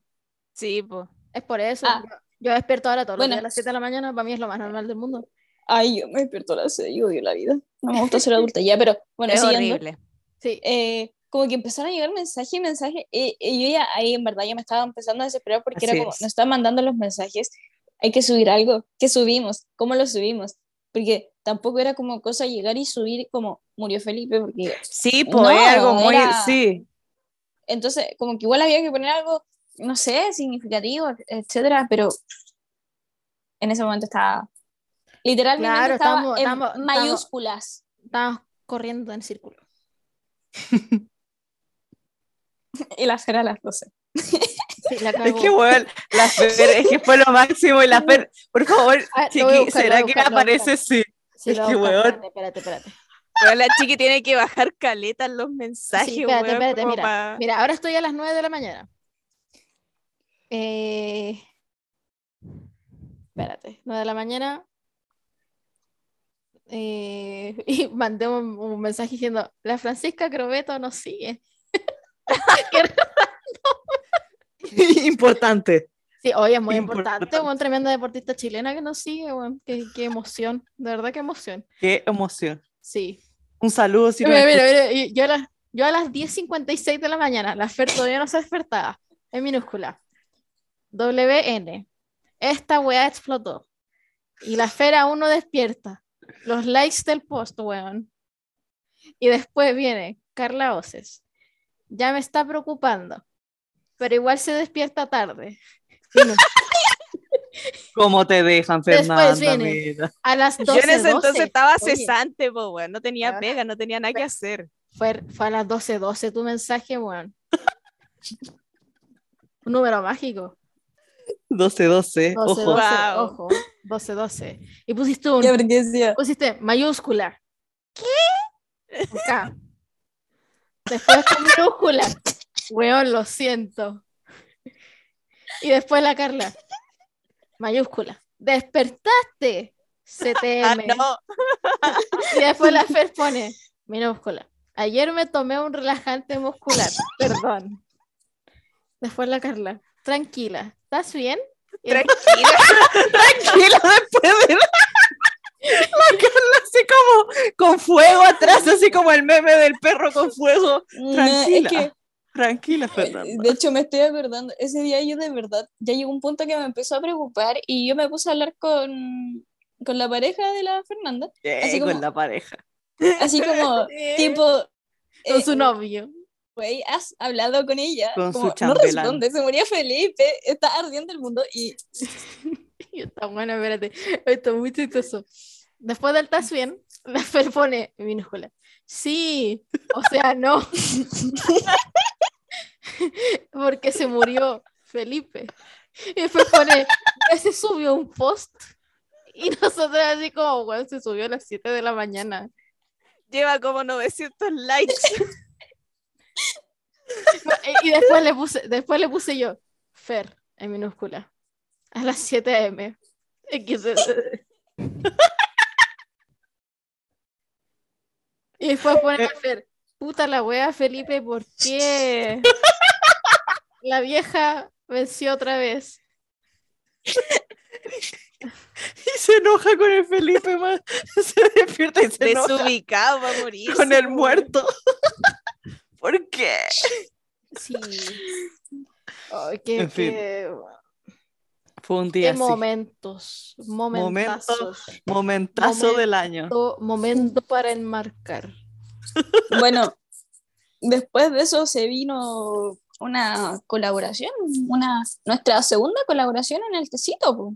Speaker 1: Sí, pues.
Speaker 2: Es por eso.
Speaker 5: Ah.
Speaker 2: Yo, despierto ahora todos los
Speaker 5: Bueno.
Speaker 2: días a las 7 de la mañana. Para mí es lo más normal del mundo.
Speaker 5: Ay, yo me despierto a las seis, yo odio la vida. No me gusta ser adulta ya, pero bueno,
Speaker 1: Es
Speaker 5: siguiendo.
Speaker 1: horrible.
Speaker 2: Sí.
Speaker 5: eh, como que empezaron a llegar mensajes y mensajes, y, y yo ya ahí en verdad ya me estaba empezando a desesperar porque
Speaker 3: Así
Speaker 5: era como,
Speaker 3: es.
Speaker 5: nos están mandando los mensajes, hay que subir algo, ¿qué subimos? ¿Cómo lo subimos? Porque tampoco era como cosa llegar y subir como murió Felipe, porque
Speaker 3: Sí, pues
Speaker 5: No,
Speaker 3: algo muy.
Speaker 5: era-
Speaker 3: Sí.
Speaker 5: entonces como que igual había que poner algo, no sé, significativo, etcétera, pero en ese momento estaba, literalmente
Speaker 2: Claro,
Speaker 5: estaba
Speaker 2: estamos-
Speaker 5: en
Speaker 2: estamos- estamos-
Speaker 5: mayúsculas.
Speaker 2: Estábamos corriendo en círculo.
Speaker 5: Y la Fer a las 12.
Speaker 2: Sí, la
Speaker 3: Es que, bueno, la Fer, es que fue lo máximo. Y la Fer, por favor,
Speaker 2: Ah,
Speaker 3: chiqui,
Speaker 2: buscar,
Speaker 3: ¿será que
Speaker 2: buscar, a
Speaker 3: aparece? Sí.
Speaker 2: Sí,
Speaker 3: es que, weón.
Speaker 2: Espérate, espérate, espérate.
Speaker 1: Pero la chiqui tiene que bajar caleta en los mensajes,
Speaker 2: Sí, espérate,
Speaker 1: weón,
Speaker 2: espérate, mira. Mira, ahora estoy a las 9 de la mañana. Eh, Espérate, 9 de la mañana. Eh, y mandé un, un mensaje diciendo, la Francisca Crobeto nos sigue.
Speaker 3: Importante.
Speaker 2: Sí, oye, es muy
Speaker 3: Importante.
Speaker 2: importante, una tremenda deportista chilena que nos sigue. Qué, qué emoción, de verdad qué emoción.
Speaker 3: Qué emoción.
Speaker 2: Sí.
Speaker 3: Un saludo. Si
Speaker 2: mira, mira, yo, a las, yo a las 10.56 de la mañana, la Fer todavía no se despertaba, en minúscula. WN. Esta weá explotó. Y la Fer aún no despierta. Los likes del post, weón. Y después viene Carla Oces. Ya me está preocupando. Pero igual se despierta tarde. Minúscula.
Speaker 3: ¿Cómo te dejan,
Speaker 2: Después
Speaker 3: Fernanda?
Speaker 2: viene. A las 12.
Speaker 1: Yo en ese entonces
Speaker 2: 12.
Speaker 1: estaba
Speaker 2: Oye,
Speaker 1: cesante, po, weón. No tenía pega, no tenía nada que hacer.
Speaker 2: Fue, fue a las 12, 12 tu mensaje, weón. Un número mágico.
Speaker 3: 12, 12.
Speaker 2: 12,
Speaker 3: Ojo.
Speaker 2: 12,
Speaker 1: Wow.
Speaker 2: ojo. 12, 12. Y pusiste un,
Speaker 5: decía,
Speaker 2: pusiste mayúscula. ¿Qué? Acá. Después con minúscula. Weón, lo siento. Y después la Carla. Mayúscula. Despertaste.
Speaker 1: Ah,
Speaker 2: CTM.
Speaker 1: no.
Speaker 2: Y después la Fer pone minúscula. Ayer me tomé un relajante muscular. Perdón. Después la Carla. Tranquila. ¿Estás bien? Después-
Speaker 1: Tranquila.
Speaker 3: Tranquilo, después de la... la Carla así como con fuego atrás, así como el meme del perro con fuego.
Speaker 5: "No,
Speaker 3: Tranquila.
Speaker 5: es que
Speaker 3: Tranquila,
Speaker 5: Eh,
Speaker 3: Fernanda.
Speaker 5: De hecho, me estoy acordando, ese día yo de verdad, ya llegó un punto que me empezó a preocupar y yo me puse a hablar con, con la pareja de la Fernanda, así
Speaker 3: Eh, con la pareja.
Speaker 5: así como, tipo,
Speaker 2: con
Speaker 5: eh,
Speaker 2: su novio.
Speaker 5: Güey, has hablado con ella,
Speaker 3: Con su
Speaker 5: como, no
Speaker 3: chambelán.
Speaker 5: responde, se murió Felipe, está ardiendo el mundo y
Speaker 2: Y está bueno, espérate. Esto es muy chistoso. Después del estás bien, la Fer pone minúscula. Sí, o sea, no. Porque se murió Felipe. Y después pone, ya se subió un post. Y nosotros así como, bueno, se subió a las 7 de la mañana.
Speaker 1: Lleva como 900 likes.
Speaker 2: Y después le puse, después le puse yo, Fer, en minúscula. A las 7 am. Y después pone Fer, puta la wea, Felipe, ¿por qué? La vieja venció otra vez.
Speaker 3: Y se enoja con el Felipe, más. Se despierta y se enoja
Speaker 1: Desubicado va a morir.
Speaker 3: con el muerto. ¿Por qué?
Speaker 2: Sí. Ay, qué,
Speaker 3: En fin.
Speaker 2: qué-
Speaker 3: Fue un
Speaker 2: qué
Speaker 3: día así.
Speaker 2: momentos, momentazos.
Speaker 3: Momentazo
Speaker 2: Momento.
Speaker 3: del año.
Speaker 2: Momento, para enmarcar.
Speaker 5: Bueno, después de eso se vino una colaboración, una, nuestra segunda colaboración en el tecito.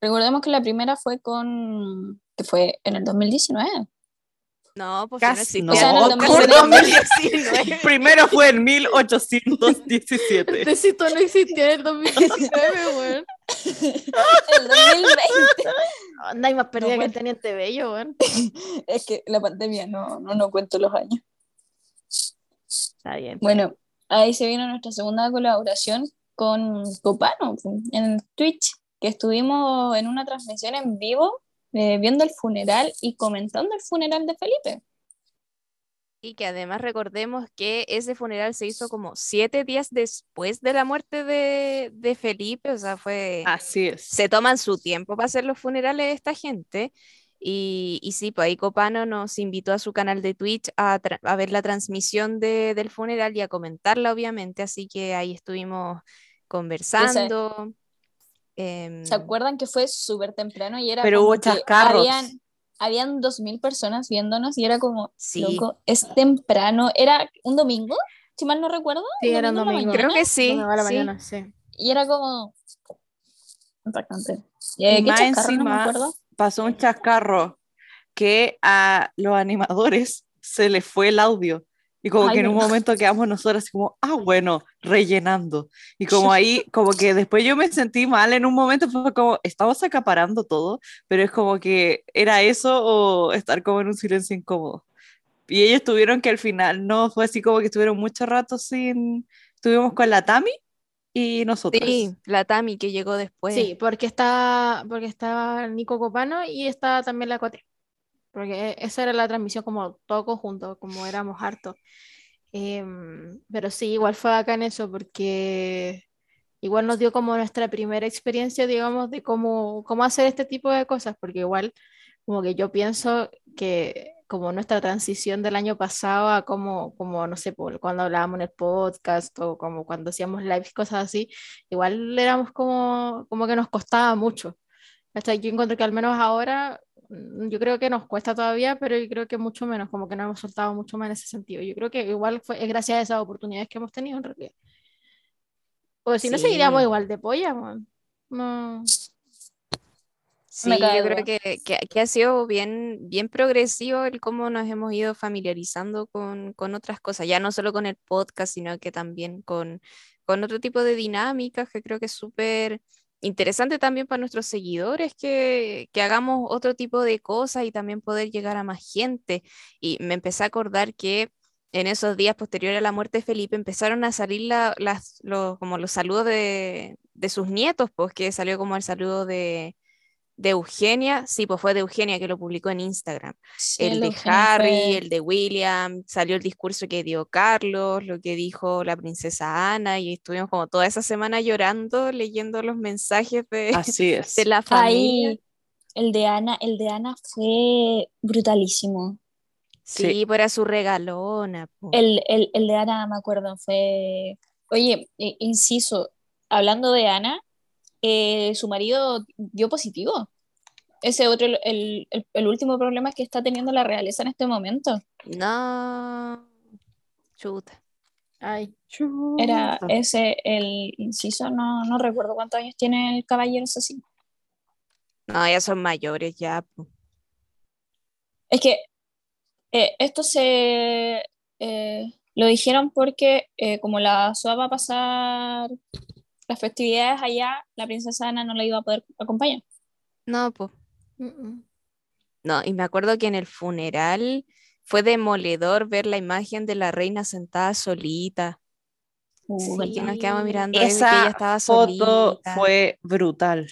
Speaker 5: Recordemos que la primera fue con, que fue en el 2019.
Speaker 1: No, pues si no
Speaker 3: Casi
Speaker 1: existía
Speaker 3: no.
Speaker 5: O sea, en el
Speaker 1: el
Speaker 5: 2019.
Speaker 3: Primero fue en 1817.
Speaker 2: Tecito no existía en el 2019, weón.
Speaker 5: El 2020.
Speaker 2: Anda, hay más perdida
Speaker 5: No,
Speaker 2: que el Teniente Bello, weón.
Speaker 5: Es que la pandemia no, no, no cuento los años.
Speaker 2: Está bien.
Speaker 5: Bueno, ahí se vino nuestra segunda colaboración con Copano en Twitch, que estuvimos en una transmisión en vivo eh, viendo el funeral y comentando el funeral de Felipe.
Speaker 1: Y que además recordemos que ese funeral se hizo como siete días después de la muerte de, de Felipe, o sea, fue...
Speaker 3: Así es.
Speaker 1: Se toman su tiempo para hacer los funerales de esta gente. Y, y sí, pues ahí Copano nos invitó a su canal de Twitch a, ver la transmisión de- del funeral y a comentarla, obviamente. Así que ahí estuvimos conversando. Em,
Speaker 5: ¿Se acuerdan que fue súper temprano y era
Speaker 3: Pero hubo chascarros.
Speaker 5: Habían, habían 2.000 personas viéndonos y era como,
Speaker 1: Sí.
Speaker 5: loco, es temprano. Era un domingo, si mal no recuerdo.
Speaker 2: Sí, era un domingo.
Speaker 1: Creo que sí.
Speaker 2: Bueno, a la
Speaker 1: sí.
Speaker 2: mañana, sí.
Speaker 5: Y era como... Impactante. Eh,
Speaker 3: Y
Speaker 5: ¿Qué
Speaker 3: más
Speaker 5: chascarro? No me
Speaker 3: encima,
Speaker 5: acuerdo.
Speaker 3: Pasó un chascarro que a los animadores se les fue el audio. Y como
Speaker 5: Ay,
Speaker 3: que en un momento quedamos nosotros así como, ah, bueno, rellenando. Y como ahí, como que después yo me sentí mal en un momento, fue como, estamos acaparando todo, pero es como que era eso o estar como en un silencio incómodo. Y ellos tuvieron que al final, no, fue así como que estuvieron mucho rato sin, estuvimos con la Tami y nosotros.
Speaker 1: Sí, la Tami que llegó después.
Speaker 2: Sí, porque está, porque estaba Nico Copano y estaba también la Cote. Porque e, esa era la transmisión como todo conjunto, como éramos hartos. Em, pero sí, igual fue bacán eso, porque igual nos dio como nuestra primera experiencia, digamos, de cómo, cómo hacer este tipo de cosas, porque igual como que yo pienso que como nuestra transición del año pasado a como, como no sé, cuando hablábamos en el podcast o como cuando hacíamos lives, cosas así, igual éramos como, como que nos costaba mucho. Hasta yo encuentro que al menos ahora, yo creo que nos cuesta todavía, pero yo creo que mucho menos, como que nos hemos soltado mucho más en ese sentido. Yo creo que igual fue, es gracias a esas oportunidades que hemos tenido en realidad. Porque si no,
Speaker 1: Sí.
Speaker 2: seguiríamos igual de polla, man. No.
Speaker 1: Sí, yo creo que, que- que ha sido bien, bien progresivo el cómo nos hemos ido familiarizando con, con otras cosas, ya no solo con el podcast, sino que también con, con otro tipo de dinámicas que creo que es súper interesante también para nuestros seguidores que, hagamos otro tipo de cosas y también poder llegar a más gente. Y me empecé a acordar que en esos días posteriores a la muerte de Felipe empezaron a salir la- las, los, como los saludos de, de sus nietos, pues que salió como el saludo de de Eugenia, sí, pues fue de Eugenia que lo publicó en Instagram.
Speaker 5: Sí,
Speaker 1: el de
Speaker 5: Eugenia
Speaker 1: Harry,
Speaker 5: fue-
Speaker 1: el de William, salió el discurso que dio Carlos, lo que dijo la princesa Ana, y estuvimos como toda esa semana llorando, leyendo los mensajes de,
Speaker 3: Así es.
Speaker 1: de la familia.
Speaker 5: Ahí, el de Ana, el de Ana fue brutalísimo.
Speaker 1: Sí,
Speaker 3: Sí.
Speaker 1: pues era su regalona.
Speaker 5: El, el, el de Ana, me acuerdo, fue... Oye, inciso, hablando de Ana, eh, su marido dio positivo. Ese otro, el, el, el último problema que está teniendo la realeza en este momento.
Speaker 1: No, chuta.
Speaker 2: Ay,
Speaker 5: Era ese el inciso, no, no recuerdo cuántos años tiene el caballero asesino.
Speaker 1: No, ya son mayores ya.
Speaker 5: Es que eh, esto se eh, lo dijeron porque eh, como la SOA va a pasar las festividades allá, la princesa Ana no la iba a poder acompañar.
Speaker 1: No, pues. No, y me acuerdo que en el funeral fue demoledor ver la imagen de la reina sentada solita.
Speaker 5: Uh,
Speaker 1: Sí, que nos
Speaker 2: Sí.
Speaker 1: quedamos mirando desde que ella
Speaker 3: Esa
Speaker 1: estaba
Speaker 3: foto
Speaker 1: solita.
Speaker 3: fue brutal.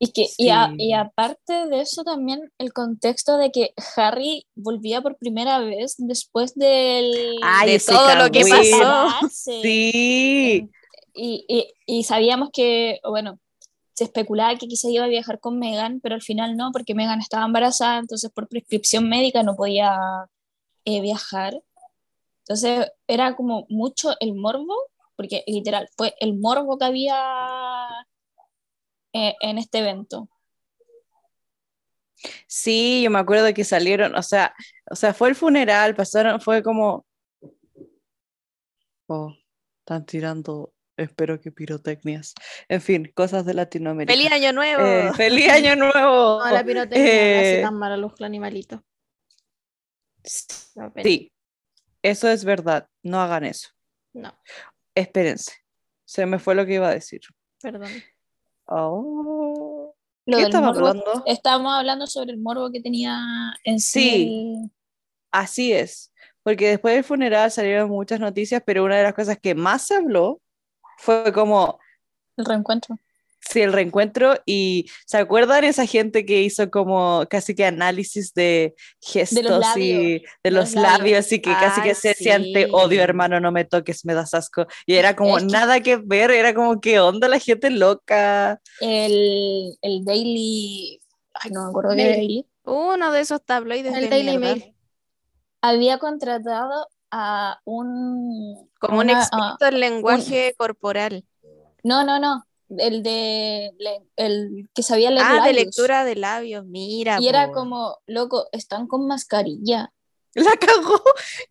Speaker 5: Y, que, y, a-
Speaker 3: Sí.
Speaker 5: y aparte de eso también el contexto de que Harry volvía por primera vez después del...
Speaker 3: Ay,
Speaker 1: de todo lo que pasó.
Speaker 3: Sí.
Speaker 5: Y, y, sabíamos que, bueno, se especulaba que quizá iba a viajar con Megan, pero al final no, porque Megan estaba embarazada, entonces por prescripción médica no podía eh, viajar. Entonces era como mucho el morbo, porque literal fue el morbo que había eh, en este evento.
Speaker 3: Sí, yo me acuerdo que salieron, o sea, o sea, fue el funeral, pasaron, fue como, oh, están tirando, espero que pirotecnias. En fin, cosas de Latinoamérica.
Speaker 1: ¡Feliz Año Nuevo!
Speaker 3: Eh, ¡Feliz Año Nuevo!
Speaker 2: No, la pirotecnia no hace
Speaker 3: Eh,
Speaker 2: tan mal a los animalitos. No,
Speaker 3: Sí, eso es verdad, no hagan eso.
Speaker 2: No,
Speaker 3: Espérense, se me fue lo que iba a decir.
Speaker 2: perdón.
Speaker 3: Oh,
Speaker 5: Lo
Speaker 3: ¿Qué estaba
Speaker 5: morbo-
Speaker 3: hablando?
Speaker 5: Estábamos hablando sobre el morbo que tenía en sí.
Speaker 3: Sí.
Speaker 5: el-
Speaker 3: Así es, porque después del funeral salieron muchas noticias, pero una de las cosas que más se habló fue como
Speaker 5: el reencuentro.
Speaker 3: Sí, el reencuentro y ¿se acuerdan esa gente que hizo como casi que análisis de gestos
Speaker 5: labios,
Speaker 3: y de
Speaker 5: de
Speaker 3: los
Speaker 5: los labios.
Speaker 3: labios y que casi que se siente
Speaker 1: sí.
Speaker 3: odio hermano, no me toques, me das asco? Y era como
Speaker 5: Es que-
Speaker 3: nada que ver, era como qué onda la gente loca.
Speaker 5: El, el Daily. Ay, no me acuerdo qué
Speaker 2: Daily.
Speaker 5: Daily.
Speaker 1: Uno de esos tabloides
Speaker 2: El
Speaker 1: de
Speaker 2: Daily
Speaker 1: mierda.
Speaker 2: Mail.
Speaker 5: Había contratado a un.
Speaker 1: Como un experto en lenguaje corporal.
Speaker 5: No, no, no. El de. le- El que sabía leer
Speaker 1: Ah, de lectura de labios, mira.
Speaker 5: Y era
Speaker 1: po.
Speaker 5: como, loco, están con mascarilla.
Speaker 3: La cagó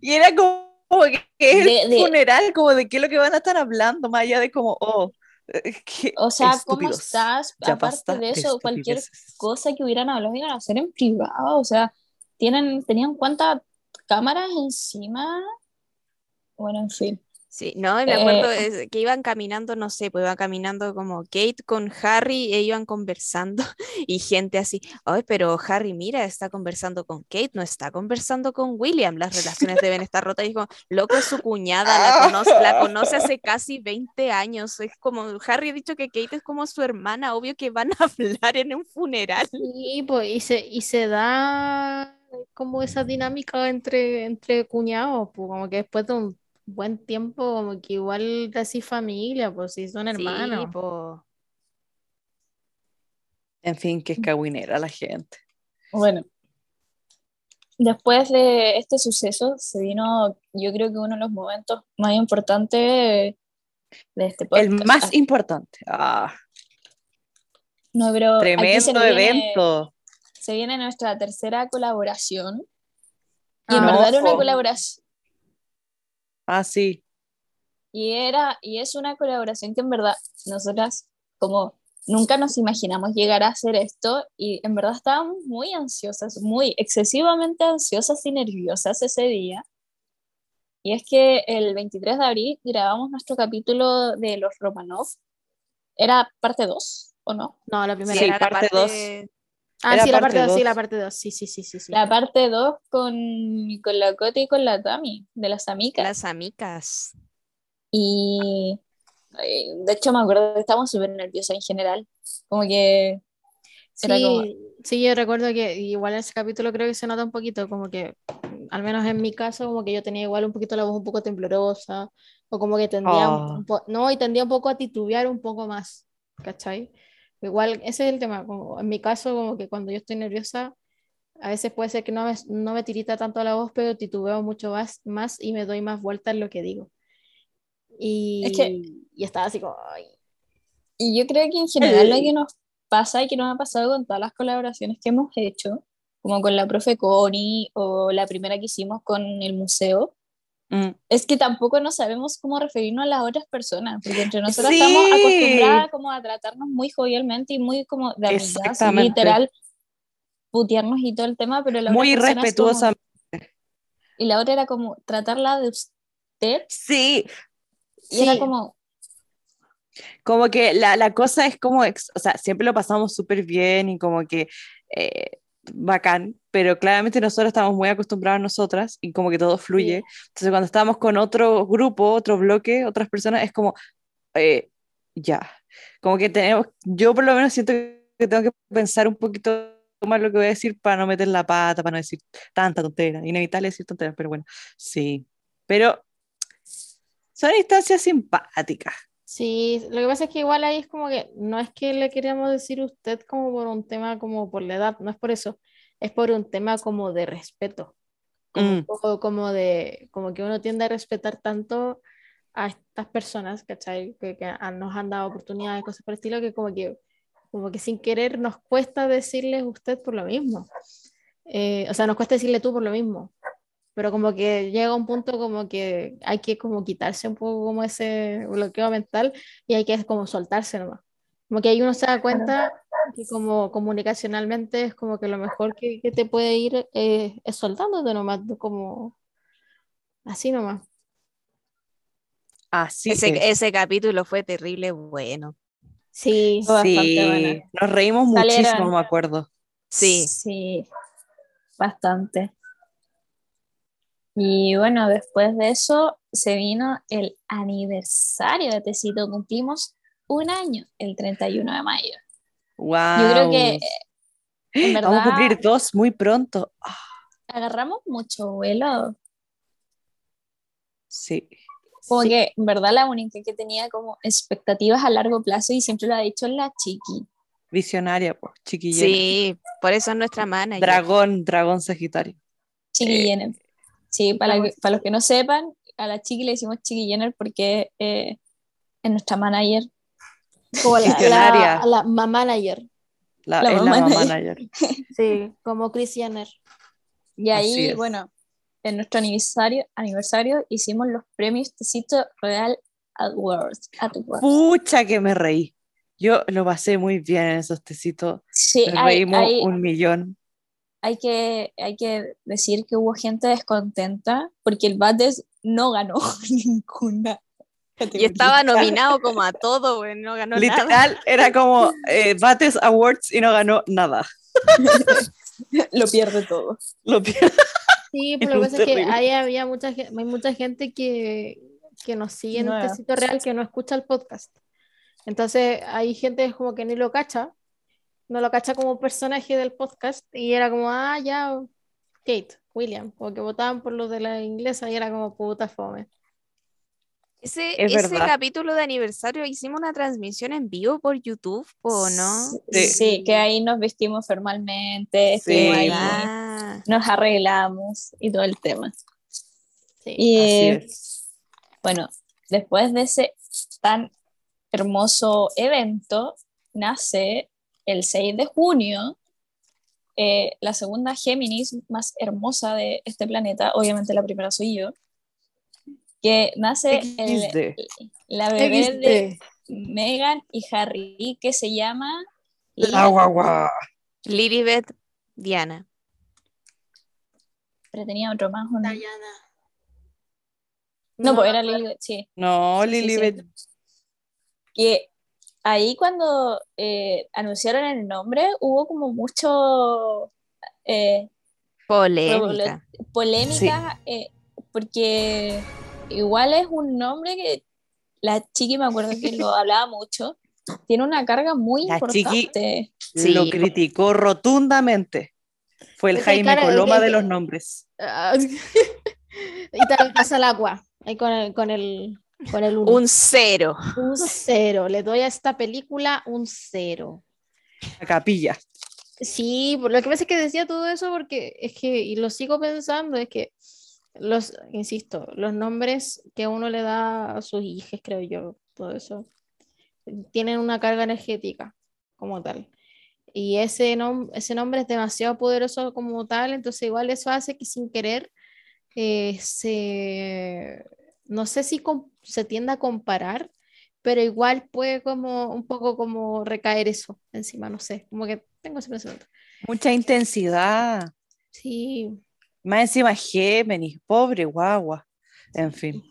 Speaker 3: y era como que es
Speaker 5: De- de-
Speaker 3: funeral, como de qué es lo que van a estar hablando, más allá de como, oh, eh, qué
Speaker 5: O sea, ¿cómo estás?
Speaker 3: Ya
Speaker 5: Aparte de eso, cualquier cosa que hubieran hablado iban a hacer en privado. O sea, tienen, tenían cuántas cámaras encima. Bueno, en fin.
Speaker 1: Sí, no, y me acuerdo
Speaker 5: Eh,
Speaker 1: es que iban caminando, no sé, pues iban caminando como Kate con Harry e iban conversando y gente así, ay, pero Harry, mira, está conversando con Kate, no está conversando con William, las relaciones deben estar rotas. Y como, loco, es su cuñada, la conoce, la conoce hace casi 20 años. Es como, Harry ha dicho que Kate es como su hermana, obvio que van a hablar en un funeral.
Speaker 2: Y, pues, y, se, y se da como esa dinámica entre, entre cuñados, pues como que después de un buen tiempo, como que igual así familia, pues si son hermanos.
Speaker 1: Sí.
Speaker 3: En fin, que es cagüinera la gente.
Speaker 5: Bueno. Después de este suceso se vino, yo creo que uno de los momentos más importantes de este podcast.
Speaker 3: El más
Speaker 5: Ah,
Speaker 3: importante. Ah,
Speaker 5: no, pero aquí se
Speaker 3: tremendo evento.
Speaker 5: Se viene nuestra tercera colaboración. Y
Speaker 2: Ah,
Speaker 5: en verdad era una colaboración.
Speaker 3: Ah, sí.
Speaker 5: Y era, y es una colaboración que en verdad nosotras como nunca nos imaginamos llegar a hacer esto y en verdad estábamos muy ansiosas, muy excesivamente ansiosas y nerviosas ese día. Y es que el 23 de abril grabamos nuestro capítulo de los Romanov. ¿Era parte 2 o no?
Speaker 2: No, la primera.
Speaker 3: Sí,
Speaker 1: Era
Speaker 3: parte dos.
Speaker 2: Ah,
Speaker 3: era
Speaker 2: sí, la
Speaker 3: parte
Speaker 2: parte 2, sí, la parte 2, sí, sí, sí, sí, sí.
Speaker 5: La parte 2 con, con la Cote y con la Tami, de las amigas.
Speaker 1: Las amicas.
Speaker 5: Y de hecho me acuerdo que estábamos súper nerviosas en general. Como que
Speaker 2: Sí,
Speaker 5: como-
Speaker 2: sí, yo recuerdo que igual en ese capítulo creo que se nota un poquito, como que, al menos en mi caso, como que yo tenía igual un poquito la voz un poco temblorosa, o como que tendía, un-
Speaker 3: Ah.
Speaker 2: un po- no, y tendía un poco a titubear un poco más, ¿cachai? Igual, ese es el tema, como en mi caso, como que cuando yo estoy nerviosa, a veces puede ser que no me, no me tirita tanto la voz, pero titubeo mucho más, más y me doy más vuelta en lo que digo. Y,
Speaker 5: Es que-
Speaker 2: y estaba así como, ay,
Speaker 5: Y yo creo que en general lo que nos pasa y que nos ha pasado con todas las colaboraciones que hemos hecho, como con la profe Connie o la primera que hicimos con el museo. Es que tampoco no sabemos cómo referirnos a las otras personas, porque entre nosotras
Speaker 3: Sí.
Speaker 5: estamos acostumbradas como a tratarnos muy jovialmente y muy como de
Speaker 3: Exactamente.
Speaker 5: literal, putearnos y todo el tema, pero la
Speaker 3: Muy
Speaker 5: persona es como-
Speaker 3: respetuosa.
Speaker 5: y la otra era como tratarla de usted
Speaker 3: Sí,
Speaker 5: y era como
Speaker 3: como que la, la cosa es como, o sea, siempre lo pasamos súper bien y como que eh, bacán, pero claramente nosotros estamos muy acostumbrados nosotras y como que todo fluye. Entonces cuando estamos con otro grupo, otro bloque, otras personas, es como, eh, ya, como que tenemos, yo por lo menos siento que tengo que pensar un poquito más lo que voy a decir para no meter la pata, para no decir tanta tontera, inevitable decir tonteras, pero bueno, sí, pero son instancias simpáticas.
Speaker 2: Sí, lo que pasa es que igual ahí es como que no es que le queríamos decir a usted como por un tema como por la edad, no es por eso, es por un tema como de respeto, como, un
Speaker 3: Mm.
Speaker 2: poco como de, como que uno tiende a respetar tanto a estas personas, ¿cachai? Que, que a- nos han dado oportunidades, cosas por el estilo, que como que, como que sin querer nos cuesta decirles usted por lo mismo. Eh, o sea, nos cuesta decirle tú por lo mismo. Pero como que llega un punto como que hay que como quitarse un poco como ese bloqueo mental y hay que como soltarse nomás. Como que ahí uno se da cuenta que como comunicacionalmente es como que lo mejor que, que te puede ir eh, es soltándote nomás, como así nomás.
Speaker 3: Así
Speaker 1: ese,
Speaker 3: es.
Speaker 1: ese capítulo fue terrible bueno.
Speaker 2: Sí,
Speaker 5: Fue bastante
Speaker 3: Sí,
Speaker 5: buena.
Speaker 3: nos reímos
Speaker 5: Salieron-
Speaker 3: muchísimo, me acuerdo.
Speaker 1: Sí.
Speaker 5: Sí, bastante. Y bueno, después de eso se vino el aniversario de Tecito. Cumplimos un año, el 31 de mayo.
Speaker 3: Wow.
Speaker 5: Yo creo que en
Speaker 3: Vamos a cumplir dos muy pronto. Ah,
Speaker 5: agarramos mucho vuelo.
Speaker 3: sí.
Speaker 5: Como
Speaker 2: Sí.
Speaker 5: que en verdad la única que tenía como expectativas a largo plazo y siempre lo ha dicho es la chiqui.
Speaker 3: Visionaria, pues, chiquillena.
Speaker 1: Sí, por eso es nuestra manager.
Speaker 3: Dragón, dragón sagitario.
Speaker 5: Chiqui
Speaker 3: Eh.
Speaker 5: Sí, para, que- para los que no sepan, a la chiqui le decimos Chiqui Jenner porque eh, es nuestra manager.
Speaker 2: como la, la, la mamá manager,
Speaker 3: La,
Speaker 5: La
Speaker 3: es
Speaker 5: mamá
Speaker 3: la mamá
Speaker 5: manager.
Speaker 3: manager.
Speaker 2: sí, como Chris Jenner.
Speaker 5: Y ahí, bueno, en nuestro aniversario, aniversario hicimos los premios Tecito Real Awards. Awards.
Speaker 3: Pucha que me reí. Yo lo pasé muy bien en esos tecitos.
Speaker 5: Sí, hay,
Speaker 3: reímos
Speaker 5: hay-
Speaker 3: un millón.
Speaker 5: Hay que, hay que decir que hubo gente descontenta porque el Bates no ganó ninguna.
Speaker 1: Y estaba nominado como a todo, güey, no ganó nada.
Speaker 3: Literal, era como eh, Bates Awards y no ganó nada.
Speaker 5: Lo pierde todo.
Speaker 3: Lo pierde.
Speaker 2: Sí, pero lo que pasa es que ahí había mucha, hay mucha gente que, que nos sigue en
Speaker 5: Nueva.
Speaker 2: Tecito Real que no escucha el podcast. Entonces hay gente como que ni lo cacha, no lo cacha como personaje del podcast y era como, ah, ya, Kate, William, porque votaban por los de la inglesa y era como puta fome.
Speaker 1: Ese,
Speaker 3: Es
Speaker 1: ese capítulo de aniversario hicimos una transmisión en vivo por YouTube, ¿o no?
Speaker 5: Sí,
Speaker 3: Sí.
Speaker 5: que ahí nos vestimos formalmente,
Speaker 3: Sí.
Speaker 5: ahí,
Speaker 1: Ah,
Speaker 5: nos arreglamos y todo el tema.
Speaker 2: Sí.
Speaker 5: Y
Speaker 3: Así
Speaker 5: eh,
Speaker 3: es.
Speaker 5: bueno, después de ese tan hermoso evento, nace el 6 de junio eh, la segunda Géminis más hermosa de este planeta, obviamente la primera soy yo, que nace el- la bebé de
Speaker 2: XD.
Speaker 5: Meghan y Harry, que se llama
Speaker 3: La guagua.
Speaker 1: Lilibet Diana.
Speaker 5: pero tenía otro más. ¿o no?
Speaker 2: Diana.
Speaker 5: No, pues era Lilibet, sí.
Speaker 3: No,
Speaker 5: Sí, sí, sí.
Speaker 3: Lilibet.
Speaker 5: Que ahí cuando eh, anunciaron el nombre hubo como mucho eh,
Speaker 1: Polémica.
Speaker 5: polémica eh, porque igual es un nombre que la chiqui me acuerdo que lo hablaba mucho. Tiene una carga muy
Speaker 3: La chiqui-
Speaker 5: importante.
Speaker 1: Sí.
Speaker 3: Lo criticó rotundamente. Fue el
Speaker 2: Es
Speaker 3: Jaime
Speaker 2: cara,
Speaker 3: Coloma
Speaker 2: es que-
Speaker 3: de los nombres.
Speaker 2: Ah, y también pasa el agua, ahí con el, con el, con el uno.
Speaker 1: Un cero.
Speaker 2: Un cero, le doy a esta película un cero.
Speaker 3: La capilla.
Speaker 2: Sí, por lo que pasa es que decía todo eso porque es que, y lo sigo pensando, es que los, insisto, los nombres que uno le da a sus hijos, creo yo, todo eso, tienen una carga energética como tal. Y ese, nom- ese nombre es demasiado poderoso como tal, entonces igual eso hace que sin querer eh, se, no sé si se tienda a comparar, pero igual puede como un poco como recaer eso encima, no sé, como que tengo ese pensamiento.
Speaker 3: Mucha intensidad.
Speaker 2: Sí,
Speaker 3: Más encima Géminis, pobre guagua. En fin,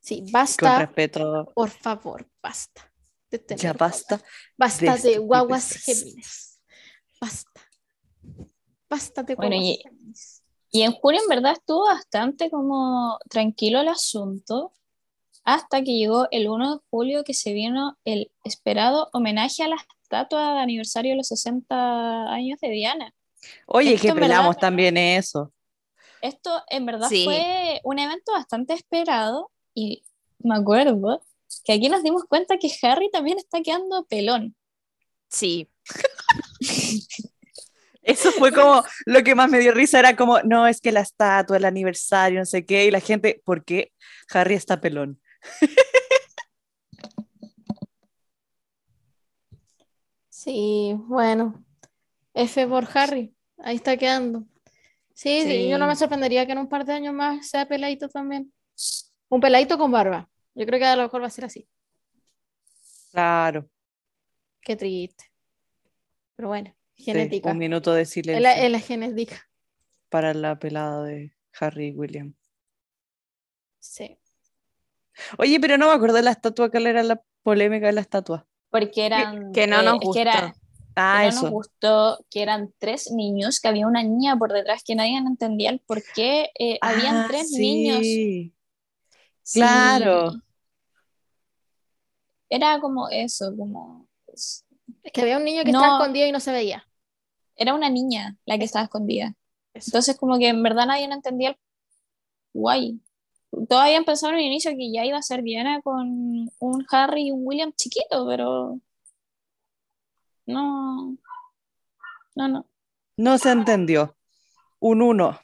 Speaker 2: sí,
Speaker 3: con
Speaker 2: basta,
Speaker 3: respeto.
Speaker 2: por favor, basta. de tener
Speaker 3: Ya basta.
Speaker 2: Basta
Speaker 3: de
Speaker 2: de guaguas. Géminis. Basta. Basta de
Speaker 5: Bueno,
Speaker 2: guaguas
Speaker 5: y-
Speaker 2: Géminis.
Speaker 5: Y en junio en verdad estuvo bastante como tranquilo el asunto, hasta que llegó el 1 de julio que se vino el esperado homenaje a la estatua de aniversario de los 60 años de Diana.
Speaker 3: Oye,
Speaker 5: Esto
Speaker 3: que
Speaker 5: verdad-
Speaker 3: pelamos también eso.
Speaker 5: Esto en verdad
Speaker 1: Sí.
Speaker 5: fue un evento bastante esperado y me acuerdo que aquí nos dimos cuenta que Harry también está quedando pelón.
Speaker 1: Sí,
Speaker 3: Eso fue como lo que más me dio risa, era como, no, es que la estatua, el aniversario, no sé qué, y la gente, ¿por qué Harry está pelón?
Speaker 2: Sí, bueno. F por Harry. Ahí está quedando. Sí, sí, yo no me
Speaker 3: Sí.
Speaker 2: sorprendería que en un par de años más sea peladito también. Un peladito con barba. Yo creo que a lo mejor va a ser así.
Speaker 3: Claro.
Speaker 2: Qué triste. Pero bueno,
Speaker 3: sí,
Speaker 2: genética.
Speaker 3: un minuto de silencio
Speaker 2: la, es la genética.
Speaker 3: para la pelada de Harry y William.
Speaker 2: Sí.
Speaker 3: Oye, pero no me acuerdo de la estatua, ¿cuál era la polémica de la estatua?
Speaker 5: Porque eran.
Speaker 1: que no
Speaker 5: eh,
Speaker 1: nos
Speaker 5: es que era-
Speaker 1: gustó.
Speaker 3: Ah,
Speaker 5: que no nos gustó que eran tres niños, que había una niña por detrás que nadie entendía el por qué eh, habían
Speaker 3: Ah,
Speaker 5: tres niños.
Speaker 3: sí.
Speaker 5: Sí.
Speaker 3: Claro.
Speaker 5: Era como eso, como.
Speaker 2: Es que había un niño que
Speaker 5: No.
Speaker 2: estaba escondido y no se veía.
Speaker 5: Era una niña la que estaba escondida.
Speaker 2: Eso.
Speaker 5: Entonces, como que en verdad nadie no entendía el guay. Todos habían pensado en el inicio que ya iba a ser Diana con un Harry y un William chiquito, pero. No. No, no.
Speaker 3: No se entendió. Un uno.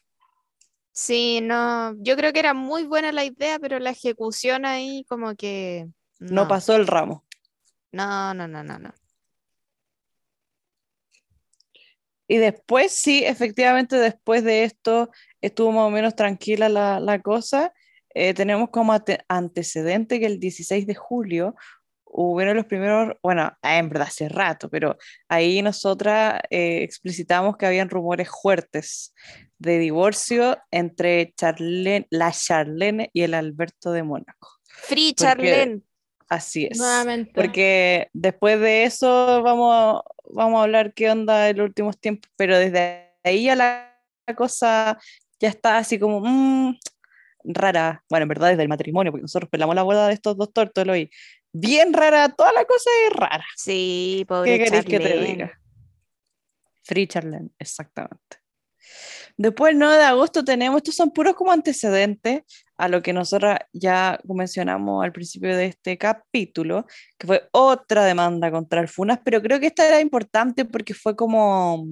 Speaker 1: Sí, no, yo creo que era muy buena la idea, pero la ejecución ahí como que
Speaker 3: No
Speaker 1: no,
Speaker 3: pasó el ramo.
Speaker 1: no, no, no, no, no.
Speaker 3: Y después, sí, efectivamente, después de esto estuvo más o menos tranquila la, la cosa. Eh, tenemos como ante- antecedente que el 16 de julio hubieron los primeros, bueno, ah, en verdad hace rato, pero ahí nosotras eh, explicitamos que habían rumores fuertes de divorcio entre Charlene, la Charlene y el Alberto de Mónaco.
Speaker 1: Free Charlene.
Speaker 3: Así es.
Speaker 2: Nuevamente.
Speaker 3: Porque después de eso vamos a, vamos a hablar qué onda en los últimos tiempos, pero desde ahí ya la, la cosa ya está así como mm, rara. Bueno, en verdad desde el matrimonio, porque nosotros pelamos la boda de estos dos tórtolos y bien rara, toda la cosa es rara.
Speaker 1: Sí, pobre
Speaker 3: ¿Qué queréis que te diga? Free Charlene, exactamente. Después, el 9 de agosto tenemos, estos son puros como antecedentes a lo que nosotros ya mencionamos al principio de este capítulo, que fue otra demanda contra el FUNAS, pero creo que esta era importante porque fue como,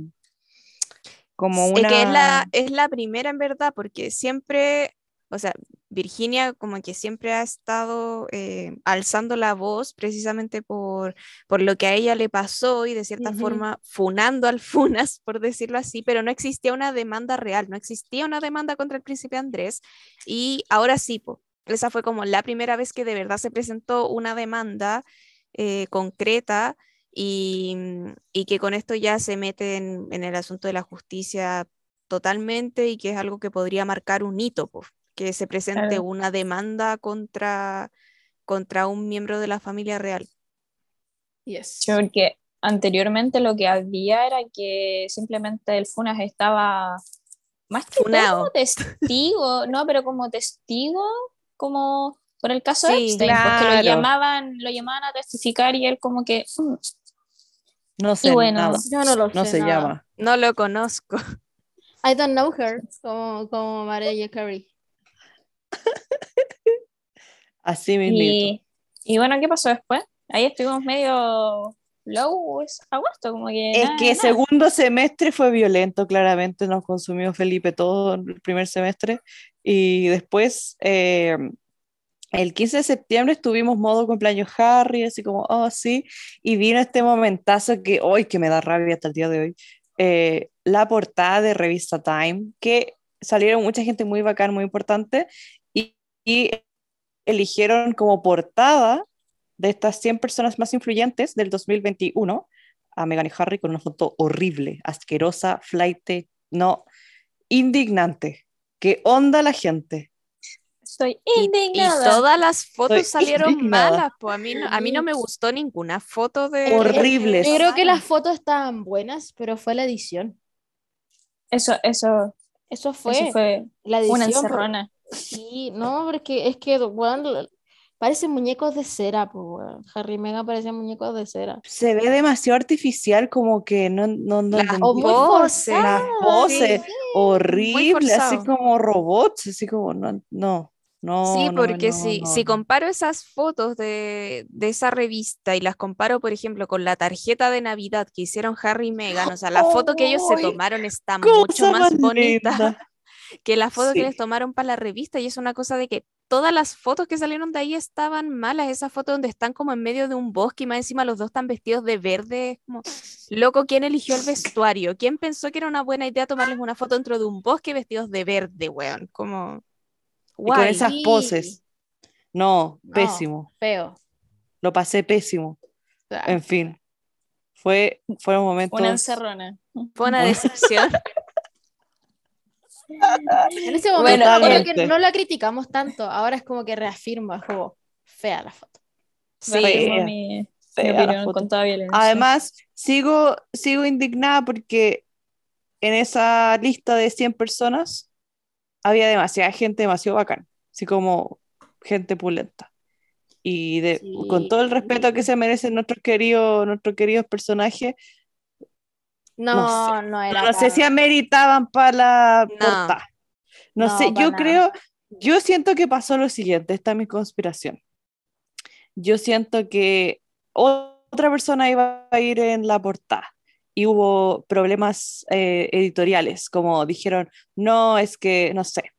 Speaker 3: como
Speaker 1: Es
Speaker 3: una...
Speaker 1: que es la, es la primera en verdad, porque siempre, o sea, Virginia como que siempre ha estado eh, alzando la voz precisamente por, por lo que a ella le pasó y de cierta forma funando al Funas, por decirlo así, pero no existía una demanda real, no existía una demanda contra el príncipe Andrés y ahora sí, po, esa fue como la primera vez que de verdad se presentó una demanda eh, concreta y, mm, y que con esto ya se mete en, en el asunto de la justicia totalmente y que es algo que podría marcar un hito, po, que se presente
Speaker 5: Claro.
Speaker 1: una demanda contra, contra un miembro de la familia real.
Speaker 2: Yes.
Speaker 5: Sí, porque anteriormente lo que había era que simplemente el Funas estaba más que como testigo, no, pero como testigo, como por el caso de
Speaker 1: Sí,
Speaker 5: Epstein, porque lo llamaban, lo llamaban a testificar y él como que mm,
Speaker 3: No sé
Speaker 5: bueno,
Speaker 3: nada,
Speaker 2: Yo no lo
Speaker 3: no
Speaker 2: sé
Speaker 3: se
Speaker 2: nada.
Speaker 3: llama.
Speaker 1: No lo conozco.
Speaker 2: I don't know her, como, como Mariah Carey.
Speaker 3: Así mismo.
Speaker 5: y, y bueno, ¿qué pasó después? Ahí estuvimos medio low es agosto, como que
Speaker 3: Es
Speaker 5: nada,
Speaker 3: que
Speaker 5: nada.
Speaker 3: segundo semestre fue violento, claramente nos consumió Felipe todo el primer semestre y después eh, el 15 de septiembre estuvimos modo cumpleaños Harry, así como, oh sí, y vino este momentazo que hoy que me da rabia hasta el día de hoy, eh, la portada de revista Time, que salieron mucha gente muy bacán, muy importante, y, eligieron como portada de estas 100 personas más influyentes del 2021 a Meghan y Harry con una foto horrible, asquerosa, flight, no, indignante. ¿Qué onda la gente?
Speaker 5: Estoy
Speaker 1: Y, y
Speaker 5: indignada.
Speaker 1: todas las fotos
Speaker 3: Estoy
Speaker 1: salieron
Speaker 3: indignada.
Speaker 1: malas, pues a mí no, a mí no me gustó ninguna foto de...
Speaker 3: Horribles.
Speaker 2: Yo creo que las fotos estaban buenas, pero fue la edición.
Speaker 5: Eso, eso,
Speaker 2: Eso fue,
Speaker 5: eso fue
Speaker 2: la
Speaker 5: una
Speaker 2: edición. por-
Speaker 5: encerrona.
Speaker 2: Sí, no, pero es que, lo- parecen muñecos de cera, pues, weón. Harry y Meghan parecen muñecos de cera.
Speaker 3: Se ve demasiado artificial, como que no, no, no
Speaker 1: Las poses.
Speaker 3: Las poses,
Speaker 1: sí.
Speaker 3: horrible, así como robots, así como, no, no. No,
Speaker 1: Sí, porque
Speaker 3: no,
Speaker 1: si,
Speaker 3: no,
Speaker 1: si
Speaker 3: no.
Speaker 1: comparo esas fotos de, de esa revista y las comparo, por ejemplo, con la tarjeta de Navidad que hicieron Harry y Meghan, o sea, la foto que ellos se tomaron está mucho más bonita. que la foto que les tomaron para la revista y es una cosa de que todas las fotos que salieron de ahí estaban malas, esa foto donde están como en medio de un bosque y más encima los dos están vestidos de verde, como, loco, ¿quién eligió el vestuario? ¿Quién pensó que era una buena idea tomarles una foto dentro de un bosque vestidos de verde, weón? Como,
Speaker 3: Y con
Speaker 1: guay.
Speaker 3: esas poses. No,
Speaker 2: No.
Speaker 3: pésimo.
Speaker 2: Feo.
Speaker 3: Lo pasé pésimo. En fin. Fue, fueron momentos.
Speaker 5: Una encerrona.
Speaker 1: Fue una decepción.
Speaker 2: En ese momento
Speaker 3: Bueno,
Speaker 2: como que no la criticamos tanto, ahora es como que reafirma, es como fea la foto.
Speaker 1: Sí,
Speaker 3: Fea,
Speaker 5: mi, mi
Speaker 3: fea la
Speaker 5: opinión
Speaker 3: foto.
Speaker 5: con toda violencia.
Speaker 3: Además, sigo, sigo indignada porque en esa lista de 100 personas había demasiada gente demasiado bacán, así como gente pulenta. Y de,
Speaker 2: Sí.
Speaker 3: con todo el respeto que se merecen nuestros queridos, nuestros queridos personajes,
Speaker 2: No,
Speaker 3: No
Speaker 2: no, era.
Speaker 3: no sé si ameritaban para la
Speaker 1: No.
Speaker 3: portada. No,
Speaker 2: No,
Speaker 3: sé, yo
Speaker 2: nada.
Speaker 3: creo, yo siento que pasó lo siguiente, esta es mi conspiración. Yo siento que otra persona iba a ir en la portada y hubo problemas eh, editoriales, como dijeron, no, es que, no sé,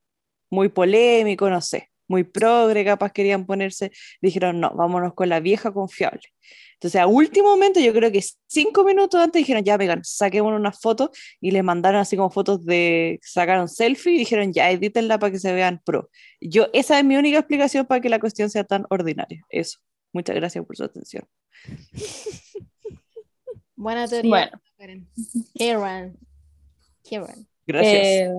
Speaker 3: muy polémico, no sé, muy progre, capaz querían ponerse, dijeron, no, vámonos con la vieja confiable. Entonces, a último momento, yo creo que cinco minutos antes dijeron, ya, Megan, saquemos unas fotos y les mandaron así como fotos de, sacaron selfie y dijeron, ya, edítenla para que se vean pro. Yo, esa es mi única explicación para que la cuestión sea tan ordinaria. Eso. Muchas gracias por su atención.
Speaker 2: Buena teoría.
Speaker 5: Bueno.
Speaker 2: Karen. Karen. Karen.
Speaker 3: Gracias.
Speaker 5: Eh,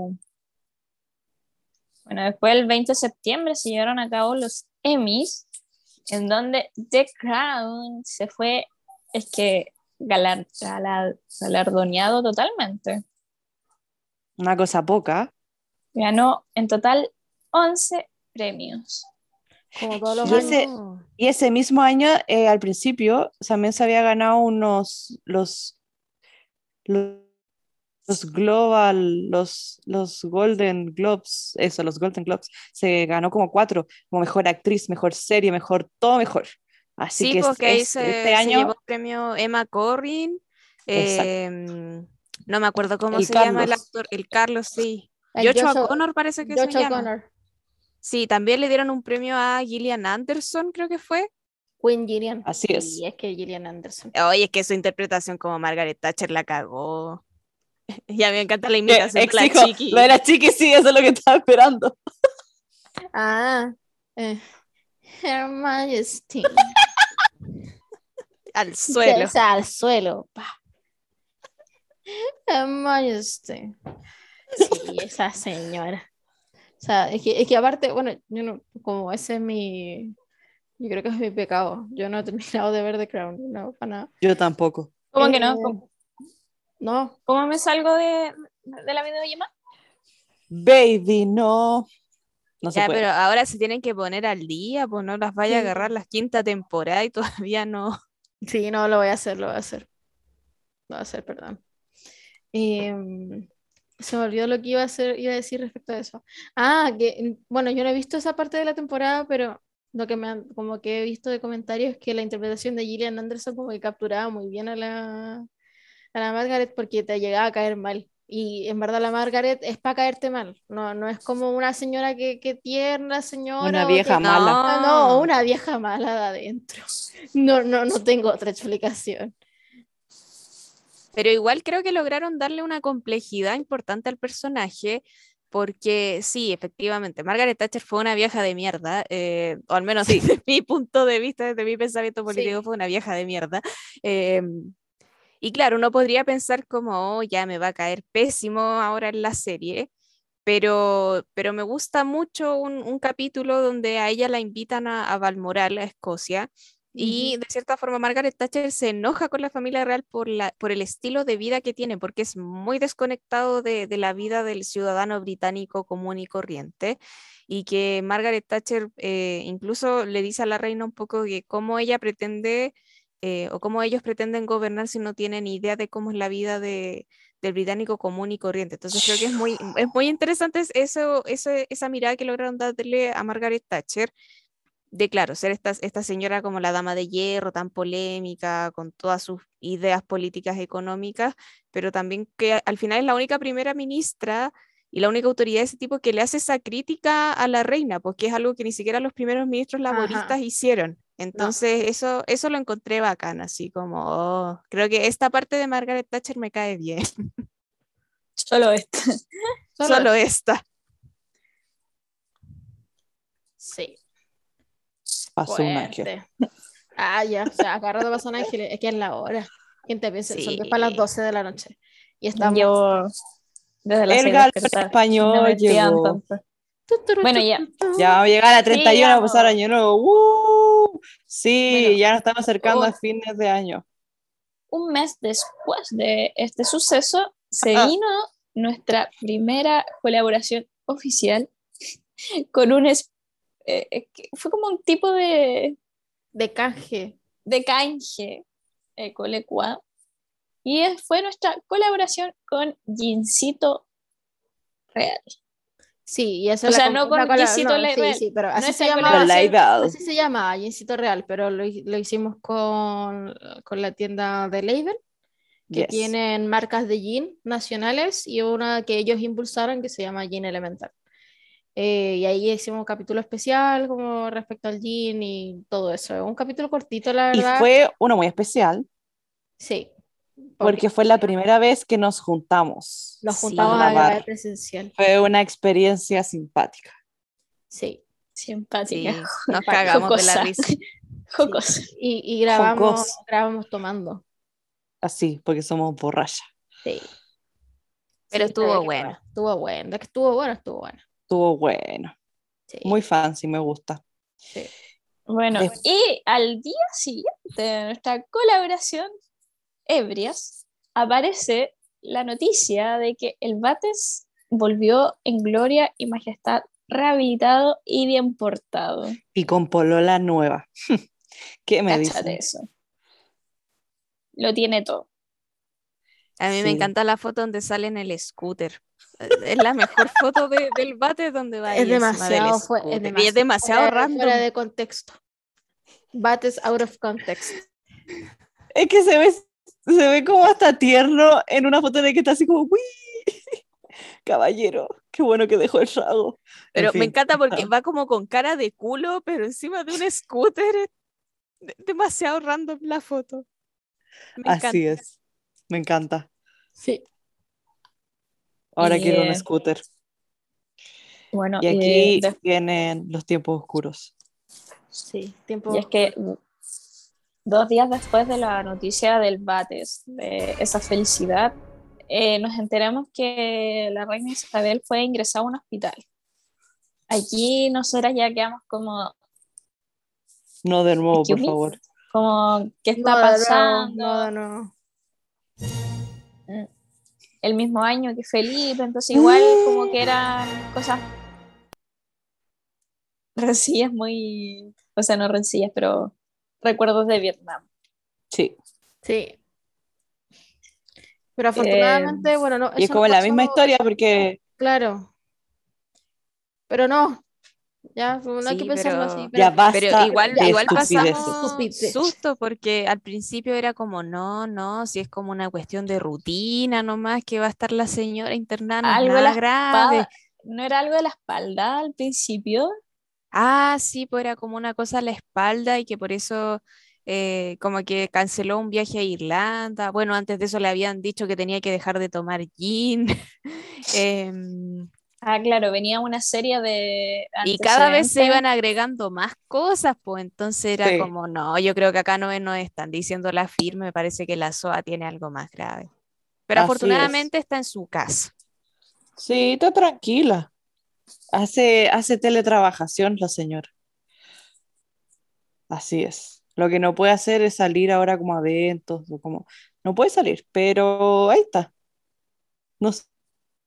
Speaker 5: bueno, después el 20 de septiembre se llevaron a cabo los Emmys, en donde The Crown se fue, es que galar- galar- galardoneado totalmente.
Speaker 3: Una cosa poca.
Speaker 5: Ganó en total 11 premios.
Speaker 2: Como todos los años.
Speaker 3: sé- Y ese mismo año, eh, al principio, también se había ganado unos, los, los, los Global, los, los Golden Globes, eso, los Golden Globes, se ganó como cuatro, como mejor actriz, mejor serie, mejor, todo mejor. Así
Speaker 1: Sí,
Speaker 3: que
Speaker 1: porque
Speaker 3: es-
Speaker 1: se,
Speaker 3: este
Speaker 1: se
Speaker 3: año,
Speaker 1: llevó el premio Emma Corrin. Em, no me acuerdo cómo
Speaker 3: El
Speaker 1: se llama el actor, el Carlos, sí.
Speaker 2: El
Speaker 1: Joshua
Speaker 2: Joshua-
Speaker 1: Connor parece que
Speaker 2: Josh
Speaker 1: se llama.
Speaker 2: O'Connor.
Speaker 1: Sí, también le dieron un premio a Gillian Anderson, creo que fue.
Speaker 2: Queen Gillian.
Speaker 3: Así es.
Speaker 2: Sí, es que Gillian Anderson.
Speaker 1: Oye, es que su interpretación como Margaret Thatcher la cagó. Y a mí me encanta la
Speaker 3: que
Speaker 1: imitación de la chiqui.
Speaker 3: lo de la chiqui, sí, eso es lo que estaba esperando.
Speaker 2: Ah. eh, Her Majesty.
Speaker 1: Al suelo.
Speaker 2: O sea, al suelo. pa. Her Majesty. Sí, esa señora. O sea, es que, es que aparte, bueno, yo no, como ese es mi, yo creo que es mi pecado. Yo no he terminado de ver The Crown, no, para nada.
Speaker 3: Yo tampoco.
Speaker 5: ¿Cómo que no?
Speaker 2: Eh,
Speaker 5: ¿Cómo,
Speaker 2: No,
Speaker 5: cómo me salgo de, de la videollamada?
Speaker 3: Baby, no. No
Speaker 1: Ya, pero ahora se tienen que poner al día, pues no las vaya a agarrar la quinta temporada y todavía no.
Speaker 2: Sí, no, lo voy a hacer, lo voy a hacer. Lo voy a hacer, perdón. Em, se me olvidó lo que iba a hacer, iba a decir respecto a eso. Ah, que mm, bueno, yo no he visto esa parte de la temporada, pero lo que me han- como que he visto de comentarios es que la interpretación de Gillian Anderson como que capturaba muy bien a la, a la Margaret porque te llegaba a caer mal. Y en verdad la Margaret es para caerte mal. No, no es como una señora que, que tierna señora.
Speaker 3: Una
Speaker 2: o que-
Speaker 3: vieja mala.
Speaker 2: Ah, no, una vieja mala de adentro. No, no, no tengo otra explicación.
Speaker 1: Pero igual creo que lograron darle una complejidad importante al personaje, porque sí, efectivamente, Margaret Thatcher fue una vieja de mierda, eh, o al menos desde mi punto de vista, desde mi pensamiento político,
Speaker 2: Sí.
Speaker 1: fue una vieja de mierda. em, y claro, uno podría pensar como, "Oh, ya me va a caer pésimo ahora en la serie, pero, pero me gusta mucho un, un capítulo donde a ella la invitan a, a Balmoral, a Escocia, y de cierta forma Margaret Thatcher se enoja con la familia real por, la, por el estilo de vida que tiene, porque es muy desconectado de, de la vida del ciudadano británico común y corriente, y que Margaret Thatcher eh, incluso le dice a la reina un poco que cómo ella pretende eh, o cómo ellos pretenden gobernar si no tienen idea de cómo es la vida de, del británico común y corriente. Entonces creo que es muy, es muy interesante es- eso, eso, esa mirada que lograron darle a Margaret Thatcher, de claro, ser esta, esta señora como la dama de hierro, tan polémica, con todas sus ideas políticas económicas, pero también que al final es la única primera ministra y la única autoridad de ese tipo que le hace esa crítica a la reina, porque es algo que ni siquiera los primeros ministros laboristas hicieron. Entonces, eso, eso lo encontré bacán, así como, oh, creo que esta parte de Margaret Thatcher me cae bien,
Speaker 5: Solo esto.
Speaker 2: Solo-
Speaker 1: solo esta.
Speaker 2: Sí.
Speaker 3: Pasó un ángel.
Speaker 2: Ah, ya, o sea, acá rato pasan ángeles, es que es la hora. ¿Quién te piensa? Son
Speaker 1: Sí.
Speaker 2: para las 12 de la noche. Y estamos.
Speaker 5: Yo desde la
Speaker 3: El
Speaker 5: despertar.
Speaker 3: español llegó.
Speaker 5: tanto. Bueno, ya.
Speaker 3: Ya vamos a llegar a 31 a pasar
Speaker 5: vamos.
Speaker 3: año nuevo. ¡Uh! Sí,
Speaker 5: Bueno,
Speaker 3: ya nos estamos acercando a fines de año.
Speaker 5: Un mes después de este suceso, se
Speaker 3: Ah.
Speaker 5: vino nuestra primera colaboración oficial con un... es- eh, eh, fue como un tipo de,
Speaker 2: De canje.
Speaker 5: de canje eh, colecua. Y es- fue nuestra colaboración con Gincito Real.
Speaker 2: Sí, y eso
Speaker 5: O
Speaker 2: es la
Speaker 5: sea, no con Gincito
Speaker 2: no, sí,
Speaker 5: Real.
Speaker 2: sí, pero
Speaker 5: No
Speaker 2: así
Speaker 5: es
Speaker 2: se
Speaker 5: la
Speaker 2: llama.
Speaker 3: Con
Speaker 5: colaboración.
Speaker 3: Label.
Speaker 2: Así se llama, Jeansito Real, pero lo, lo hicimos con, con la tienda de Label, que
Speaker 3: Yes.
Speaker 2: tienen marcas de jean nacionales y una que ellos impulsaron que se llama Jean Elemental. Eh, y ahí hicimos un capítulo especial como respecto al jean y todo eso. Un capítulo cortito, la
Speaker 3: Y
Speaker 2: verdad.
Speaker 3: fue uno muy especial
Speaker 2: Sí.
Speaker 3: Porque fue la primera vez que nos juntamos.
Speaker 2: Nos juntamos
Speaker 3: a grabar.
Speaker 2: presencial.
Speaker 3: Fue una experiencia simpática.
Speaker 2: Sí.
Speaker 1: Sí,
Speaker 5: Simpática.
Speaker 1: nos cagamos de la risa.
Speaker 5: Jocosa.
Speaker 2: Y, y grabamos,
Speaker 3: Jocoso.
Speaker 2: grabamos tomando.
Speaker 3: Así, porque somos borrachas.
Speaker 2: Sí.
Speaker 1: Pero
Speaker 2: Sí,
Speaker 1: estuvo bueno.
Speaker 2: Estuvo bueno. De que estuvo bueno, estuvo bueno.
Speaker 3: Estuvo bueno.
Speaker 2: Sí.
Speaker 3: Muy fancy, me gusta.
Speaker 2: sí.
Speaker 5: Bueno, y al día siguiente de nuestra colaboración ebrias, aparece la noticia de que el Bates volvió en gloria y majestad rehabilitado y bien portado.
Speaker 3: Y con polola nueva. ¿Qué me dicen?
Speaker 5: eso. Lo tiene todo.
Speaker 1: A mí me encanta la foto donde sale en el scooter. Es la mejor foto de- del bate donde va
Speaker 2: Es demasiado, fue- es demasiado,
Speaker 1: es demasiado
Speaker 2: fuera,
Speaker 1: random.
Speaker 2: fuera de contexto. Bates out of context.
Speaker 3: Es que se ve, se ve como hasta tierno en una foto en la que está así como, ¡Uy! Caballero, qué bueno que dejó el trago. En
Speaker 1: Pero me encanta porque va como con cara de culo, pero encima de un scooter. Es demasiado random la foto. Me
Speaker 3: Así
Speaker 1: encanta.
Speaker 3: es. Me encanta.
Speaker 2: Sí.
Speaker 3: Ahora quiero un
Speaker 5: eh,
Speaker 3: scooter.
Speaker 5: Bueno,
Speaker 3: Y aquí
Speaker 5: de-
Speaker 3: vienen los tiempos oscuros.
Speaker 2: Sí. Tiempo.
Speaker 5: y es que dos días después de la noticia del Bates, de esa felicidad, eh, nos enteramos que la reina Isabel fue ingresada a un hospital. Aquí nosotras ya quedamos como,
Speaker 3: No de nuevo, por
Speaker 5: me.
Speaker 3: favor.
Speaker 5: como ¿qué
Speaker 2: No,
Speaker 5: está
Speaker 2: nuevo,
Speaker 5: pasando?
Speaker 2: No, no.
Speaker 5: El mismo año que Felipe, entonces igual como que eran cosas rencillas muy, o sea, no rencillas, pero recuerdos de Vietnam.
Speaker 3: Sí.
Speaker 2: Sí. Pero afortunadamente, bueno, no.
Speaker 3: Y es como
Speaker 2: no
Speaker 3: la misma historia porque
Speaker 2: Claro. Pero no. Ya, no hay que
Speaker 1: Sí,
Speaker 2: pensarlo
Speaker 1: pero-
Speaker 2: así.
Speaker 3: ya
Speaker 2: pero-
Speaker 3: basta
Speaker 1: Pero igual, igual pasamos susto porque al principio era como, no, no, si es como una cuestión de rutina nomás que va a estar la señora internada, no es
Speaker 5: Algo de
Speaker 1: nada
Speaker 5: la
Speaker 1: grave.
Speaker 5: espalda. ¿No era algo de la espalda al principio?
Speaker 1: Ah, sí, pues era como una cosa a la espalda y que por eso eh, como que canceló un viaje a Irlanda. Bueno, antes de eso le habían dicho que tenía que dejar de tomar gin. Em,
Speaker 5: Ah, claro, venía una serie de
Speaker 1: y cada vez se
Speaker 5: antecedentes.
Speaker 1: iban agregando más cosas, pues entonces era
Speaker 3: Sí.
Speaker 1: como, no, yo creo que acá no nos están diciendo la firme, me parece que la SOA tiene algo más grave. Pero
Speaker 3: Así es.
Speaker 1: afortunadamente está en su casa.
Speaker 3: sí, está tranquila. Hace, hace teletrabajación la señora. Así es. Lo que no puede hacer es salir ahora como a eventos o como no puede salir, pero ahí está. No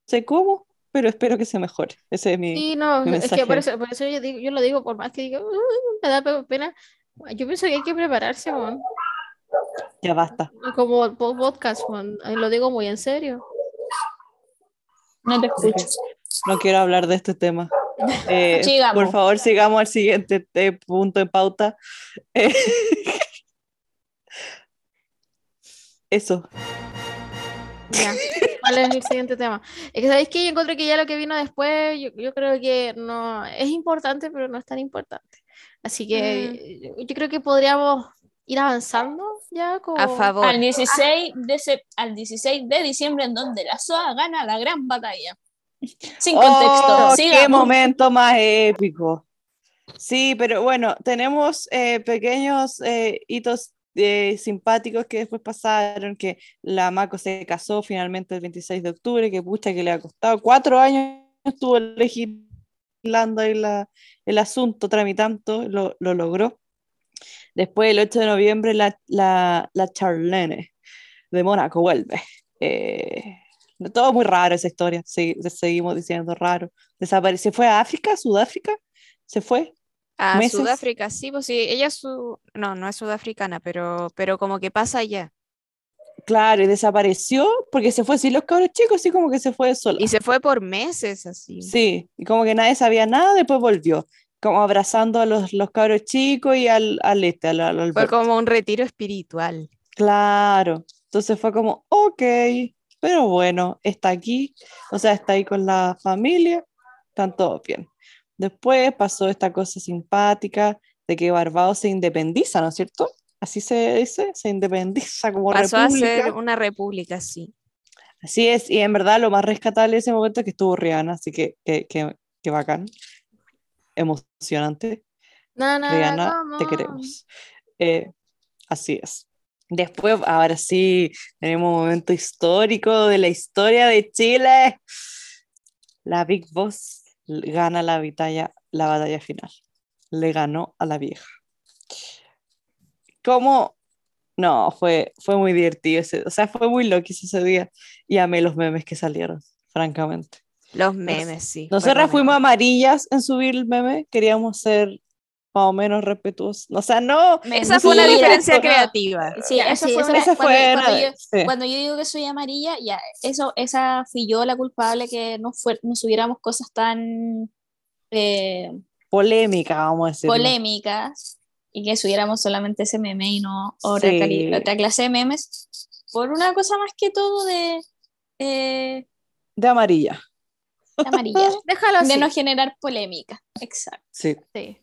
Speaker 3: sé cómo, pero espero que se mejore. Ese es mi
Speaker 2: Sí, no,
Speaker 3: mi
Speaker 2: es que por
Speaker 3: mensaje.
Speaker 2: eso, por eso yo, digo, yo lo digo, por más que diga, "Uh, me da pe- pena. Yo pienso que hay que prepararse, weón.
Speaker 3: ya basta.
Speaker 2: Como po- podcast, y lo digo muy en serio.
Speaker 5: No te escucho.
Speaker 3: No quiero hablar de este tema. Eh,
Speaker 5: Sigamos.
Speaker 3: por favor, sigamos al siguiente eh, punto en pauta. Eh, Eso.
Speaker 2: Ya. ¿Cuál es el siguiente tema? Es que sabéis que yo encontré que ya lo que vino después, yo, yo creo que no es importante, pero no es tan importante. Así que yo, yo creo que podríamos ir avanzando ya como
Speaker 1: A favor.
Speaker 5: Al 16, de al 16 de diciembre, en donde la SOA gana la gran batalla. Sin
Speaker 3: ¡Oh,
Speaker 5: contexto.
Speaker 3: ¡Qué
Speaker 5: sigamos.
Speaker 3: momento más épico! Sí, pero bueno, tenemos eh, pequeños eh, hitos eh, simpáticos que después pasaron, que la Mako se casó finalmente el 26 de octubre, que pucha que le ha costado cuatro años, estuvo legislando ahí la- el asunto, tramitando, lo, lo logró. Después, el 8 de noviembre, la, la, la Charlene de Mónaco vuelve. Eh, todo muy raro esa historia, sí, seguimos diciendo raro. Desapareció, fue a África, Sudáfrica, se fue.
Speaker 1: A
Speaker 3: meses.
Speaker 1: Sudáfrica, sí, pues sí, ella es su... No, no es sudafricana, pero, pero como que pasa allá.
Speaker 3: Claro, y desapareció porque se fue sin los cabros chicos, así como que se fue sola.
Speaker 1: Y se fue por meses así.
Speaker 3: Sí, y como que nadie sabía nada, después volvió, como abrazando a los, los cabros chicos y al, al este, al, al
Speaker 1: Fue como un retiro espiritual.
Speaker 3: Claro, entonces fue como, ok, pero bueno, está aquí, o sea, está ahí con la familia, están todos bien. Después pasó esta cosa simpática de que Barbados se independiza, ¿no es cierto? Así se dice, se independiza como
Speaker 1: Pasó a
Speaker 3: república.
Speaker 1: ser una república, sí.
Speaker 3: Así es, y en verdad lo más rescatable de ese momento es que estuvo Rihanna, así que, que, que, que bacán, emocionante.
Speaker 2: Na, na,
Speaker 3: Rihanna,
Speaker 2: na,
Speaker 3: te queremos. Eh, así es. Después, ahora sí, tenemos un momento histórico de la historia de Chile. La Big Boss gana la batalla, la batalla final. Le ganó a la vieja. ¿Cómo? No, fue, fue muy divertido ese, o sea, fue muy loco ese día. Y amé los memes que salieron, francamente.
Speaker 1: Los memes, sí. fue
Speaker 3: Nosotras fuimos amarillas en subir el meme, queríamos ser más o menos respetuosos. O sea, no.
Speaker 1: Esa fue una
Speaker 5: Mentira.
Speaker 1: diferencia creativa.
Speaker 5: Sí,
Speaker 2: Ya,
Speaker 5: eso
Speaker 2: sí,
Speaker 5: fue
Speaker 2: esa-
Speaker 5: una-
Speaker 3: Esa
Speaker 5: cuando,
Speaker 3: fue
Speaker 5: cuando
Speaker 3: una-
Speaker 5: yo,
Speaker 3: sí.
Speaker 5: cuando yo digo que soy amarilla, ya, eso, esa fui yo la culpable que no, fue, no subiéramos cosas tan eh,
Speaker 3: polémica, vamos a decir.
Speaker 5: polémicas y que subiéramos solamente ese meme y no otra,
Speaker 3: Sí.
Speaker 5: cali- otra clase de memes, por una cosa más que todo de, eh,
Speaker 3: De amarilla,
Speaker 5: de amarilla,
Speaker 2: Déjalo así.
Speaker 5: de no generar polémica. Exacto.
Speaker 3: sí.
Speaker 2: Sí.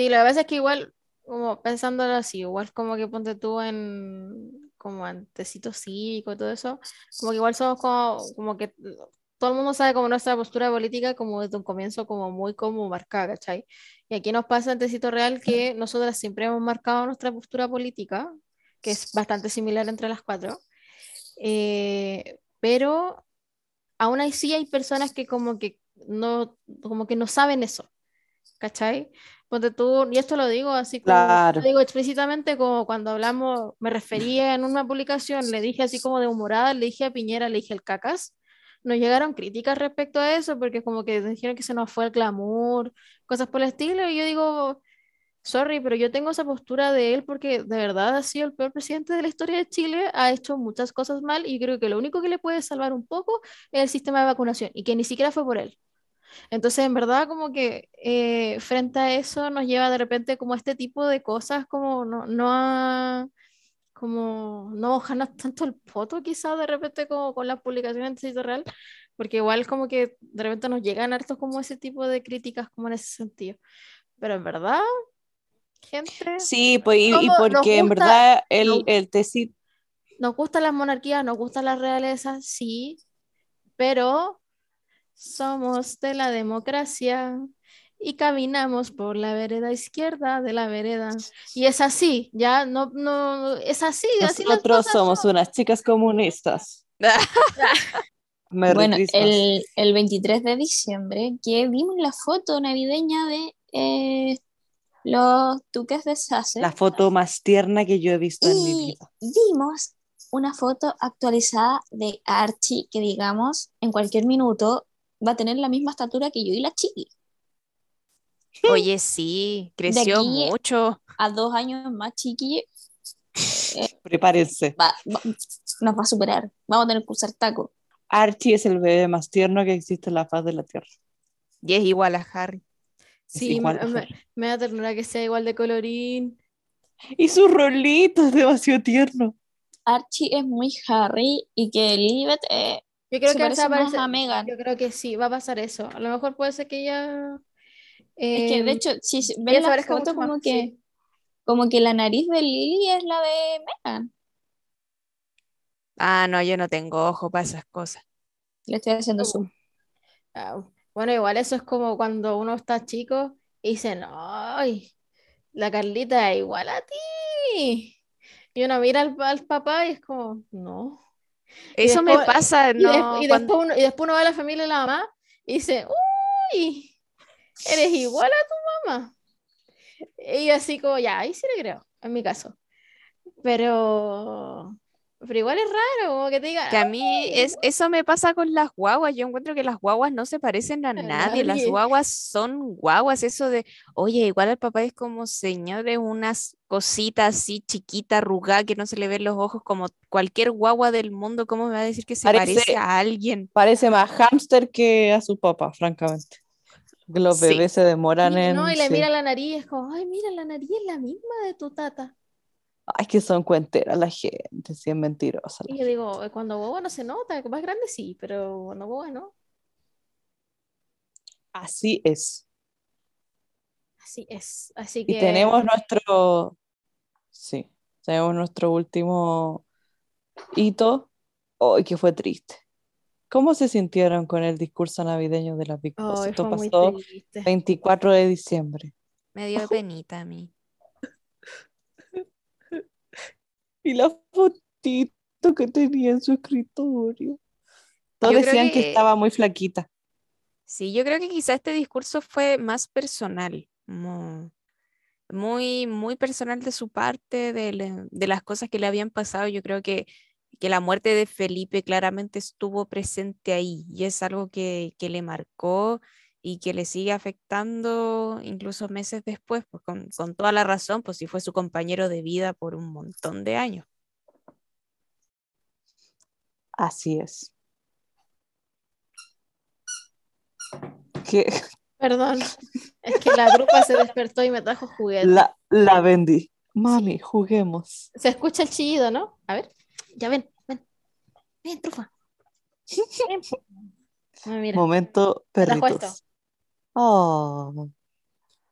Speaker 2: Sí, que pasa es que igual, como pensándolo así, igual como que ponte tú en como antecito cívico y todo eso, como que igual somos como, como que todo el mundo sabe como nuestra postura política como desde un comienzo como muy como marcada, ¿cachai? Y aquí nos pasa en Tecito Real que nosotras siempre hemos marcado nuestra postura política, que es bastante similar entre las cuatro, eh, pero aún así hay personas que como que no, como que no saben eso, ¿cachai? Ponte tú, y esto lo digo así como,
Speaker 3: Claro.
Speaker 2: lo digo explícitamente como cuando hablamos, me refería en una publicación, le dije así como de humorada, le dije a Piñera, le dije el cacas, nos llegaron críticas respecto a eso, porque como que dijeron que se nos fue el glamour, cosas por el estilo, y yo digo, sorry, pero yo tengo esa postura de él porque de verdad ha sido el peor presidente de la historia de Chile, ha hecho muchas cosas mal, y creo que lo único que le puede salvar un poco es el sistema de vacunación, y que ni siquiera fue por él. Entonces, en verdad, como que eh, frente a eso nos lleva de repente como este tipo de cosas, como no, no a, como no mojarnos tanto el poto quizás de repente como con las publicaciones sitio real, porque igual como que de repente nos llegan hartos como ese tipo de críticas como en ese sentido. Pero en verdad, gente,
Speaker 3: Sí, pues, y, y
Speaker 2: ¿Cómo nos
Speaker 3: porque en
Speaker 2: gusta-
Speaker 3: verdad el,
Speaker 2: nos-
Speaker 3: el tecito,
Speaker 2: nos gustan las monarquías, nos gustan las realezas, sí, pero somos de la democracia y caminamos por la vereda izquierda de la vereda. Y es así, ya no, no, es así, así
Speaker 3: nosotros somos
Speaker 2: son.
Speaker 3: unas chicas comunistas.
Speaker 5: Bueno, el, el 23 de diciembre que vimos la foto navideña de eh, los duques de Sussex
Speaker 3: La foto más tierna que yo he visto en mi
Speaker 5: y
Speaker 3: vida.
Speaker 5: vimos una foto actualizada de Archie que digamos en cualquier minuto va a tener la misma estatura que yo y la Chiqui.
Speaker 1: Oye, sí, creció
Speaker 5: aquí-
Speaker 1: mucho.
Speaker 5: A dos años más Chiqui
Speaker 3: Prepárense.
Speaker 5: va- va- nos va a superar. Vamos a tener que usar taco.
Speaker 3: Archie es el bebé más tierno que existe en la faz de la Tierra.
Speaker 1: Y es igual a Harry.
Speaker 2: Sí,
Speaker 3: igual
Speaker 2: me,
Speaker 3: a Harry.
Speaker 2: me da ternura que sea igual de colorín.
Speaker 3: Y su rolito es demasiado tierno.
Speaker 5: Archie es muy Harry y que Lilibet eh,
Speaker 2: Yo creo
Speaker 5: se
Speaker 2: que
Speaker 5: parece
Speaker 2: se
Speaker 5: más a Meghan.
Speaker 2: Yo creo que sí, va a pasar eso. A lo mejor puede ser que ella.
Speaker 5: Es que de hecho, si ven
Speaker 2: se
Speaker 5: la
Speaker 2: parezca
Speaker 5: foto,
Speaker 2: mucho más,
Speaker 5: como que,
Speaker 2: sí.
Speaker 5: como que la nariz de Lily es la de Megan.
Speaker 1: Ah, no, yo no tengo ojo para esas cosas.
Speaker 5: Le estoy haciendo zoom.
Speaker 2: Ah, bueno, igual eso es como cuando uno está chico y dicen, ¡ay! La Carlita es igual a ti. Y uno mira al, al papá y es como, no.
Speaker 1: Eso me pasa,
Speaker 2: Y,
Speaker 1: no,
Speaker 2: y
Speaker 1: cuando-
Speaker 2: después uno, y después uno va a la familia de la mamá y dice, ¡uy! Eres igual a tu mamá. Y así como, ya, ahí sí le creo, en mi caso. Pero, pero igual es raro, como que te diga,
Speaker 1: que a mí es, eso me pasa con las guaguas. Yo encuentro que las guaguas no se parecen a nadie. Las guaguas son guaguas. Eso de, oye, igual el papá es como señor de unas cositas así chiquita, arrugada, que no se le ven los ojos como cualquier guagua del mundo. ¿Cómo me va a decir que se
Speaker 3: Parece-
Speaker 1: parece a alguien?
Speaker 3: Parece más hámster que a su papá, francamente. Los
Speaker 1: Sí.
Speaker 3: bebés se demoran
Speaker 2: Y,
Speaker 3: en.
Speaker 2: no, y le
Speaker 3: sí.
Speaker 2: mira la nariz, es como, ay, mira, la nariz es la misma de tu tata.
Speaker 3: Ay, que son cuenteras la gente, sí es mentirosa.
Speaker 2: Y yo digo, "Eh, cuando boba no se nota, más grande sí, pero cuando boba no.
Speaker 3: Así es.
Speaker 2: Así es. Así
Speaker 3: Y
Speaker 2: que
Speaker 3: tenemos nuestro, sí, tenemos nuestro último hito, hoy que fue triste. ¿Cómo se sintieron con el discurso navideño de la Big Boss?
Speaker 2: Ay,
Speaker 3: Esto pasó
Speaker 2: triste.
Speaker 3: 24 de diciembre.
Speaker 1: Me dio penita a mí.
Speaker 3: Y la fotito que tenía en su escritorio. Todos
Speaker 1: Yo
Speaker 3: decían que...
Speaker 1: que-
Speaker 3: estaba muy flaquita.
Speaker 1: Sí, yo creo que quizá este discurso fue más personal, muy, muy personal de su parte, de, le- de las cosas que le habían pasado. Yo creo que, que la muerte de Felipe claramente estuvo presente ahí y es algo que, que le marcó y que le sigue afectando incluso meses después, pues con, con toda la razón, pues si fue su compañero de vida por un montón de años.
Speaker 3: Así es. Que
Speaker 2: Perdón, es que la trufa se despertó y me trajo juguete.
Speaker 3: la, la vendí. Mami, juguemos.
Speaker 2: Se escucha el chillido, ¿no? A ver, ya ven, ven. Ven, trufa. Ven. Ah, mira.
Speaker 3: Momento
Speaker 2: trajo esto.
Speaker 3: perritos. Oh,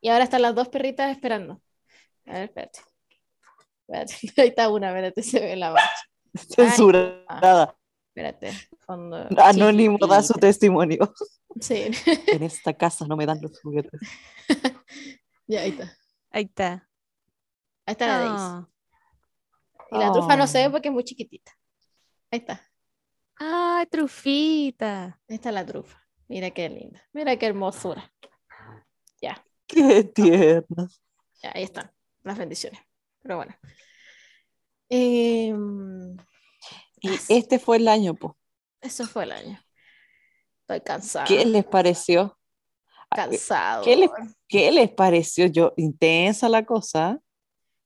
Speaker 2: Y ahora están las dos perritas esperando. A ver, espérate. Espérate. Ahí está una, espérate, se ve la mancha.
Speaker 3: censurada.
Speaker 2: Espérate. Fondo.
Speaker 3: Anónimo da su testimonio.
Speaker 2: Sí,
Speaker 3: En esta casa no me dan los juguetes.
Speaker 2: ya ahí está.
Speaker 1: Ahí está.
Speaker 2: Ahí está la Daisy.
Speaker 1: Ah,
Speaker 2: Y la trufa no se ve
Speaker 3: Oh.
Speaker 2: porque es muy chiquitita. Ahí está.
Speaker 1: Ah, trufita.
Speaker 2: Ahí está la trufa. Mira qué linda. Mira qué hermosura.
Speaker 3: Qué tiernas.
Speaker 2: Ya, ahí están las bendiciones. Pero bueno. Em,
Speaker 3: Y
Speaker 2: Así.
Speaker 3: este fue el año, po.
Speaker 2: eso fue el año. Estoy cansada.
Speaker 3: ¿Qué les pareció?
Speaker 2: Cansado.
Speaker 3: ¿Qué les, qué les pareció? Yo, intensa la cosa.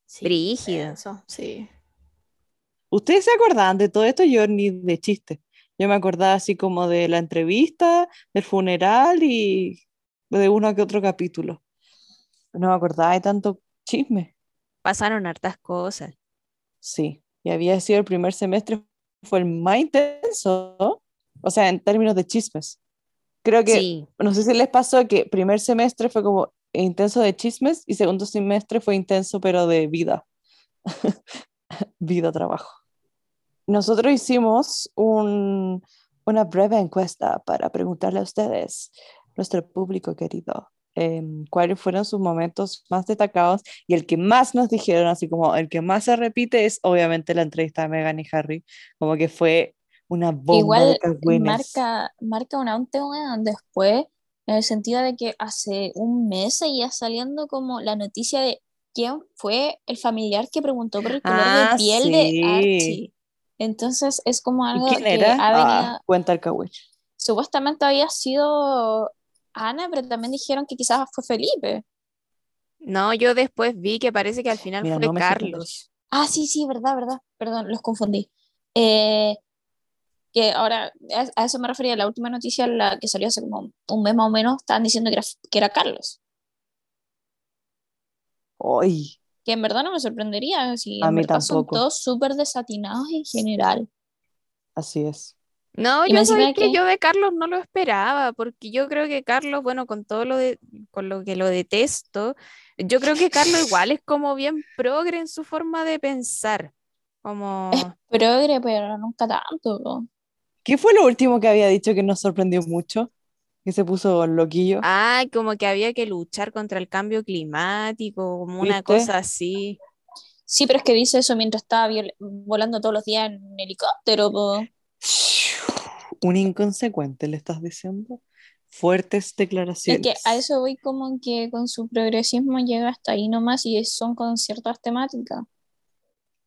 Speaker 2: Sí,
Speaker 1: Brígido.
Speaker 2: eso, sí.
Speaker 3: ¿Ustedes se acordaban de todo esto? Yo ni de chiste. Yo me acordaba así como de la entrevista, del funeral y de uno que otro capítulo. No me acordaba de tanto chisme.
Speaker 1: Pasaron hartas cosas.
Speaker 3: Sí, y había sido el primer semestre, fue el más intenso, o sea, en términos de chismes. Creo que,
Speaker 1: Sí,
Speaker 3: no sé si les pasó que primer semestre fue como intenso de chismes y segundo semestre fue intenso pero de vida. vida, trabajo. Nosotros hicimos un- una breve encuesta para preguntarle a ustedes, nuestro público querido, em, cuáles fueron sus momentos más destacados y el que más nos dijeron, así como el que más se repite es obviamente la entrevista de Megan y Harry, como que fue una bomba de
Speaker 5: Igual
Speaker 3: cagüines.
Speaker 5: marca, marca un antes después, en el sentido de que hace un mes seguía saliendo como la noticia de quién fue el familiar que preguntó por el color
Speaker 3: Ah,
Speaker 5: de piel
Speaker 3: sí.
Speaker 5: de Archie. Entonces es como
Speaker 3: ¿Y
Speaker 5: algo
Speaker 3: quién
Speaker 5: que
Speaker 3: era?
Speaker 5: ha venido,
Speaker 3: Ah, cuenta el cagüich.
Speaker 5: supuestamente había sido Ana, pero también dijeron que quizás fue Felipe.
Speaker 1: no, yo después vi que parece que al final
Speaker 3: Mira,
Speaker 1: fue
Speaker 3: no
Speaker 1: Carlos.
Speaker 5: Ah, sí, sí, verdad, verdad. Perdón, los confundí. Eh, que ahora, a a eso me refería, la última noticia, la que salió hace como un mes más o menos, estaban diciendo que era, que era Carlos.
Speaker 3: Ay,
Speaker 5: Que en verdad no me sorprendería, si
Speaker 3: A
Speaker 5: en
Speaker 3: mí
Speaker 5: verdad son todos súper desatinados en general.
Speaker 3: así es.
Speaker 1: No,
Speaker 5: Y
Speaker 1: yo sabía que
Speaker 5: que-
Speaker 1: yo de Carlos no lo esperaba, porque yo creo que Carlos, bueno, con todo lo de, con lo que lo detesto, yo creo que Carlos igual es como bien progre en su forma de pensar. Como
Speaker 5: Progre, pero nunca tanto.
Speaker 3: ¿Qué fue lo último que había dicho que nos sorprendió mucho? Que se puso loquillo.
Speaker 1: ay, como que había que luchar contra el cambio climático, como una cosa así.
Speaker 5: Sí, pero es que dice eso mientras estaba volando todos los días en helicóptero. po.
Speaker 3: Un inconsecuente, le estás diciendo. Fuertes
Speaker 5: Es
Speaker 3: declaraciones.
Speaker 5: que a eso voy como que con su progresismo llega hasta ahí nomás y son con ciertas temáticas.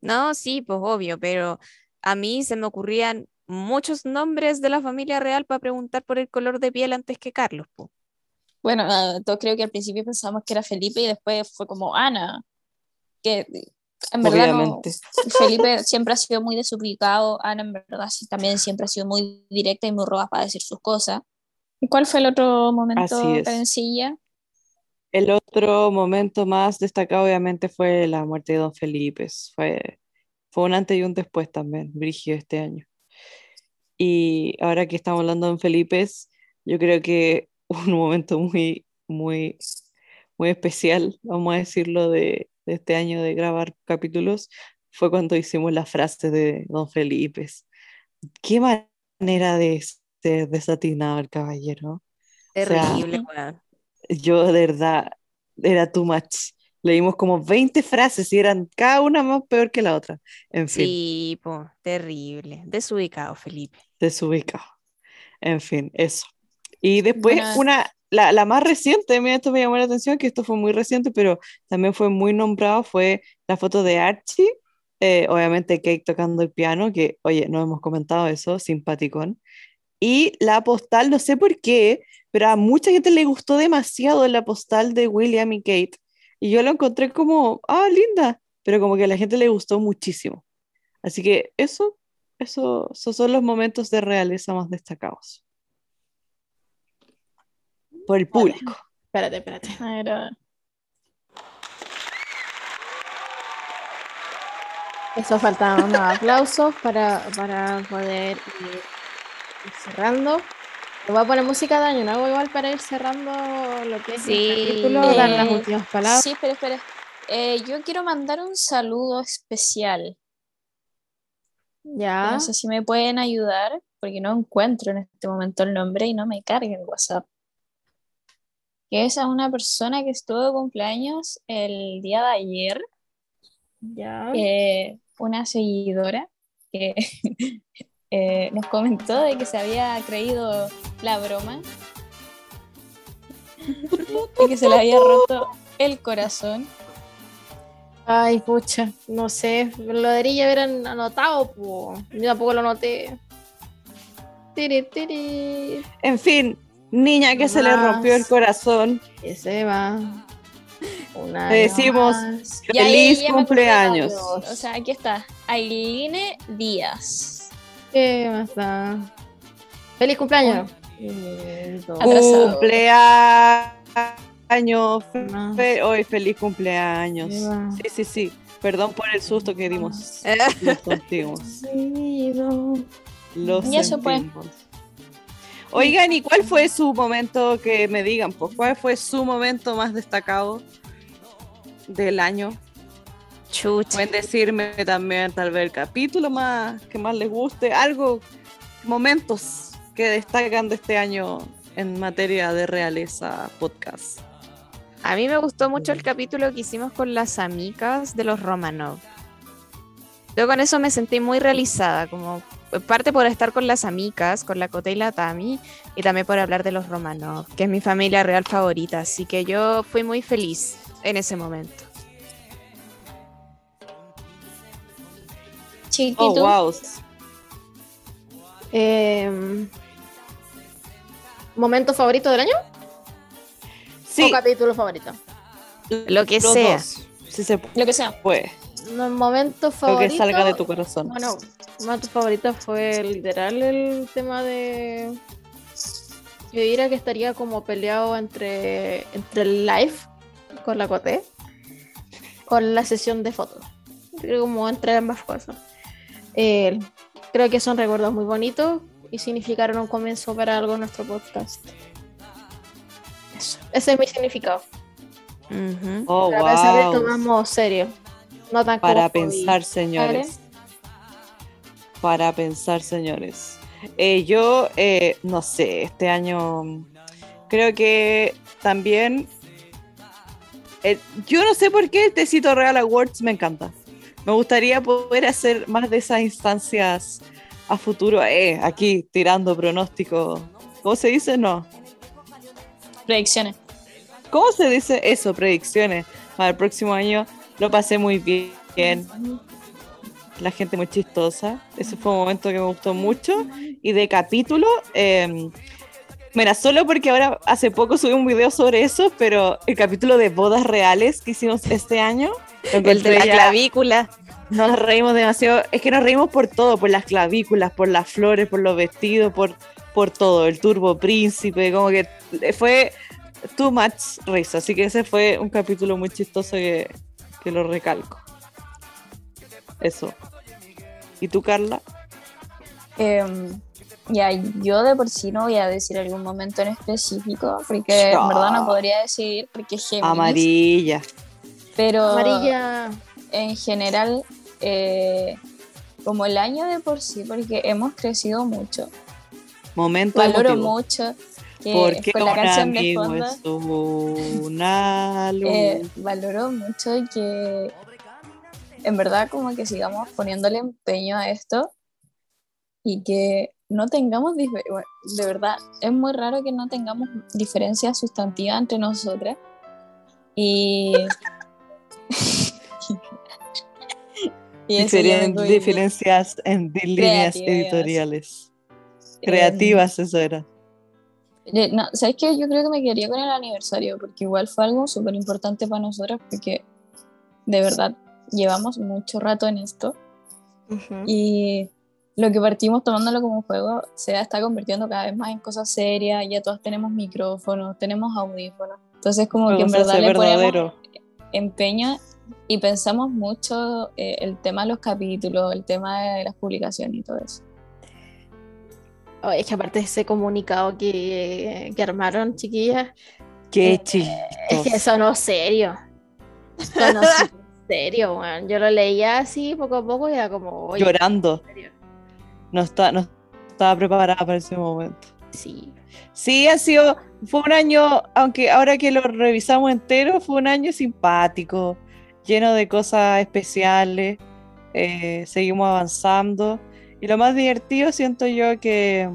Speaker 1: No, sí, pues obvio, pero a mí se me ocurrían muchos nombres de la familia real para preguntar por el color de piel antes que Carlos, po.
Speaker 5: Bueno, ah, todos creo que al principio pensamos que era Felipe y después fue como Ana, que en verdad no. Felipe siempre ha sido muy desubicado, Ana en verdad sí, también siempre ha sido muy directa y muy roba para decir sus cosas. ¿Y cuál fue el otro momento. Karencilla?
Speaker 3: El otro momento más destacado, obviamente, fue la muerte de Don Felipe. Fue, fue un antes y un después también, Brigio, este año. Y ahora que estamos hablando de Don Felipe, yo creo que un momento muy, muy, muy especial, vamos a decirlo, de, de este año de grabar capítulos, fue cuando hicimos las frases de Don Felipe. Qué manera de ser desatinado el caballero.
Speaker 1: Terrible, weón.
Speaker 3: Yo de verdad era too much. Leímos como 20 frases y eran cada una más peor que la otra. En fin,
Speaker 1: Sí, po, terrible. Desubicado, Felipe.
Speaker 3: desubicado. En fin, eso. Y después
Speaker 5: Bueno.
Speaker 3: una, la, la más reciente, mira, esto me llamó la atención, que esto fue muy reciente, pero también fue muy nombrado, fue la foto de Archie. eh, obviamente Kate tocando el piano, que, oye, no hemos comentado eso, simpaticón. Y la postal, no sé por qué, pero a mucha gente le gustó demasiado la postal de William y Kate. Y yo lo encontré como, ah, linda, pero como que a la gente le gustó muchísimo. Así que eso, eso, esos son los momentos de realeza más destacados. Por el público.
Speaker 2: Espérate, espérate.
Speaker 5: A ver, a ver.
Speaker 2: Eso faltaban unos aplausos para, para poder ir cerrando. Voy a poner música de año nuevo igual para ir cerrando lo que es
Speaker 1: Sí.
Speaker 2: el capítulo, dar las
Speaker 5: Eh,
Speaker 2: últimas palabras.
Speaker 5: Sí, espera, espera. Eh, yo quiero mandar un saludo especial.
Speaker 2: Ya.
Speaker 5: No sé si me pueden ayudar, porque no encuentro en este momento el nombre y no me carga el WhatsApp. Que es a una persona que estuvo de cumpleaños el día de ayer,
Speaker 2: Ya.
Speaker 5: eh, una seguidora que eh, nos comentó de que se había creído la broma y que se le había roto el corazón.
Speaker 2: Ay, pucha, no sé, lo debería haber an- anotado, po. Yo tampoco lo noté. Tiri, tiri.
Speaker 3: En fin, niña que se le rompió el corazón,
Speaker 2: Que se va. Una
Speaker 3: Te decimos feliz cumpleaños.
Speaker 5: O sea, aquí está. Ailine Díaz.
Speaker 2: ¿Qué más da? Feliz cumpleaños.
Speaker 3: Cumpleaños, fe- hoy feliz cumpleaños. Sí, sí, sí. Perdón por el susto que dimos.
Speaker 1: Eh,
Speaker 3: Lo sentimos.
Speaker 2: Sido.
Speaker 3: Lo
Speaker 5: Y eso, pues.
Speaker 3: Oigan, ¿y cuál fue su momento que me digan? Pues, ¿cuál fue su momento más destacado del año?
Speaker 1: Chucha.
Speaker 3: Pueden decirme también tal vez el capítulo más que más les guste, algo, momentos que destacan de este año en materia de realeza podcast.
Speaker 1: A mí me gustó mucho el capítulo que hicimos con las amigas de los Romanov. Yo con eso me sentí muy realizada, como parte por estar con las amigas, con la Cote y la Tami, y también por hablar de los Romanov, que es mi familia real favorita, así que yo fui muy feliz en ese momento.
Speaker 5: Chiquito.
Speaker 3: Oh, wow.
Speaker 2: Em, ¿Momento favorito del año?
Speaker 3: Sí,
Speaker 2: ¿O capítulo favorito?
Speaker 1: Lo que
Speaker 3: los
Speaker 1: sea.
Speaker 3: dos, si se
Speaker 5: Lo que sea.
Speaker 3: puede,
Speaker 2: No, momento
Speaker 3: lo
Speaker 2: favorito.
Speaker 3: que salga de tu corazón.
Speaker 2: Bueno, formato favorito fue literal el tema de. Yo diría que estaría como peleado entre, entre el live con la Coté con la sesión de fotos. Creo como entre ambas cosas. Eh, creo que son recuerdos muy bonitos y significaron un comienzo para algo en nuestro podcast. Eso. Ese es mi significado.
Speaker 1: Ujú.
Speaker 3: Oh,
Speaker 2: Para pensar esto más serio. No tan como
Speaker 3: Para
Speaker 2: hobby.
Speaker 3: pensar, señores. Para pensar, señores. Eh, yo, eh, no sé, este año creo que también. eh, yo no sé por qué el Tecito Real Awards me encanta. Me gustaría poder hacer más de esas instancias a futuro. Eh, aquí tirando pronóstico. ¿Cómo se dice? No.
Speaker 5: Predicciones.
Speaker 3: ¿Cómo se dice eso? Predicciones para el próximo año. Lo pasé muy bien. La gente muy chistosa. Ese fue un momento que me gustó mucho. Y de capítulo, eh, mira, solo porque ahora hace poco subí un video sobre eso, pero el capítulo de bodas reales que hicimos este año.
Speaker 1: El de la clavícula.
Speaker 3: Nos reímos demasiado. Es que nos reímos por todo, por las clavículas, por las flores, por los vestidos, por, por todo. El turbo príncipe, como que fue too much risa. Así que ese fue un capítulo muy chistoso que, que lo recalco. Eso. ¿Y tú, Carla?
Speaker 5: Em, ya, yo de por sí no voy a decir algún momento en específico, porque en verdad no podría decidir, porque es Géminis,
Speaker 3: Amarilla.
Speaker 5: pero
Speaker 2: Amarilla.
Speaker 5: en general, eh, como el año de por sí, porque hemos crecido mucho,
Speaker 3: Momento
Speaker 5: valoro
Speaker 3: emotivo.
Speaker 5: mucho que
Speaker 3: Porque
Speaker 5: con la canción de fondo,
Speaker 3: es una luz.
Speaker 5: eh, valoro mucho que en verdad como que sigamos poniéndole empeño a esto y que no tengamos, bueno, de verdad, es muy raro que no tengamos diferencias sustantivas entre nosotras. Y... y
Speaker 3: Diferen- diferencias en líneas editoriales. Creativas, eso era.
Speaker 5: Eh, No, ¿sabes qué? Yo creo que me quedaría con el aniversario, porque igual fue algo súper importante para nosotras, porque de verdad llevamos mucho rato en esto y lo que partimos tomándolo como un juego se está convirtiendo cada vez más en cosas serias, ya todos tenemos micrófonos, tenemos audífonos, entonces como que en verdad le ponemos
Speaker 3: verdadero.
Speaker 5: empeño y pensamos mucho eh, el tema de los capítulos, el tema de las publicaciones y todo eso.
Speaker 2: Oye, es que aparte de ese comunicado que, que armaron, chiquillas,
Speaker 3: Qué
Speaker 2: Eh,
Speaker 3: chistoso.
Speaker 2: es que sonó serio. Sonó serio, weón. Yo lo leía así poco a poco y era como, oye,
Speaker 3: Llorando.
Speaker 2: ¿en serio?
Speaker 3: No, está, no estaba preparada para ese momento.
Speaker 2: Sí.
Speaker 3: Sí, ha sido, fue un año, aunque ahora que lo revisamos entero, fue un año simpático, lleno de cosas especiales. eh, seguimos avanzando. Y lo más divertido siento yo que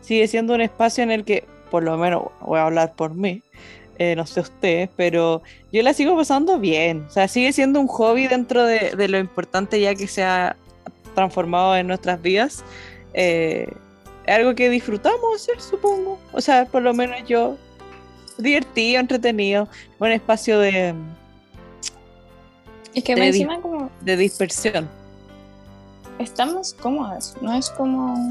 Speaker 3: sigue siendo un espacio en el que, por lo menos, voy a hablar por mí, eh, no sé ustedes, pero yo la sigo pasando bien. O sea, sigue siendo un hobby dentro de, de lo importante ya que se ha transformado en nuestras vidas. Eh, es algo que disfrutamos hacer, supongo. O sea, por lo menos yo. Divertido, entretenido. Un espacio de,
Speaker 5: Es que
Speaker 3: di-
Speaker 5: encima como
Speaker 3: de dispersión.
Speaker 5: estamos cómodas, no es como...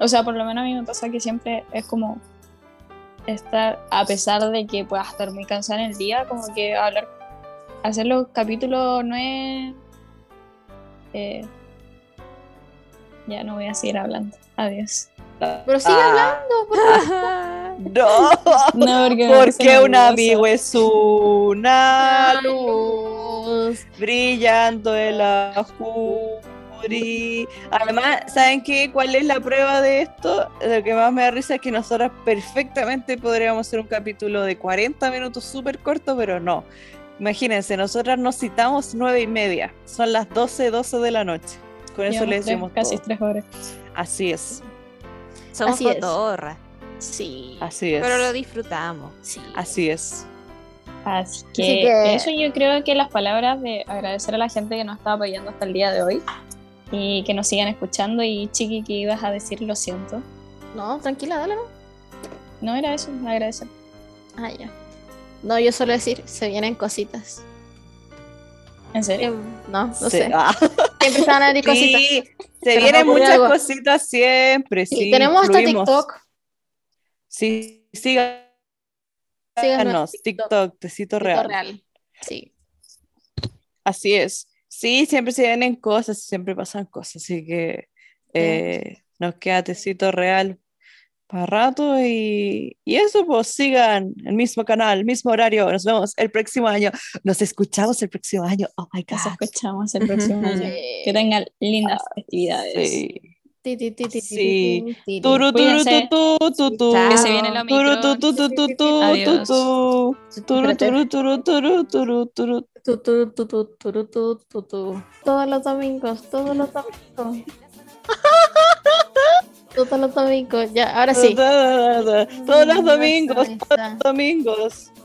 Speaker 5: O sea, por lo menos a mí me pasa que siempre es como estar, a pesar de que pueda estar muy cansada en el día, como que hablar, hacer los capítulos no es... eh, ya no voy a seguir hablando. Adiós.
Speaker 2: Pero sigue
Speaker 3: Ah,
Speaker 2: hablando, por
Speaker 3: No,
Speaker 5: No, porque
Speaker 3: porque un amigo es una luz brillando en la oscuridad. Además, ¿saben qué? ¿Cuál es la prueba de esto? Lo que más me da risa es que nosotros perfectamente podríamos hacer un capítulo de 40 minutos súper corto, pero no. Imagínense, nosotras nos citamos nueve y media. Son las 12, 12 de la noche. Con eso
Speaker 5: Llevamos
Speaker 3: le
Speaker 5: tres-
Speaker 3: decimos
Speaker 5: casi
Speaker 3: todo.
Speaker 5: tres horas.
Speaker 3: Así es,
Speaker 1: Somos
Speaker 2: Así es. Sí.
Speaker 3: así es.
Speaker 1: pero lo disfrutamos.
Speaker 2: sí.
Speaker 3: Así es.
Speaker 5: Así que,
Speaker 2: Así que-
Speaker 5: eso yo creo que las palabras de agradecer a la gente que nos está apoyando hasta el día de hoy y que nos sigan escuchando y Chiqui que ibas a decir lo siento.
Speaker 2: No, tranquila, dale, ¿no?
Speaker 5: No era eso, agradecer.
Speaker 2: Ah, ya. No, yo suelo decir, se vienen cositas.
Speaker 5: ¿En serio?
Speaker 2: Em, No, no
Speaker 3: Sí.
Speaker 2: sé.
Speaker 3: Ah,
Speaker 2: Siempre se van a venir cositas.
Speaker 3: Sí, se
Speaker 2: Pero
Speaker 3: vienen
Speaker 2: no
Speaker 3: muchas
Speaker 2: algo.
Speaker 3: cositas siempre.
Speaker 2: Sí,
Speaker 3: Sí,
Speaker 2: tenemos hasta. TikTok.
Speaker 3: Sí, síganos.
Speaker 2: Síganos
Speaker 3: TikTok, Tecito Real.
Speaker 2: real. Sí.
Speaker 3: Así es. Sí, siempre se vienen cosas, siempre pasan cosas, así que eh, nos queda Tecito Real para rato y, y eso, pues sigan el mismo canal, el mismo horario. Nos vemos el próximo año. Nos escuchamos el próximo año. Oh my
Speaker 5: Nos
Speaker 3: God.
Speaker 5: escuchamos el próximo año. Que tengan lindas festividades.
Speaker 3: Sí. Sí. Turu, turu, tu, tu, tu.
Speaker 5: Que se viene la
Speaker 3: Turu, tu, tu, tu, tu. Turu, turu, turu, turu, turu, turu.
Speaker 2: Todos los domingos, todos los domingos. Todos los domingos, ya, ahora sí.
Speaker 3: Todos los domingos,
Speaker 2: Ahí está.
Speaker 3: domingos.